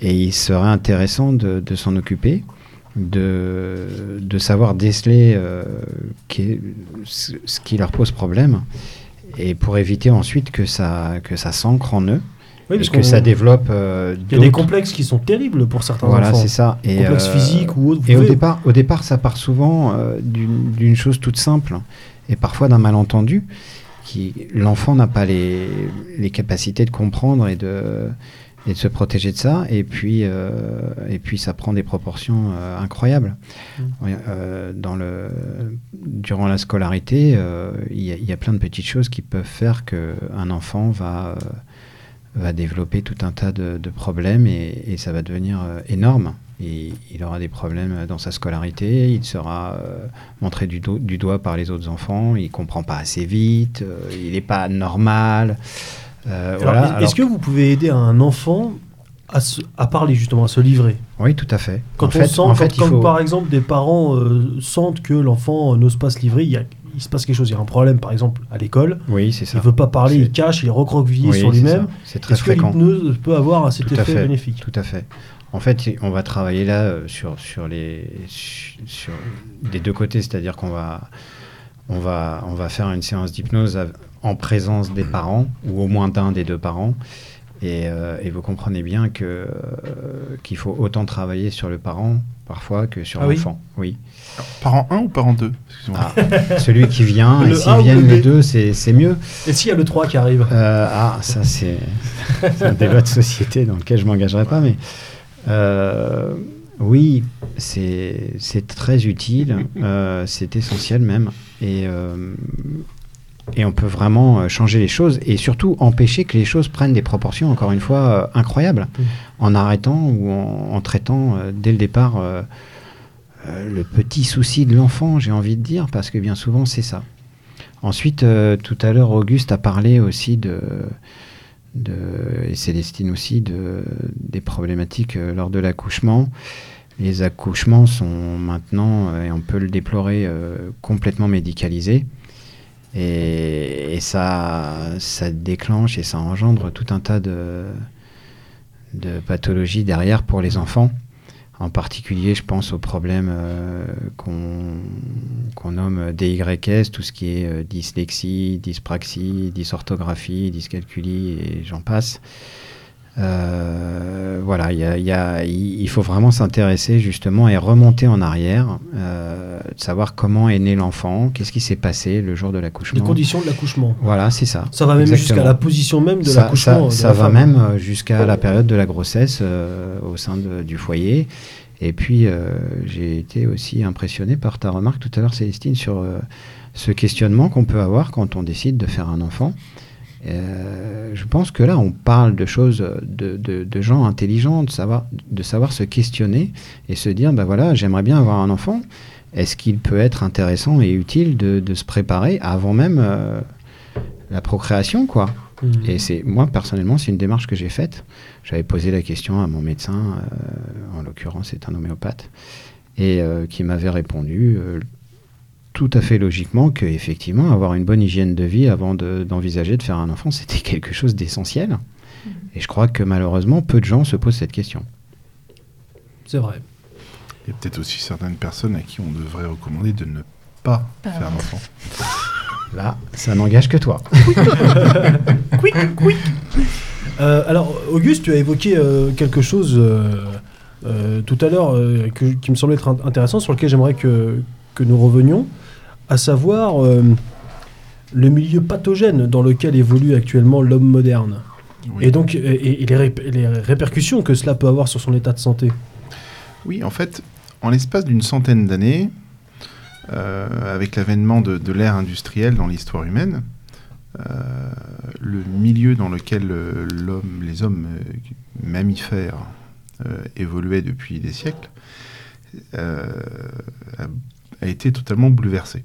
[SPEAKER 6] et il serait intéressant de, de s'en occuper. De, de savoir déceler euh, ce qui leur pose problème et pour éviter ensuite que ça, que ça s'ancre en eux.
[SPEAKER 2] Oui, parce
[SPEAKER 6] que ça développe.
[SPEAKER 2] Euh, Il y a des complexes qui sont terribles pour certains
[SPEAKER 6] voilà,
[SPEAKER 2] enfants.
[SPEAKER 6] Voilà, c'est ça.
[SPEAKER 2] Et complexes euh, physiques ou autres.
[SPEAKER 6] Et au départ, au départ, ça part souvent euh, d'une chose toute simple et parfois d'un malentendu. L'enfant n'a pas les, les, capacités de comprendre et de, et de se protéger de ça. Et puis, euh, et puis ça prend des proportions euh, incroyables. Mmh. Euh, dans le, durant la scolarité, il y, y, a plein de petites choses qui peuvent faire qu'un enfant va, va développer tout un tas de, de problèmes et, et, ça va devenir énorme. Et il aura des problèmes dans sa scolarité, il sera montré du, do du, doigt par les autres enfants, il comprend pas assez vite, il n'est pas normal.
[SPEAKER 2] Euh, est-ce que vous pouvez aider un enfant à, à, parler justement, à se livrer?
[SPEAKER 6] Oui, tout à fait.
[SPEAKER 2] Quand on sent, en fait, quand, par exemple des parents euh, sentent que l'enfant n'ose pas se livrer, il, y a, il, se passe quelque chose, il y a un problème par exemple à l'école.
[SPEAKER 6] Oui, c'est ça.
[SPEAKER 2] Il veut pas parler, il cache, il est recroquevillé sur lui-même.
[SPEAKER 6] C'est très fréquent.
[SPEAKER 2] Que l'hypnose peut avoir cet effet bénéfique?
[SPEAKER 6] Tout à fait. En fait, on va travailler là euh, sur, sur, les, sur des deux côtés, c'est-à-dire qu'on va, on va, on va faire une séance d'hypnose en présence des parents, ou au moins d'un des deux parents. Et, euh, et, vous comprenez bien que euh, qu'il faut autant travailler sur le parent parfois que sur
[SPEAKER 2] ah
[SPEAKER 6] l'enfant. Oui.
[SPEAKER 3] oui. Parent 1 ou parent 2
[SPEAKER 6] ah, Celui qui vient, et s'ils viennent les deux, c'est mieux.
[SPEAKER 2] Et s'il y a le 3 qui arrive?
[SPEAKER 6] Euh, Ah, ça c'est un débat de société dans lequel je ne m'engagerai pas, mais euh, oui, c'est très utile, euh, c'est essentiel même. Et, euh, et on peut vraiment euh, changer les choses et surtout empêcher que les choses prennent des proportions, encore une fois, euh, incroyables, mmh. en arrêtant ou en, en traitant euh, dès le départ euh, le petit souci de l'enfant, j'ai envie de dire, parce que bien souvent c'est ça. Ensuite, tout à l'heure, Auguste a parlé aussi de, de, et Célestine aussi, de, des problématiques lors de l'accouchement. Les accouchements sont maintenant, et on peut le déplorer, complètement médicalisés. Et, ça, ça déclenche et ça engendre tout un tas de, de pathologies derrière pour les enfants. En particulier, je pense aux problèmes euh, qu'on qu nomme DYS, tout ce qui est euh, dyslexie, dyspraxie, dysorthographie, dyscalculie et j'en passe. Euh, voilà, y a, y a, il faut vraiment s'intéresser justement et remonter en arrière, euh, savoir comment est né l'enfant, qu'est-ce qui s'est passé le jour de l'accouchement.
[SPEAKER 2] Les conditions de l'accouchement.
[SPEAKER 6] Voilà, c'est ça.
[SPEAKER 2] Ça va même jusqu'à la position même de l'accouchement.
[SPEAKER 6] Ça, ça va même euh, jusqu'à la période de la grossesse euh, au sein de, du foyer. Et puis, j'ai été aussi impressionné par ta remarque tout à l'heure, Célestine, sur ce questionnement qu'on peut avoir quand on décide de faire un enfant. Euh, je pense que là, on parle de choses, de, de, de, gens intelligents, de savoir, de savoir se questionner et se dire, ben voilà, j'aimerais bien avoir un enfant. Est-ce qu'il peut être intéressant et utile de, de se préparer avant même euh, la procréation, quoi? Mmh. Et c'est moi personnellement, c'est une démarche que j'ai faite. J'avais posé la question à mon médecin, euh, en l'occurrence, c'est un homéopathe, et euh, qui m'avait répondu tout à fait logiquement que effectivement avoir une bonne hygiène de vie avant d'envisager de, de, faire un enfant, c'était quelque chose d'essentiel. Mmh. Et je crois que malheureusement, peu de gens se posent cette question.
[SPEAKER 2] C'est vrai.
[SPEAKER 3] Il y a peut-être aussi certaines personnes à qui on devrait recommander de ne pas faire un enfant.
[SPEAKER 6] Là, ça n'engage que toi.
[SPEAKER 2] quick, quick. Euh, alors, Auguste, tu as évoqué euh, quelque chose euh, euh tout à l'heure qui me semblait être intéressant, sur lequel j'aimerais que, que nous revenions à savoir euh, le milieu pathogène dans lequel évolue actuellement l'homme moderne. Oui. Et donc, et, et les, ré les, répercussions que cela peut avoir sur son état de santé.
[SPEAKER 3] Oui, en fait, en l'espace d'une centaine d'années, euh, avec l'avènement de, de l'ère industrielle dans l'histoire humaine, euh, le milieu dans lequel les hommes mammifères évoluaient depuis des siècles a, a été totalement bouleversé.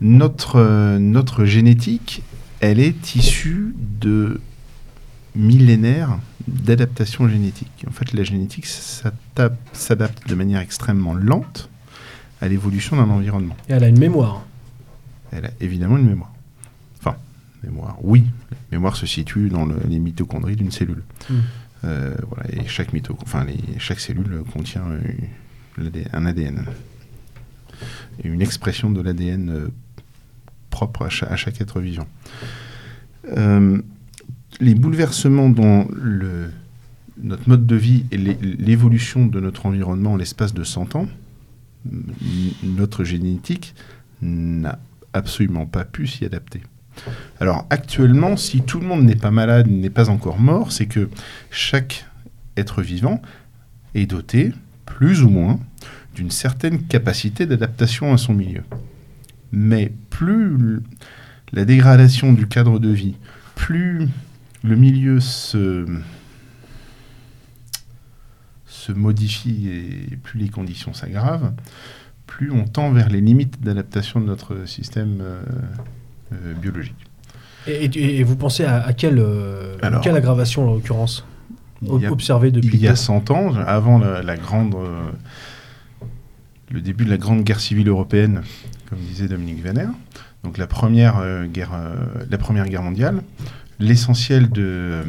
[SPEAKER 3] Notre, euh, notre génétique, elle est issue de millénaires d'adaptation génétique. En fait, la génétique s'adapte de manière extrêmement lente à l'évolution d'un environnement.
[SPEAKER 2] Et elle a une mémoire.
[SPEAKER 3] Elle a évidemment une mémoire. Enfin, mémoire, oui. La mémoire se situe dans le, les mitochondries d'une cellule. Mmh. Euh, voilà, et chaque, enfin, les, chaque cellule contient euh, un ADN une expression de l'ADN euh, propre à chaque, être vivant. Euh, les bouleversements dans notre mode de vie et l'évolution de notre environnement en l'espace de 100 ans, notre génétique n'a absolument pas pu s'y adapter. Alors actuellement, si tout le monde n'est pas malade, n'est pas encore mort, c'est que chaque être vivant est doté, plus ou moins, d'une certaine capacité d'adaptation à son milieu. Mais plus la dégradation du cadre de vie, plus le milieu se, se modifie et plus les conditions s'aggravent, plus on tend vers les limites d'adaptation de notre système euh, euh, biologique.
[SPEAKER 2] Et, vous pensez à, quelle, euh, quelle aggravation en l'occurrence observée depuis
[SPEAKER 3] Il y a 100 ans, avant la, grande, le début de la grande guerre civile européenne, comme disait Dominique Venner, donc la première, guerre, la première guerre mondiale, l'essentiel de,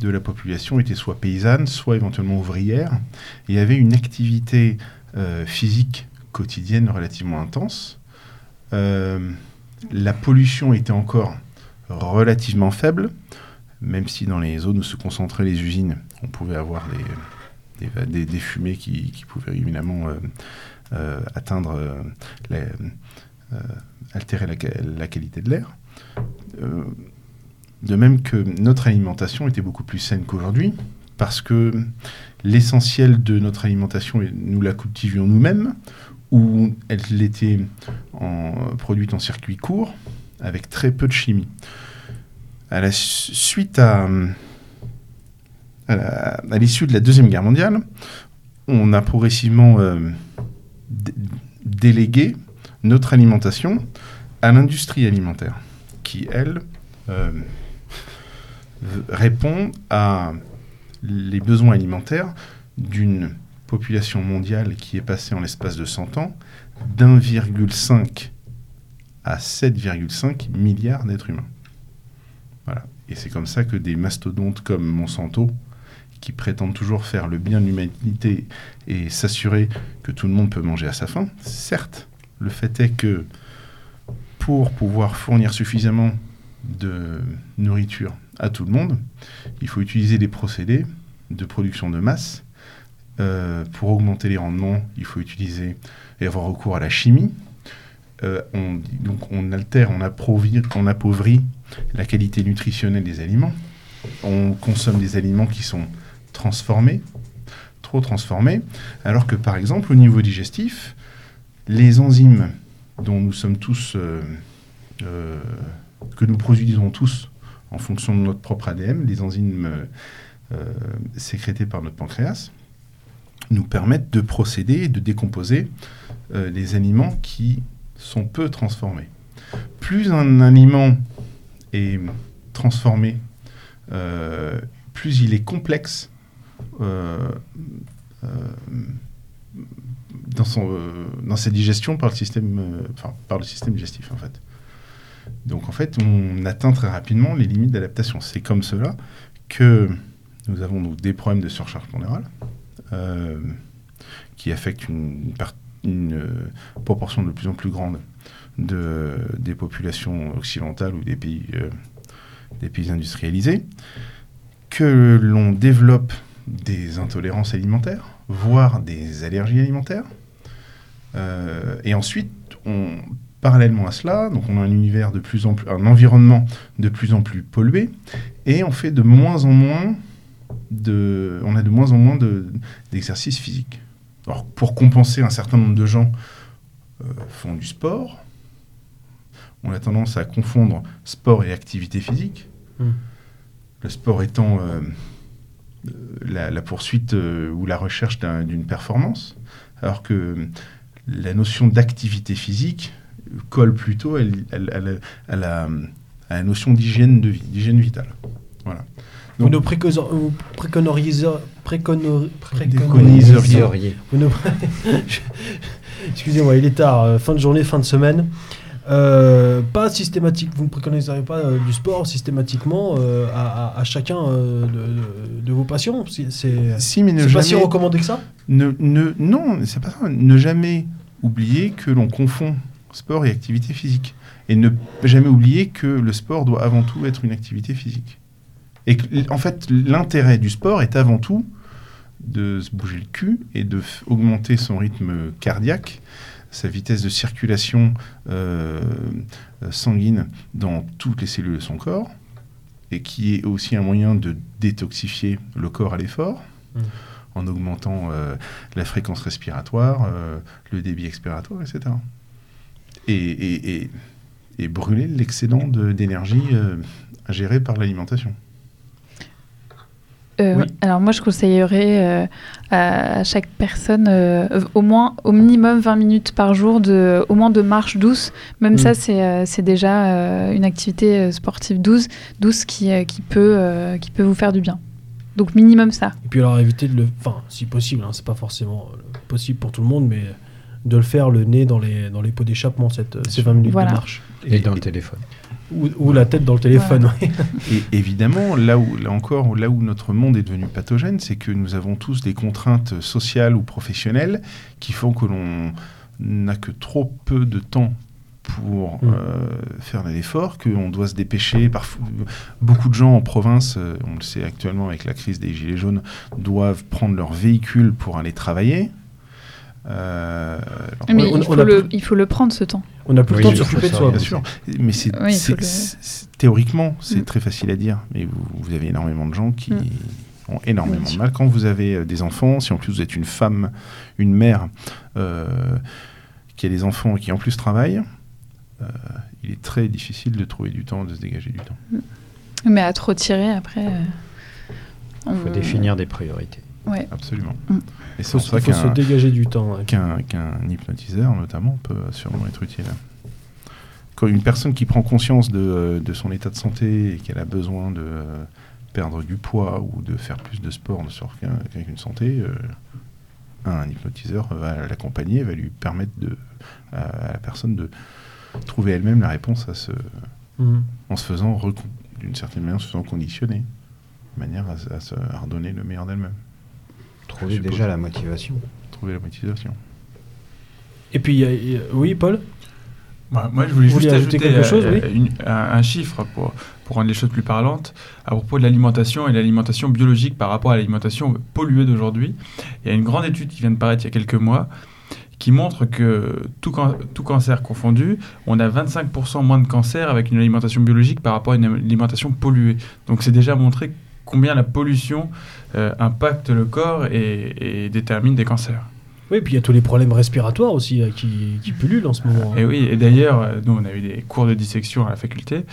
[SPEAKER 3] de, la population était soit paysanne, soit éventuellement ouvrière. il y avait une activité physique quotidienne relativement intense. Euh, la pollution était encore relativement faible, même si dans les zones où se concentraient les usines, on pouvait avoir des, des, fumées qui, pouvaient évidemment euh, euh, atteindre, altérer la, qualité de l'air. de même que notre alimentation était beaucoup plus saine qu'aujourd'hui, parce que l'essentiel de notre alimentation, nous la cultivions nous-mêmes, où elle était produite en circuit court, avec très peu de chimie. À la suite à, à l'issue de la Deuxième Guerre mondiale, on a progressivement euh, délégué notre alimentation à l'industrie alimentaire, qui, elle, euh, répond à les besoins alimentaires d'une population mondiale qui est passée en l'espace de 100 ans d'1,5 à 7,5 milliards d'êtres humains. Voilà. Et c'est comme ça que des mastodontes comme Monsanto, qui prétendent toujours faire le bien de l'humanité et s'assurer que tout le monde peut manger à sa faim, certes, le fait est que pour pouvoir fournir suffisamment de nourriture à tout le monde, il faut utiliser des procédés de production de masse euh, pour augmenter les rendements, il faut utiliser et avoir recours à la chimie. Euh, on, donc on altère, on on appauvrit la qualité nutritionnelle des aliments. On consomme des aliments qui sont transformés, trop transformés, alors que par exemple au niveau digestif, les enzymes dont nous sommes tous, euh, que nous produisons tous en fonction de notre propre ADN, les enzymes sécrétées par notre pancréas, nous permettent de procéder et de décomposer euh, les aliments qui sont peu transformés. Plus un aliment est transformé, euh, plus il est complexe euh, dans, son, dans sa digestion par le, système, par le système digestif en fait. Donc en fait, on atteint très rapidement les limites d'adaptation. C'est comme cela que nous avons des problèmes de surcharge pondérale, euh, qui affecte une, euh, proportion de plus en plus grande de, des populations occidentales ou des pays, euh, des pays industrialisés, que l'on développe des intolérances alimentaires, voire des allergies alimentaires. et ensuite, on, parallèlement à cela, donc on a un univers de plus en plus, un environnement de plus en plus pollué, et on fait de moins en moins on a de moins en moins d'exercices physiques. Alors, pour compenser, un certain nombre de gens euh, font du sport. On a tendance à confondre sport et activité physique. Hmm. Le sport étant euh, la, poursuite euh, ou la recherche d'une performance, alors que la notion d'activité phisique colle plutôt à la notion d'hygiène de vie, d'hygiène vitale. Voilà.
[SPEAKER 2] Vous nous préconiseriez. Excusez-moi, il est tard, euh, fin de journée, fin de semaine. Euh, pas systématique, vous ne préconiseriez pas euh, du sport systématiquement à, chacun de, vos patients C'est
[SPEAKER 3] si, mais
[SPEAKER 2] pas si recommandé que ça
[SPEAKER 3] ne, ne, Non, c'est pas ça. Ne jamais oublier que l'on confond sport et activité physique. Et ne jamais oublier que le sport doit avant tout être une activité physique. Et en fait, l'intérêt du sport est avant tout de se bouger le cul et de augmenter son rythme cardiaque sa vitesse de circulation sanguine dans toutes les cellules de son corps, et qui est aussi un moyen de détoxifier le corps à l'effort. Mmh. en augmentant la fréquence respiratoire, le débit expiratoire, etc. Et, et, brûler l'excédent d'énergie géré par l'alimentation.
[SPEAKER 4] Euh, alors moi, je conseillerais euh, à chaque personne euh, au moins, au minimum 20 minutes par jour, de, au moins de marche douce. Même ça, mm. c'est déjà une activité sportive douce, douce qui, qui, peut, qui peut vous faire du bien. Donc minimum ça.
[SPEAKER 2] Et puis alors éviter de le... Enfin, si possible, hein, c'est pas forcément possible pour tout le monde, mais de le faire le nez dans les, dans les pots d'échappement, ces 20 minutes de marche.
[SPEAKER 6] Et, dans le téléphone.
[SPEAKER 2] Ou, la tête dans le téléphone.
[SPEAKER 3] Et évidemment, là où, là encore, là où notre monde est devenu pathogène, c'est que nous avons tous des contraintes sociales ou professionnelles qui font que l'on n'a que trop peu de temps pour mm. euh, faire un effort, qu'on doit se dépêcher. Parfois, beaucoup de gens en province, euh, on le sait actuellement avec la crise des Gilets jaunes, doivent prendre leur véhicule pour aller travailler.
[SPEAKER 4] Euh, mais il, faut le, il, faut le, prendre ce temps.
[SPEAKER 2] On a plus le temps de s'occuper de soi.
[SPEAKER 3] Bien sûr. Mais c'est, théoriquement, c'est mm. très facile à dire. Mais vous, vous, avez énormément de gens qui mm. ont énormément de mal. Quand vous avez euh, des enfants, si en plus vous êtes une femme, une mère euh, qui a des enfants et qui en plus travaille, il est très difficile de trouver du temps, de se dégager du temps. Mm.
[SPEAKER 4] Mais à trop tirer après.
[SPEAKER 6] Il faut définir des priorités.
[SPEAKER 4] Ouais.
[SPEAKER 3] Absolument.
[SPEAKER 2] Et c'est pour ça qu'il faut se dégager du temps.
[SPEAKER 3] Qu'un hypnotiseur, notamment, peut sûrement être utile. Quand une personne qui prend conscience de, euh, de son état de santé et qu'elle a besoin de euh, perdre du poids ou de faire plus de sport de sorte qu'avec une santé, euh, un hypnotiseur va l'accompagner, va lui permettre de, à la personne de trouver elle-même la réponse à ce, mhm. en se faisant, d'une certaine manière, en se faisant conditionner, de manière à, à se redonner le meilleur d'elle-même.
[SPEAKER 6] Trouver déjà la motivation.
[SPEAKER 3] Trouver la motivation.
[SPEAKER 2] Et puis, oui, Paul?
[SPEAKER 5] Bah, Moi, je voulais juste ajouter quelque chose, euh, un, chiffre pour, pour rendre les choses plus parlantes à propos de l'alimentation et l'alimentation biologique par rapport à l'alimentation polluée d'aujourd'hui. Il y a une grande étude qui vient de paraître il y a quelques mois qui montre que tout, tout cancer confondu, on a 25% moins de cancer avec une alimentation biologique par rapport à une alimentation polluée. Donc c'est déjà montré combien la pollution euh, impacte le corps et, détermine des cancers.
[SPEAKER 2] Oui, puis il y a tous les problèmes respiratoires aussi euh, qui, qui, pullulent en ce moment.
[SPEAKER 5] Hein. Et oui, et d'ailleurs, euh, nous, on a eu des cours de dissection à la faculté.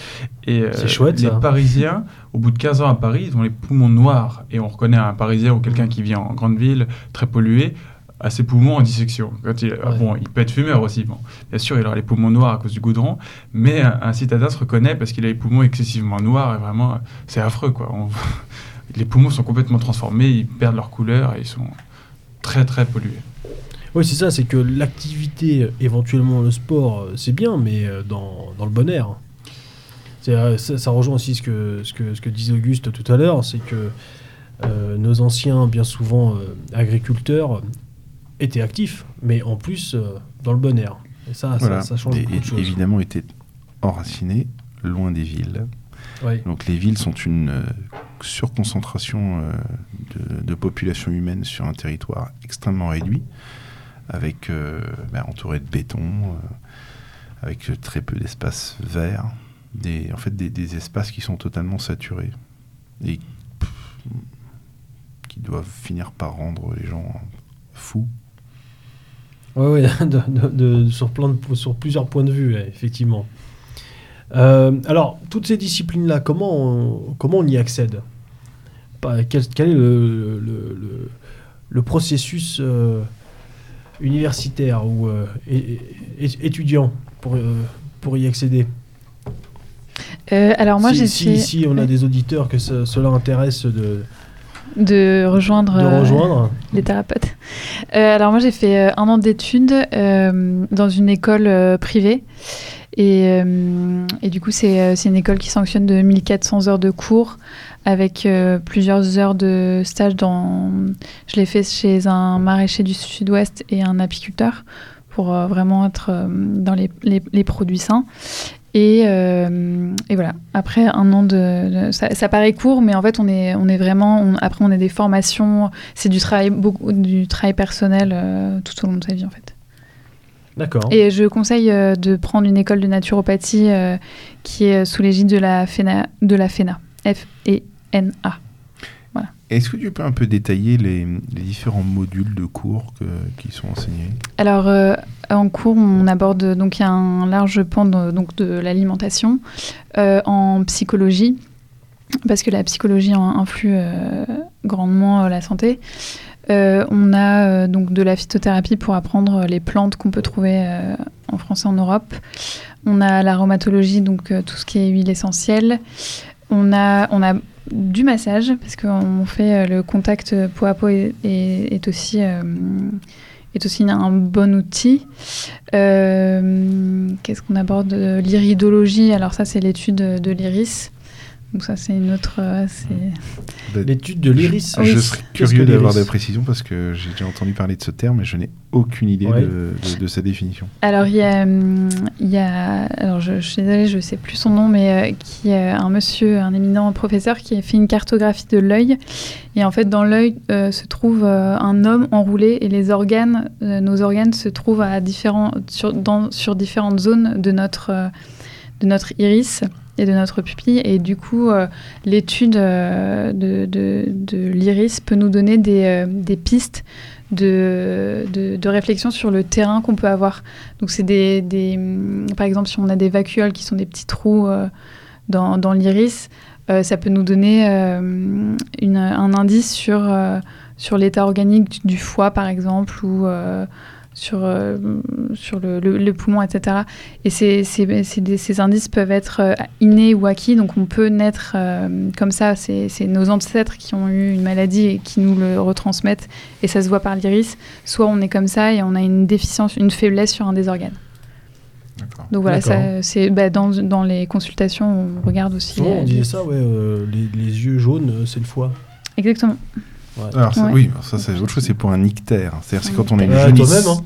[SPEAKER 5] Et
[SPEAKER 2] C'est chouette,
[SPEAKER 5] les Parisiens, au bout de 15 ans à Paris, ils ont les poumons noirs. Et on reconnaît un Parisien ou quelqu'un qui vit en grande ville, très pollué, à ses poumons en dissection. Quand il, bon, il peut être fumeur aussi. Bon. Bien sûr, il aura les poumons noirs à cause du goudron, mais un, citadin se reconnaît parce qu'il a les poumons excessivement noirs et vraiment, c'est affreux. Quoi. On, les poumons sont complètement transformés, ils perdent leur couleur et ils sont très très pollués.
[SPEAKER 2] Oui, c'est ça, c'est que l'activité, éventuellement le sport, euh, c'est bien, mais euh, dans, dans le bon air. Ça, ça, rejoint aussi ce que, ce, que, ce que disait Auguste tout à l'heure, c'est que euh, nos anciens, bien souvent agriculteurs, étaient actifs, mais en plus dans le bon air. Et ça, ça, change beaucoup de choses.
[SPEAKER 3] Évidemment, étaient enracinés, loin des villes. Donc les villes sont une surconcentration euh, de, population humaine sur un territoire extrêmement réduit, avec euh, ben, entouré de béton, euh, avec très peu d'espace vert, des, en fait des, espaces qui sont totalement saturés et qui doivent finir par rendre les gens fous.
[SPEAKER 2] Oui, ouais, sur, plein sur plusieurs points de vue, effectivement. alors, toutes ces disciplines-là, comment on, comment on y accède? Quel, quel, est le, le, le, processus euh, universitaire ou euh, étudiant pour, euh, pour y accéder?
[SPEAKER 4] Alors moi
[SPEAKER 2] si,
[SPEAKER 4] j'ai
[SPEAKER 2] si, si, on a des auditeurs que cela intéresse de
[SPEAKER 4] de rejoindre,
[SPEAKER 2] de rejoindre.
[SPEAKER 4] les thérapeutes. alors moi j'ai fait un an d'études dans une école privée et, et, du coup c'est une école qui sanctionne de 1400 heures de cours avec euh, plusieurs heures de stage dans. Je l'ai fait chez un maraîcher du Sud-Ouest et un apiculteur pour euh, vraiment être euh, dans les, les, produits sains. Et, et, voilà. Après un an de, ça, paraît court, mais en fait on est on est vraiment. après on a des formations. C'est du travail beaucoup du travail personnel tout au long de sa vie en fait.
[SPEAKER 2] D'accord.
[SPEAKER 4] Et je conseille de prendre une école de naturopathie qui est sous l'égide de la FENA, de la FENA, F-E-N-A.
[SPEAKER 3] Est-ce que tu peux un peu détailler les, différents modules de cours qui sont enseignés?
[SPEAKER 4] Alors, euh, en cours, on aborde donc y a un large pan de, l'alimentation euh, en psychologie, parce que la psychologie influe euh, grandement la santé. on a donc de la phytothérapie pour apprendre les plantes qu'on peut trouver en France et en Europe. On a l'aromatologie, donc tout ce qui est huile essentielle. On a du massage, parce qu'on fait euh, le contact peau à peau est, aussi, euh, est aussi un bon outil. Euh, qu'est-ce qu'on aborde? L'iridologie, alors ça c'est l'étude de l'iris. Donc ça, c'est une autre... Euh,
[SPEAKER 2] L'étude de l'iris.
[SPEAKER 3] Je serais curieux d'avoir des précisions parce que j'ai déjà entendu parler de ce terme et je n'ai aucune idée de, sa définition.
[SPEAKER 4] Alors, il y a... Hum, il y a alors, je, suis désolée, je ne sais plus son nom, mais euh, qui est un monsieur, un éminent professeur qui a fait une cartographie de l'œil. Et en fait, dans l'œil euh, se trouve un homme enroulé et les organes, nos organes se trouvent à différents, sur, dans, sur différentes zones de notre, de notre iris et de notre pupille. Et du coup, euh, l'étude euh, de, l'iris peut nous donner des, euh, pistes de, réflexion sur le terrain qu'on peut avoir. Donc, c'est des, des, par exemple, si on a des vacuoles qui sont des petits trous dans, l'iris, ça peut nous donner un indice sur, sur l'état organique du, foie, par exemple, ou sur, euh, sur le, le, poumon, etc. Et ces, ces, ces, indices peuvent être euh, innés ou acquis, donc on peut naître euh, comme ça. C'est nos ancêtres qui ont eu une maladie et qui nous le retransmettent, et ça se voit par l'iris. Soit on est comme ça et on a une déficience, une faiblesse sur un des organes. Donc voilà, c'est bah, dans, dans, les consultations, on regarde aussi.
[SPEAKER 2] on disait ça, ouais, les, les, yeux jaunes, c'est le foie.
[SPEAKER 4] Exactement.
[SPEAKER 3] Alors, oui, ça c'est autre chose, c'est pour un ictère. C'est-à-dire c'est quand on a une jaunisse. Hein.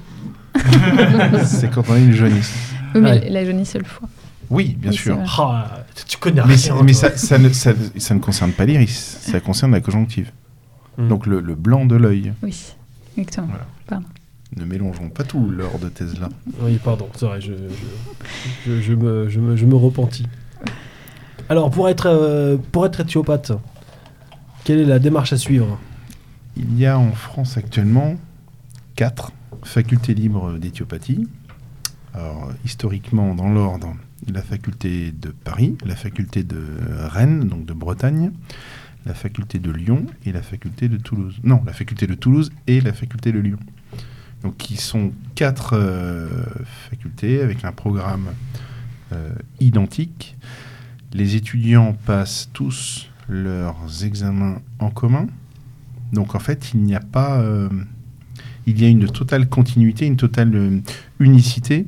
[SPEAKER 3] c'est quand on a une jaunisse.
[SPEAKER 4] Oui, mais la jaunisse, c'est le foie.
[SPEAKER 3] Oui, bien sûr.
[SPEAKER 2] Ah, tu connais
[SPEAKER 3] mais rien. Mais ça, ça, ne, ça, ne, concerne pas l'iris, ça concerne la conjonctive. Hmm. Donc le, le, blanc de l'œil.
[SPEAKER 4] Oui, exactement. Pardon.
[SPEAKER 3] Ne mélangeons pas tout, l'or de Tesla.
[SPEAKER 2] Oui, pardon, c'est vrai, je, je, je, me, je, me, je me repentis. Alors, pour être, euh, pour être éthiopathe, quelle est la démarche à suivre?
[SPEAKER 3] Il y a en France actuellement quatre facultés libres d'éthiopathie. Alors, historiquement, dans l'ordre, la faculté de Paris, la faculté de Rennes, donc de Bretagne, la faculté de Lyon et la faculté de Toulouse. Non, la faculté de Toulouse et la faculté de Lyon. Donc, qui sont quatre euh, facultés avec un programme euh, identique. Les étudiants passent tous leurs examens en commun. Donc en fait, il n'y a pas... Euh, il y a une totale continuité, une totale euh, unicité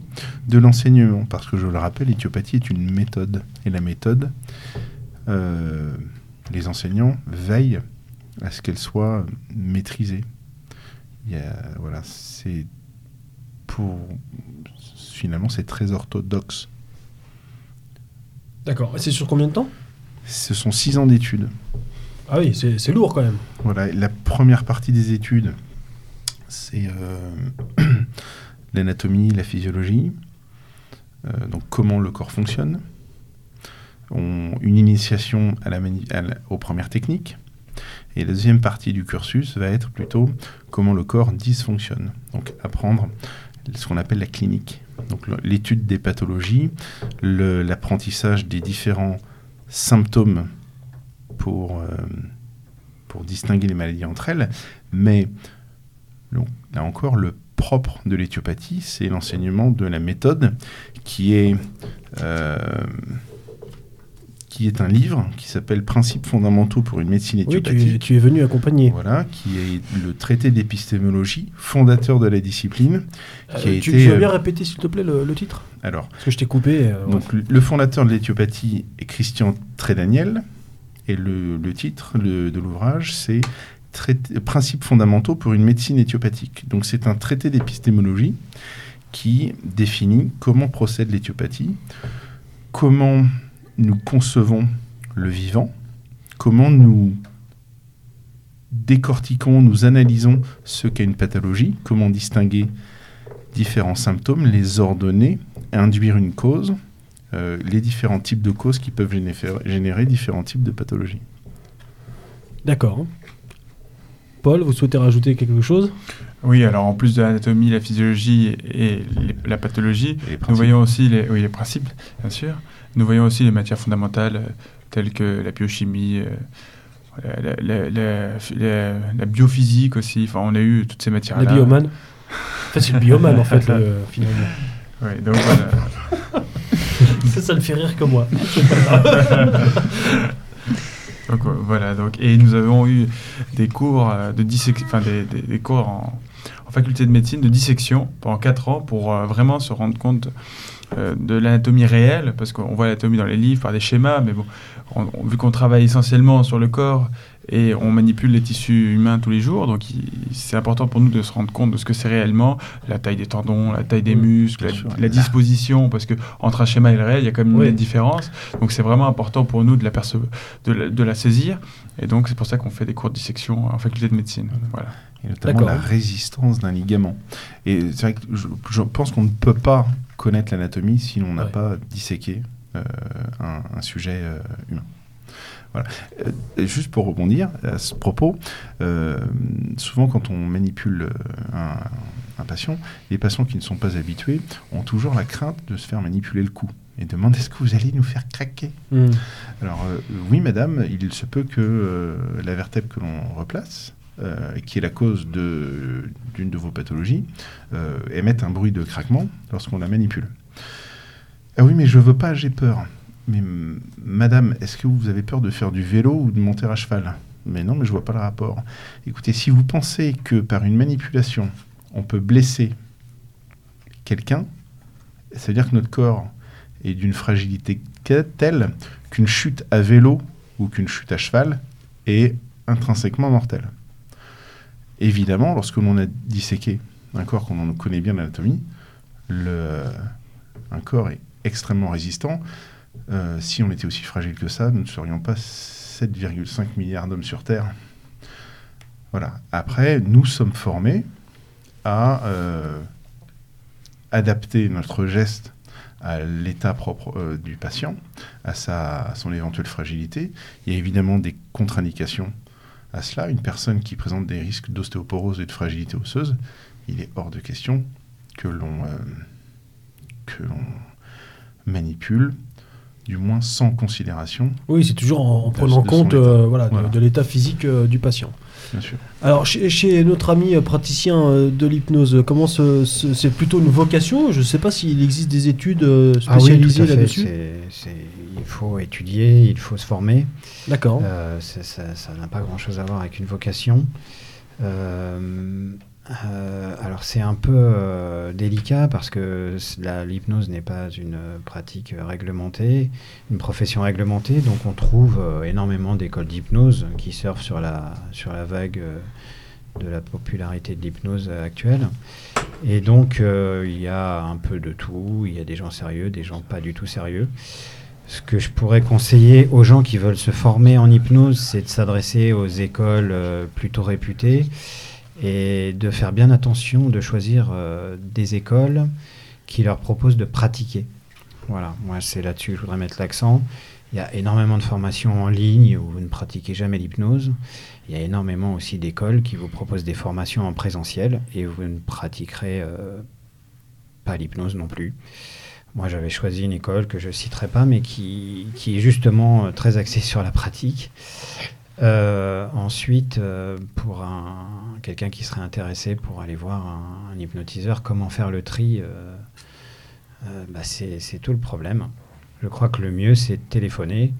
[SPEAKER 3] de l'enseignement. Parce que je le rappelle, l'éthiopathie est une méthode. Et la méthode, euh, les enseignants veillent à ce qu'elle soit maîtrisée. voilà, c'est pour... Finalement, c'est très orthodoxe.
[SPEAKER 2] D'accord. C'est sur combien de temps?
[SPEAKER 3] Ce sont six ans d'études.
[SPEAKER 2] Ah oui, c'est lourd quand même.
[SPEAKER 3] Voilà, la première partie des études, c'est euh, l'anatomie, la physiologie, euh, donc comment le corps fonctionne, une initiation à la, aux premières techniques, et la deuxième partie du cursus va être plutôt comment le corps dysfonctionne, donc apprendre ce qu'on appelle la clinique, donc l'étude des pathologies, l'apprentissage des différents symptômes pour, euh, pour distinguer les maladies entre elles. Mais là encore, le propre de l'éthiopathie, c'est l'enseignement de la méthode qui est, euh, qui est un livre qui s'appelle Principes fondamentaux pour une médecine éthiopathique.
[SPEAKER 2] Oui, tu es, venu accompagner.
[SPEAKER 3] Voilà, qui est le traité d'épistémologie, fondateur de la discipline.
[SPEAKER 2] Qui a euh, tu, été, veux bien répéter, s'il te plaît, le, titre?
[SPEAKER 3] Alors.
[SPEAKER 2] Parce que je t'ai coupé.
[SPEAKER 3] donc, le fondateur de l'éthiopathie est Christian Trédaniel. Et le, titre de l'ouvrage, c'est Principes fondamentaux pour une médecine éthiopathique. Donc c'est un traité d'épistémologie qui définit comment procède l'éthiopathie, comment nous concevons le vivant, comment nous décortiquons, nous analysons ce qu'est une pathologie, comment distinguer différents symptômes, les ordonner, induire une cause, les différents types de causes qui peuvent générer différents types de pathologies.
[SPEAKER 2] D'accord. Paul, vous souhaitez rajouter quelque chose?
[SPEAKER 5] Oui, alors en plus de l'anatomie, la physiologie et la pathologie, nous voyons aussi les, oui, les principes, bien sûr. Nous voyons aussi les matières fondamentales euh, telles que la biochimie, euh, la, biophysique aussi. Enfin, on a eu toutes ces matières-là.
[SPEAKER 2] La biomane En fait, c'est le biomane, en fait, finalement.
[SPEAKER 5] Oui, donc voilà.
[SPEAKER 2] ça, ça ne fait rire que moi.
[SPEAKER 5] Donc voilà, donc, et nous avons eu des cours euh, de des, cours en, faculté de médecine de dissection pendant 4 ans pour euh, vraiment se rendre compte euh, de l'anatomie réelle, parce qu'on voit l'anatomie dans les livres par des schémas, mais bon, vu qu'on travaille essentiellement sur le corps et on manipule les tissus humains tous les jours, donc c'est important pour nous de se rendre compte de ce que c'est réellement, la taille des tendons, la taille des muscles, la, disposition, parce que entre un schéma et le réel, il y a quand même une différence. Donc c'est vraiment important pour nous de la, de de la saisir, et donc c'est pour ça qu'on fait des cours de dissection en faculté de médecine. Voilà.
[SPEAKER 3] Et notamment la résistance d'un ligament. Et c'est vrai que je, pense qu'on ne peut pas connaître l'anatomie si l'on n'a pas disséqué euh, un, sujet euh, humain. Euh, juste pour rebondir à ce propos, euh, souvent quand on manipule euh, un, patient, les patients qui ne sont pas habitués ont toujours la crainte de se faire manipuler le cou et demandent est-ce que vous allez nous faire craquer? Hmm. Alors oui madame, il se peut que la vertèbre que l'on replace, qui est la cause d'une de, vos pathologies, émette un bruit de craquement lorsqu'on la manipule. Ah oui mais je veux pas, j'ai peur. Mais madame, est-ce que vous avez peur de faire du vélo ou de monter à cheval? Mais non, mais je vois pas le rapport. Écoutez, si vous pensez que par une manipulation, on peut blesser quelqu'un, ça veut dire que notre corps est d'une fragilité telle qu'une chute à vélo ou qu'une chute à cheval est intrinsèquement mortelle. Évidemment, lorsque l'on a disséqué un corps qu'on connaît bien l'anatomie, un corps est extrêmement résistant. Euh, si on était aussi fragile que ça, nous ne serions pas 7,5 milliards d'hommes sur Terre. Voilà. Après, nous sommes formés à euh, adapter notre geste à l'état propre euh, du patient, à, sa, à son éventuelle fragilité. Il y a évidemment des contre-indications à cela. Une personne qui présente des risques d'ostéoporose et de fragilité osseuse, il est hors de question que l'on que l'on manipule du moins sans considération.
[SPEAKER 2] Oui, c'est toujours en, prenant compte euh, voilà, de, l'état physique euh, du patient.
[SPEAKER 3] Bien sûr.
[SPEAKER 2] Alors, chez, notre ami euh, praticien de l'hypnose, comment c'est plutôt une vocation? Je ne sais pas s'il existe des études ah spécialisées là-dessus.
[SPEAKER 6] Il faut étudier, il faut se former.
[SPEAKER 2] D'accord.
[SPEAKER 6] ça n'a pas grand-chose à voir avec une vocation. Euh, alors c'est un peu euh, délicat parce que l'hypnose n'est pas une pratique réglementée, une profession réglementée, donc on trouve euh, énormément d'écoles d'hypnose qui surfent sur la, sur la vague de la popularité de l'hypnose actuelle. Et donc il y a un peu de tout, il y a des gens sérieux, des gens pas du tout sérieux. Ce que je pourrais conseiller aux gens qui veulent se former en hypnose, c'est de s'adresser aux écoles plutôt réputées et de faire bien attention de choisir euh, des écoles qui leur proposent de pratiquer. Voilà, moi c'est là-dessus que je voudrais mettre l'accent. Il y a énormément de formations en ligne où vous ne pratiquez jamais l'hypnose. Il y a énormément aussi d'écoles qui vous proposent des formations en présentiel et vous ne pratiquerez euh, pas l'hypnose non plus. Moi, j'avais choisi une école que je ne citerai pas, mais qui, qui est justement euh, très axée sur la pratique. Ensuite, pour un, quelqu'un qui serait intéressé pour aller voir un, hypnotiseur, comment faire le tri, euh, bah c'est tout le problème. Je crois que le mieux, c'est de téléphoner.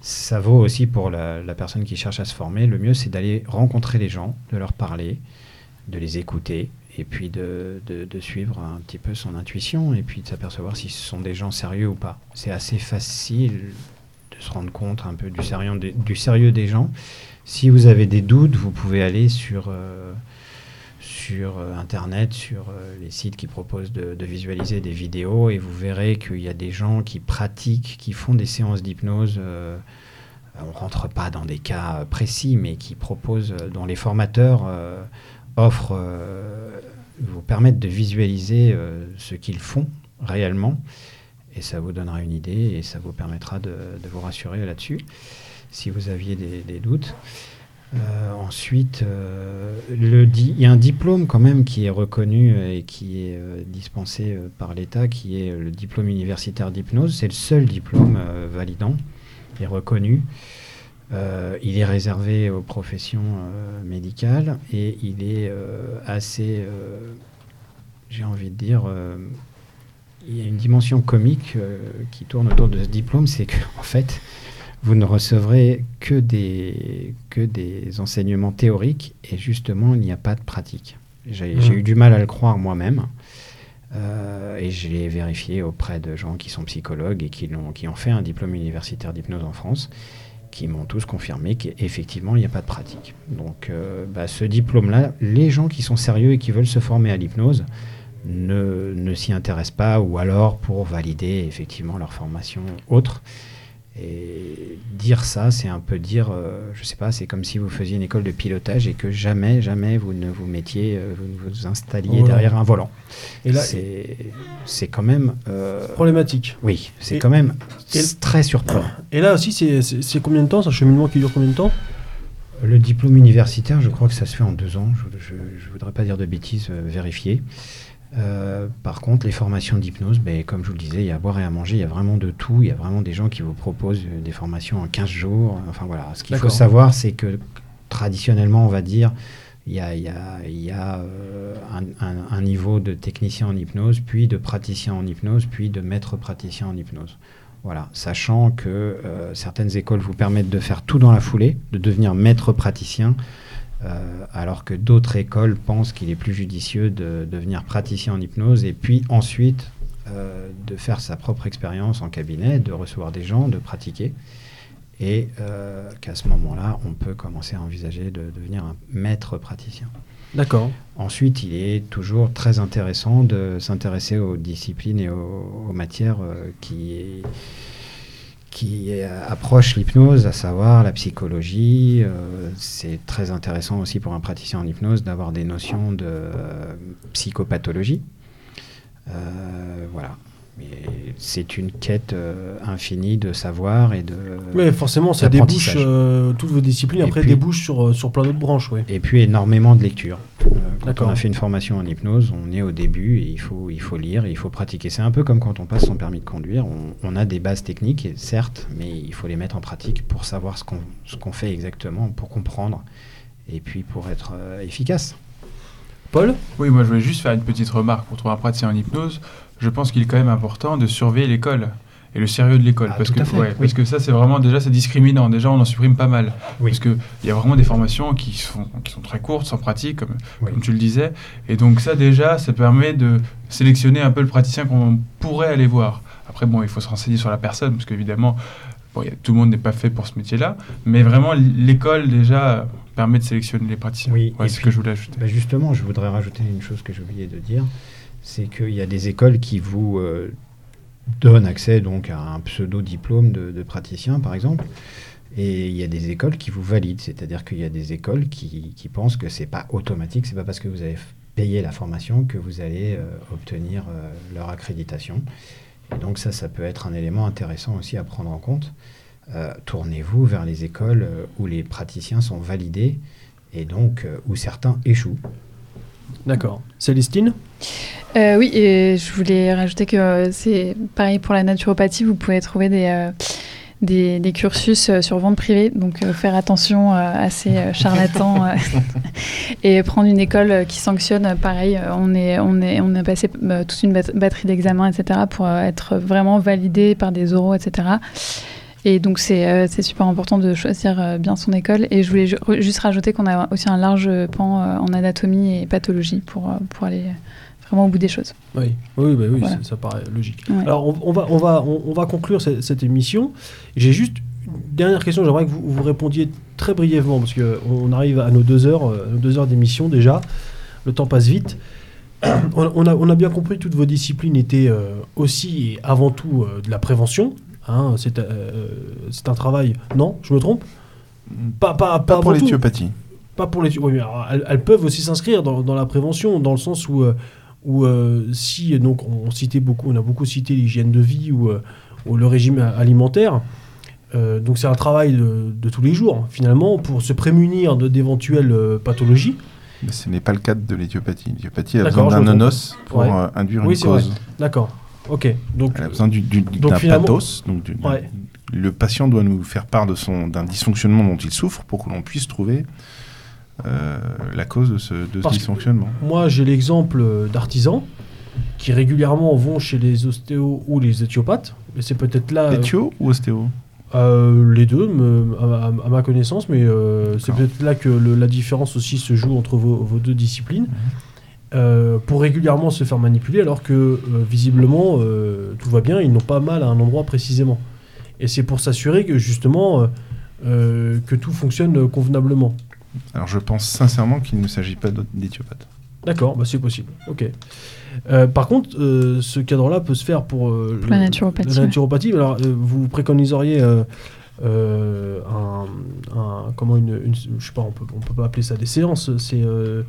[SPEAKER 6] Ça vaut aussi pour la, personne qui cherche à se former. Le mieux, c'est d'aller rencontrer les gens, de leur parler, de les écouter, et puis de, de, suivre un petit peu son intuition, et puis de s'apercevoir si ce sont des gens sérieux ou pas. C'est assez facile se rendre compte un peu du sérieux des gens. Si vous avez des doutes, vous pouvez aller sur, euh, sur euh, Internet, sur euh, les sites qui proposent de, visualiser des vidéos et vous verrez qu'il y a des gens qui pratiquent, qui font des séances d'hypnose. on ne rentre pas dans des cas précis, mais qui proposent, dont les formateurs offrent vous permettre de visualiser ce qu'ils font réellement. Et ça vous donnera une idée et ça vous permettra de, vous rassurer là-dessus si vous aviez des, doutes. ensuite, le il y a un diplôme quand même qui est reconnu et qui est dispensé par l'État, qui est le diplôme universitaire d'hypnose. C'est le seul diplôme validant et reconnu. Euh, il est réservé aux professions euh, médicales et il est euh, assez, j'ai envie de dire, il y a une dimension comique qui tourne autour de ce diplôme, c'est qu'en en fait, vous ne recevrez que des, que des enseignements théoriques et justement, il n'y a pas de pratique. J'ai mmh. eu du mal à le croire moi-même. et je l'ai vérifié auprès de gens qui sont psychologues et qui, ont, qui ont fait un diplôme universitaire d'hypnose en France qui m'ont tous confirmé qu'effectivement, il n'y a pas de pratique. Donc, euh, bah, ce diplôme-là, les gens qui sont sérieux et qui veulent se former à l'hypnose ne, ne s'y intéressent pas, ou alors pour valider effectivement leur formation autre. Et dire ça, c'est un peu dire, euh, je sais pas, c'est comme si vous faisiez une école de pilotage et que jamais, jamais vous ne vous mettiez, euh, vous ne vous installiez derrière un volant. Et là, c'est quand même
[SPEAKER 2] euh, problématique.
[SPEAKER 6] Oui, c'est quand même très surprenant.
[SPEAKER 2] Et là aussi, c'est combien de temps, c'est un cheminement qui dure combien de temps?
[SPEAKER 6] Le diplôme universitaire, je crois que ça se fait en deux ans. Je ne voudrais pas dire de bêtises, vérifier. Euh, par contre, les formations d'hypnose, ben, comme je vous le disais, il y a à boire et à manger, il y a vraiment de tout. Il y a vraiment des gens qui vous proposent euh, des formations en 15 jours. Enfin voilà, ce qu'il faut savoir, c'est que traditionnellement, on va dire, il y a, il y a, il y a euh, un, niveau de technicien en hypnose, puis de praticien en hypnose, puis de maître praticien en hypnose. Voilà, sachant que certaines écoles vous permettent de faire tout dans la foulée, de devenir maître praticien, euh, alors que d'autres écoles pensent qu'il est plus judicieux de devenir praticien en hypnose et puis ensuite euh, de faire sa propre expérience en cabinet, de recevoir des gens, de pratiquer. Et euh, qu'à ce moment-là, on peut commencer à envisager de devenir un maître praticien.
[SPEAKER 2] D'accord.
[SPEAKER 6] Ensuite, il est toujours très intéressant de s'intéresser aux disciplines et aux, aux matières qui, qui approche l'hypnose, à savoir la psychologie. Euh, c'est très intéressant aussi pour un praticien en hypnose d'avoir des notions de euh, psychopathologie. Euh, voilà c'est une quête euh, infinie de savoir et de.
[SPEAKER 2] Oui, forcément, ça débouche euh, toutes vos disciplines. après, débouche sur, euh, sur plein d'autres branches. Ouais.
[SPEAKER 6] Et puis énormément de lecture. quand on a fait une formation en hypnose, on est au début et il faut, il faut lire, et il faut pratiquer. C'est un peu comme quand on passe son permis de conduire. On, a des bases techniques, certes, mais il faut les mettre en pratique pour savoir ce qu'on qu'on fait exactement, pour comprendre et puis pour être efficace.
[SPEAKER 2] Paul?
[SPEAKER 5] Oui, moi je voulais juste faire une petite remarque pour trouver un praticien en hypnose je pense qu'il est quand même important de surveiller l'école et le sérieux de l'école. Ah, parce, que, parce que ça, c'est vraiment déjà c'est discriminant. Déjà, on en supprime pas mal. Parce qu'il y a vraiment des formations qui sont, qui sont très courtes, sans pratique, comme, comme, tu le disais. Et donc, ça, déjà, ça permet de sélectionner un peu le praticien qu'on pourrait aller voir. Après, bon, il faut se renseigner sur la personne, parce qu'évidemment, bon, tout le monde n'est pas fait pour ce métier-là. Mais vraiment, l'école, déjà, permet de sélectionner les praticiens.
[SPEAKER 6] Oui, c'est ce que je voulais ajouter. Bah, justement, je voudrais rajouter une chose que j'ai oublié de dire c'est qu'il y a des écoles qui vous euh, donnent accès donc à un pseudo-diplôme de, praticien, par exemple. Et il y a des écoles qui vous valident, c'est-à-dire qu'il y a des écoles qui, pensent que c'est pas automatique, c'est pas parce que vous avez payé la formation que vous allez euh, obtenir euh, leur accréditation. Et donc ça, ça peut être un élément intéressant aussi à prendre en compte. Tournez-vous vers les écoles où les praticiens sont validés et donc où certains échouent.
[SPEAKER 2] D'accord. Célestine
[SPEAKER 4] euh, Oui, je voulais rajouter que euh, c'est pareil pour la naturopathie, vous pouvez trouver des, euh, des, cursus sur vente privée, donc faire attention à ces charlatans et prendre une école qui sanctionne. Pareil, on, est, on, est, on a passé toute une batterie d'examens, etc., pour être vraiment validé par des oraux, etc. Et donc, c'est super important de choisir bien son école. Et je voulais juste rajouter qu'on a aussi un large pan en anatomie et pathologie pour, pour aller au bout des choses.
[SPEAKER 2] Oui, oui, bah oui ça, paraît logique. Alors, on, va, on, va, on, va conclure cette, émission. J'ai juste une dernière question. J'aimerais que vous, vous, répondiez très brièvement, parce qu'on arrive à nos deux heures, euh, nos deux heures d'émission déjà. Le temps passe vite. On a, on a bien compris que toutes vos disciplines étaient euh, aussi et avant tout euh, de la prévention. Hein, c'est un travail. Non, je me trompe?
[SPEAKER 3] Pas, pas, pas, pour l'éthiopathie.
[SPEAKER 2] pas pour les. Oui, elles, peuvent aussi s'inscrire dans, dans, la prévention, dans le sens où, où si donc on citait beaucoup, on a beaucoup cité l'hygiène de vie ou, ou le régime alimentaire. donc c'est un travail de, de, tous les jours, finalement, pour se prémunir d'éventuelles pathologies.
[SPEAKER 3] Mais ce n'est pas le cas de l'éthiopathie. L'éthiopathie a besoin d'un onos pour induire une cause.
[SPEAKER 2] D'accord. Ok.
[SPEAKER 3] Donc, Elle a besoin d'un pathos. Donc le patient doit nous faire part d'un dysfonctionnement dont il souffre pour que l'on puisse trouver euh, la cause de ce, de dysfonctionnement.
[SPEAKER 2] Moi, j'ai l'exemple d'artisans qui régulièrement vont chez les ostéos ou les éthiopathes. Et c'est peut-être là.
[SPEAKER 3] Éthio ou ostéo
[SPEAKER 2] euh, les deux, à, ma connaissance, mais euh, c'est peut-être là que la différence aussi se joue entre vos, deux disciplines. Mhm. pour régulièrement se faire manipuler, alors que visiblement tout va bien, ils n'ont pas mal à un endroit précisément. Et c'est pour s'assurer que justement euh, euh, que tout fonctionne convenablement.
[SPEAKER 3] Alors je pense sincèrement qu'il ne s'agit pas d'éthiopathe.
[SPEAKER 2] D'accord, bah c'est possible. Ok. Euh, par contre, ce cadre-là peut se faire pour,
[SPEAKER 4] la naturopathie.
[SPEAKER 2] La naturopathie. Alors, vous préconiseriez un, comment une, je sais pas, on peut, on peut pas appeler ça des séances. C'est euh,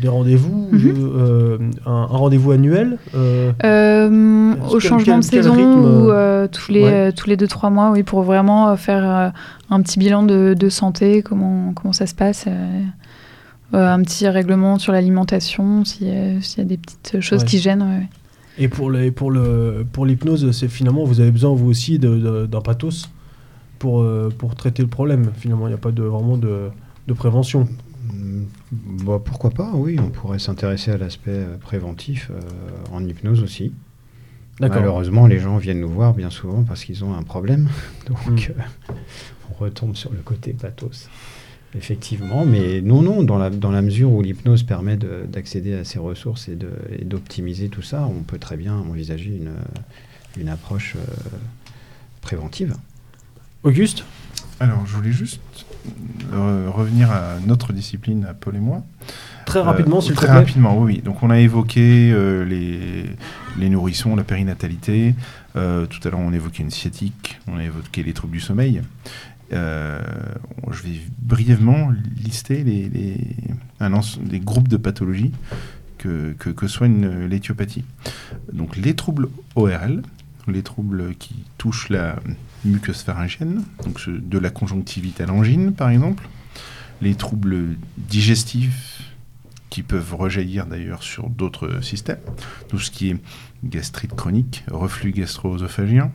[SPEAKER 2] des rendez-vous, mhm. euh, un, rendez-vous annuel
[SPEAKER 4] euh, Au changement de saison ou tous les tous les deux trois mois, oui, pour vraiment faire un petit bilan de, de, santé, comment comment ça se passe. un petit règlement sur l'alimentation, s'il y, a des petites choses qui gênent.
[SPEAKER 2] Et pour, les, pour, le, pour l'hypnose, c'est finalement, vous avez besoin, vous aussi, d'un pathos pour, pour traiter le problème. Finalement, il n'y a pas de, vraiment de, de prévention.
[SPEAKER 6] Bah, pourquoi pas, oui, on pourrait s'intéresser à l'aspect euh, préventif euh, en hypnose aussi. Malheureusement, les gens viennent nous voir bien souvent parce qu'ils ont un problème. Donc, hmm. euh, on retombe sur le côté pathos. Effectivement, mais non, non, dans la, dans la mesure où l'hypnose permet d'accéder à ces ressources et d'optimiser tout ça, on peut très bien envisager une, une approche préventive.
[SPEAKER 2] Auguste?
[SPEAKER 3] Alors, je voulais juste revenir à notre discipline, à Paul et moi.
[SPEAKER 2] Très rapidement, euh,
[SPEAKER 3] s'il Très rapidement, oui. Donc on a évoqué euh, les, les, nourrissons, la périnatalité. Euh, tout à l'heure, on évoquait une sciatique, on a évoqué les troubles du sommeil. je vais brièvement lister les, les, les groupes de pathologies que, que, que soigne l'éthiopathie. Donc les troubles ORL, les troubles qui touchent la muqueuse pharyngienne, de la conjonctivite à l'angine par exemple, les troubles digestifs qui peuvent rejaillir d'ailleurs sur d'autres systèmes, tout ce qui est gastrite chronique, reflux gastro-œsophagien,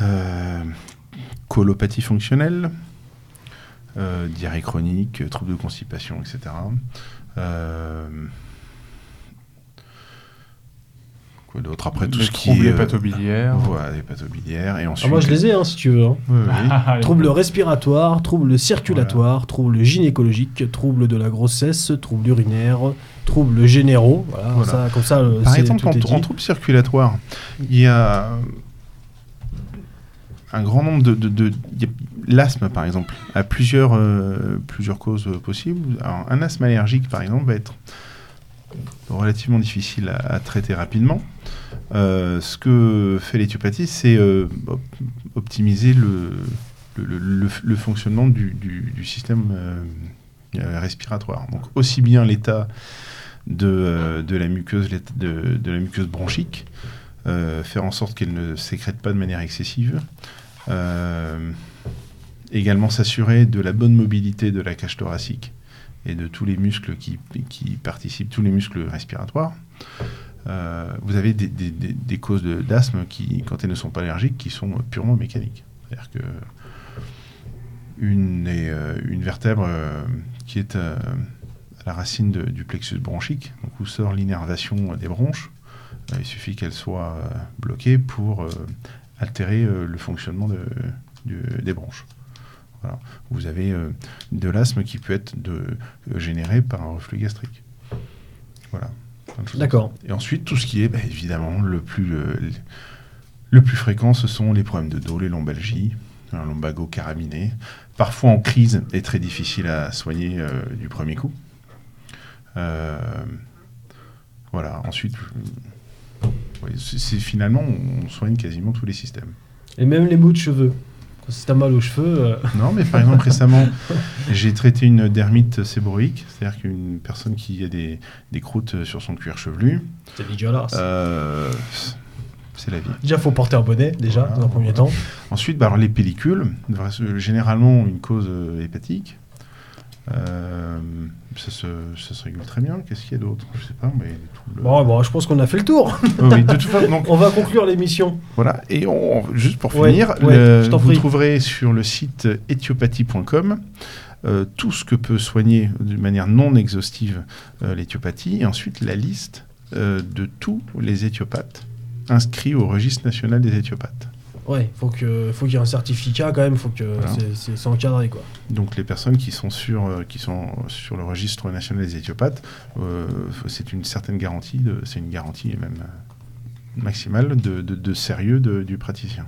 [SPEAKER 3] euh, colopathie fonctionnelle, euh, diarrhée chronique, troubles de constipation, etc. d'autres après tout ce qui
[SPEAKER 5] est. Les euh, biliaires.
[SPEAKER 3] Voilà, les biliaires. Et ensuite.
[SPEAKER 2] Ah, moi, je les ai, hein, si tu veux. Hein. troubles respiratoires, troubles circulatoires, troubles gynécologiques, troubles de la grossesse, troubles urinaires, troubles généraux. Voilà, Ça, comme ça.
[SPEAKER 3] Euh, Par exemple, en, en troubles circulatoires, il y a un grand nombre de. de, L'asthme, par exemple, a plusieurs, euh, plusieurs causes possibles. Alors, un asthme allergique, par exemple, va être relativement difficile à, traiter rapidement. Euh, ce que fait l'éthiopathie, c'est euh, optimiser le, fonctionnement du, système euh, respiratoire. Donc aussi bien l'état de, la muqueuse, de, la muqueuse bronchique, faire en sorte qu'elle ne sécrète pas de manière excessive. également s'assurer de la bonne mobilité de la cage thoracique et de tous les muscles qui, participent, tous les muscles respiratoires. Euh, vous avez des, causes d'asthme qui, quand elles ne sont pas allergiques, qui sont purement mécaniques. C'est-à-dire que une, euh, vertèbre euh, qui est à la racine du plexus bronchique, où sort l'innervation des bronches, il suffit qu'elle soit bloquée pour altérer le fonctionnement de, des bronches. Vous avez euh, de l'asthme qui peut être de, euh, généré par un reflux gastrique. Voilà.
[SPEAKER 2] D'accord.
[SPEAKER 3] Et ensuite, tout ce qui est bah, évidemment le plus, euh, le plus fréquent, ce sont les problèmes de dos, les lombalgies, un lombago caraminé, parfois en crise et très difficile à soigner du premier coup. voilà. Ensuite, c'est finalement, on soigne quasiment tous les systèmes.
[SPEAKER 2] Et même les bouts de cheveux. Si t'as mal aux cheveux.
[SPEAKER 3] Non, mais par exemple, récemment, j'ai traité une dermite séboroïque, c'est-à-dire qu'une personne qui a des, des, croûtes sur son cuir chevelu.
[SPEAKER 2] C'est dégueulasse.
[SPEAKER 3] c'est la vie.
[SPEAKER 2] Déjà, faut porter un bonnet, déjà, dans un premier temps.
[SPEAKER 3] Ensuite, bah, alors, les pellicules, généralement une cause hépatique. Euh, ça, se, ça, se, régule très bien. Qu'est-ce qu'il y a d'autre? Je sais pas, mais
[SPEAKER 2] bon, bon, je pense qu'on a fait le tour.
[SPEAKER 3] oui, de toute façon, donc...
[SPEAKER 2] on va conclure l'émission.
[SPEAKER 3] Voilà, et on, juste pour finir, vous trouverez sur le site éthiopathie.com euh, tout ce que peut soigner de manière non exhaustive euh, l'éthiopathie, et ensuite la liste de tous les éthiopathes inscrits au registre national des éthiopathes.
[SPEAKER 2] Ouais, faut que faut qu'il y ait un certificat quand même, faut que c'est encadré quoi.
[SPEAKER 3] Donc les personnes qui sont sur euh, qui sont sur le registre national des éthiopathes, euh, c'est une certaine garantie, c'est une garantie même euh, maximale de, de, sérieux du praticien.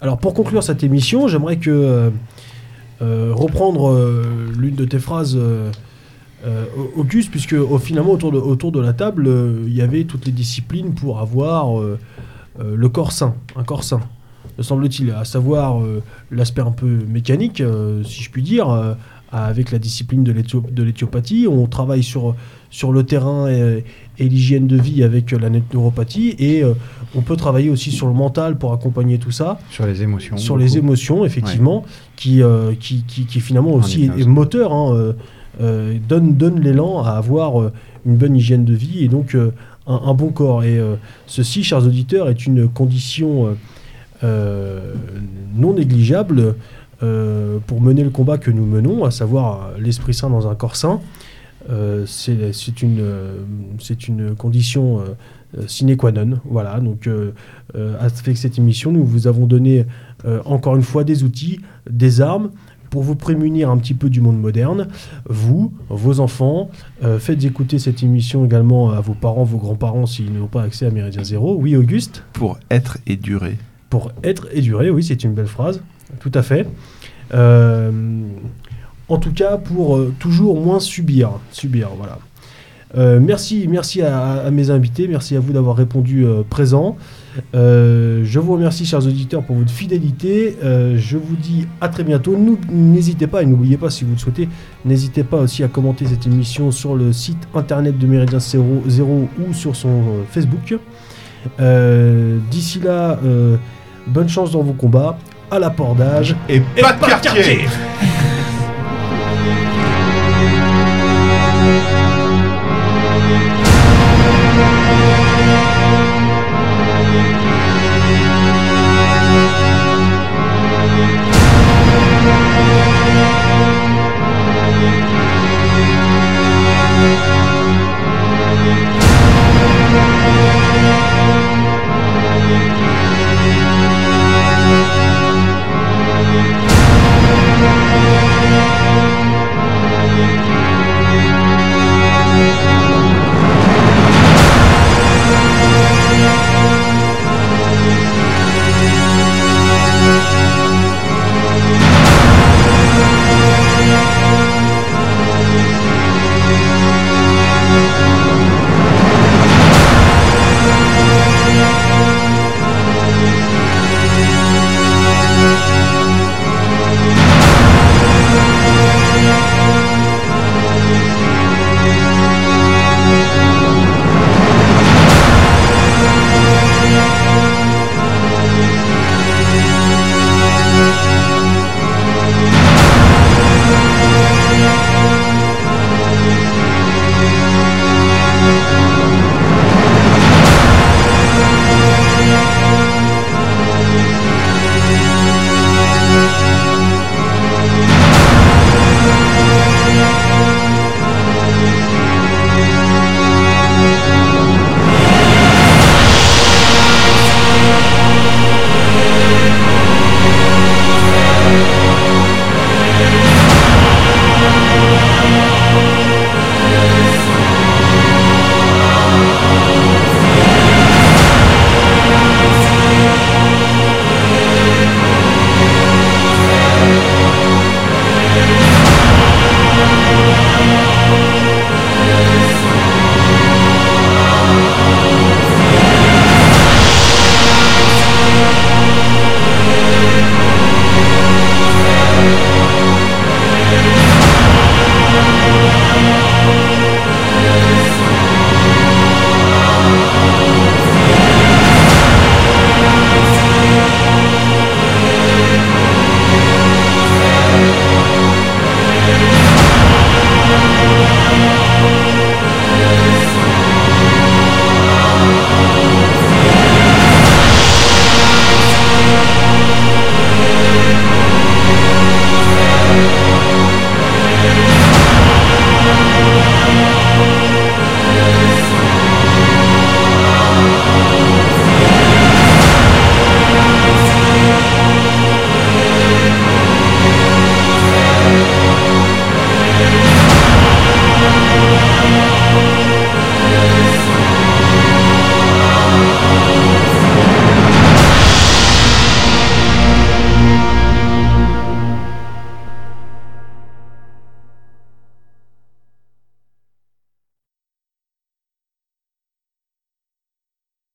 [SPEAKER 2] Alors pour conclure cette émission, j'aimerais que reprendre l'une de tes phrases. Auguste, puisque finalement autour de, autour de la table, il y avait toutes les disciplines pour avoir le corps sain, un corps sain semble-t-il, à savoir euh, l'aspect un peu mécanique, euh, si je puis dire, euh, avec la discipline de l'éthiopathie. On travaille sur, sur le terrain et, l'hygiène de vie avec la neuropathie et on peut travailler aussi sur le mental pour accompagner tout ça.
[SPEAKER 6] Sur les émotions.
[SPEAKER 2] Sur les émotions, effectivement, qui, qui, qui, finalement aussi est, moteur, hein, donne, donne l'élan à avoir une bonne hygiène de vie et donc un, un, bon corps. Et ceci, chers auditeurs, est une condition non négligeable euh, pour mener le combat que nous menons, à savoir l'Esprit Saint dans un corps saint. Euh, c'est une, une condition sine qua non. Voilà, donc avec cette émission, nous vous avons donné encore une fois des outils, des armes pour vous prémunir un petit peu du monde moderne. Vous, vos enfants, faites écouter cette émission également à vos parents, vos grands-parents s'ils n'ont pas accès à Méridien Zéro. Oui, Auguste?
[SPEAKER 3] Pour être et durer
[SPEAKER 2] pour être et durer, oui, c'est une belle phrase, tout à fait. Euh, en tout cas, pour euh, toujours moins subir, subir, voilà. Euh, merci, merci à, mes invités, merci à vous d'avoir répondu présent. je vous remercie, chers auditeurs, pour votre fidélité. je vous dis à très bientôt. N'hésitez pas, et n'oubliez pas, si vous le souhaitez, n'hésitez pas aussi à commenter cette émission sur le site internet de Méridien 0, ou sur son Facebook. D'ici là, Bonne chance dans vos combats, à l'appordage
[SPEAKER 3] et, pas, de quartier.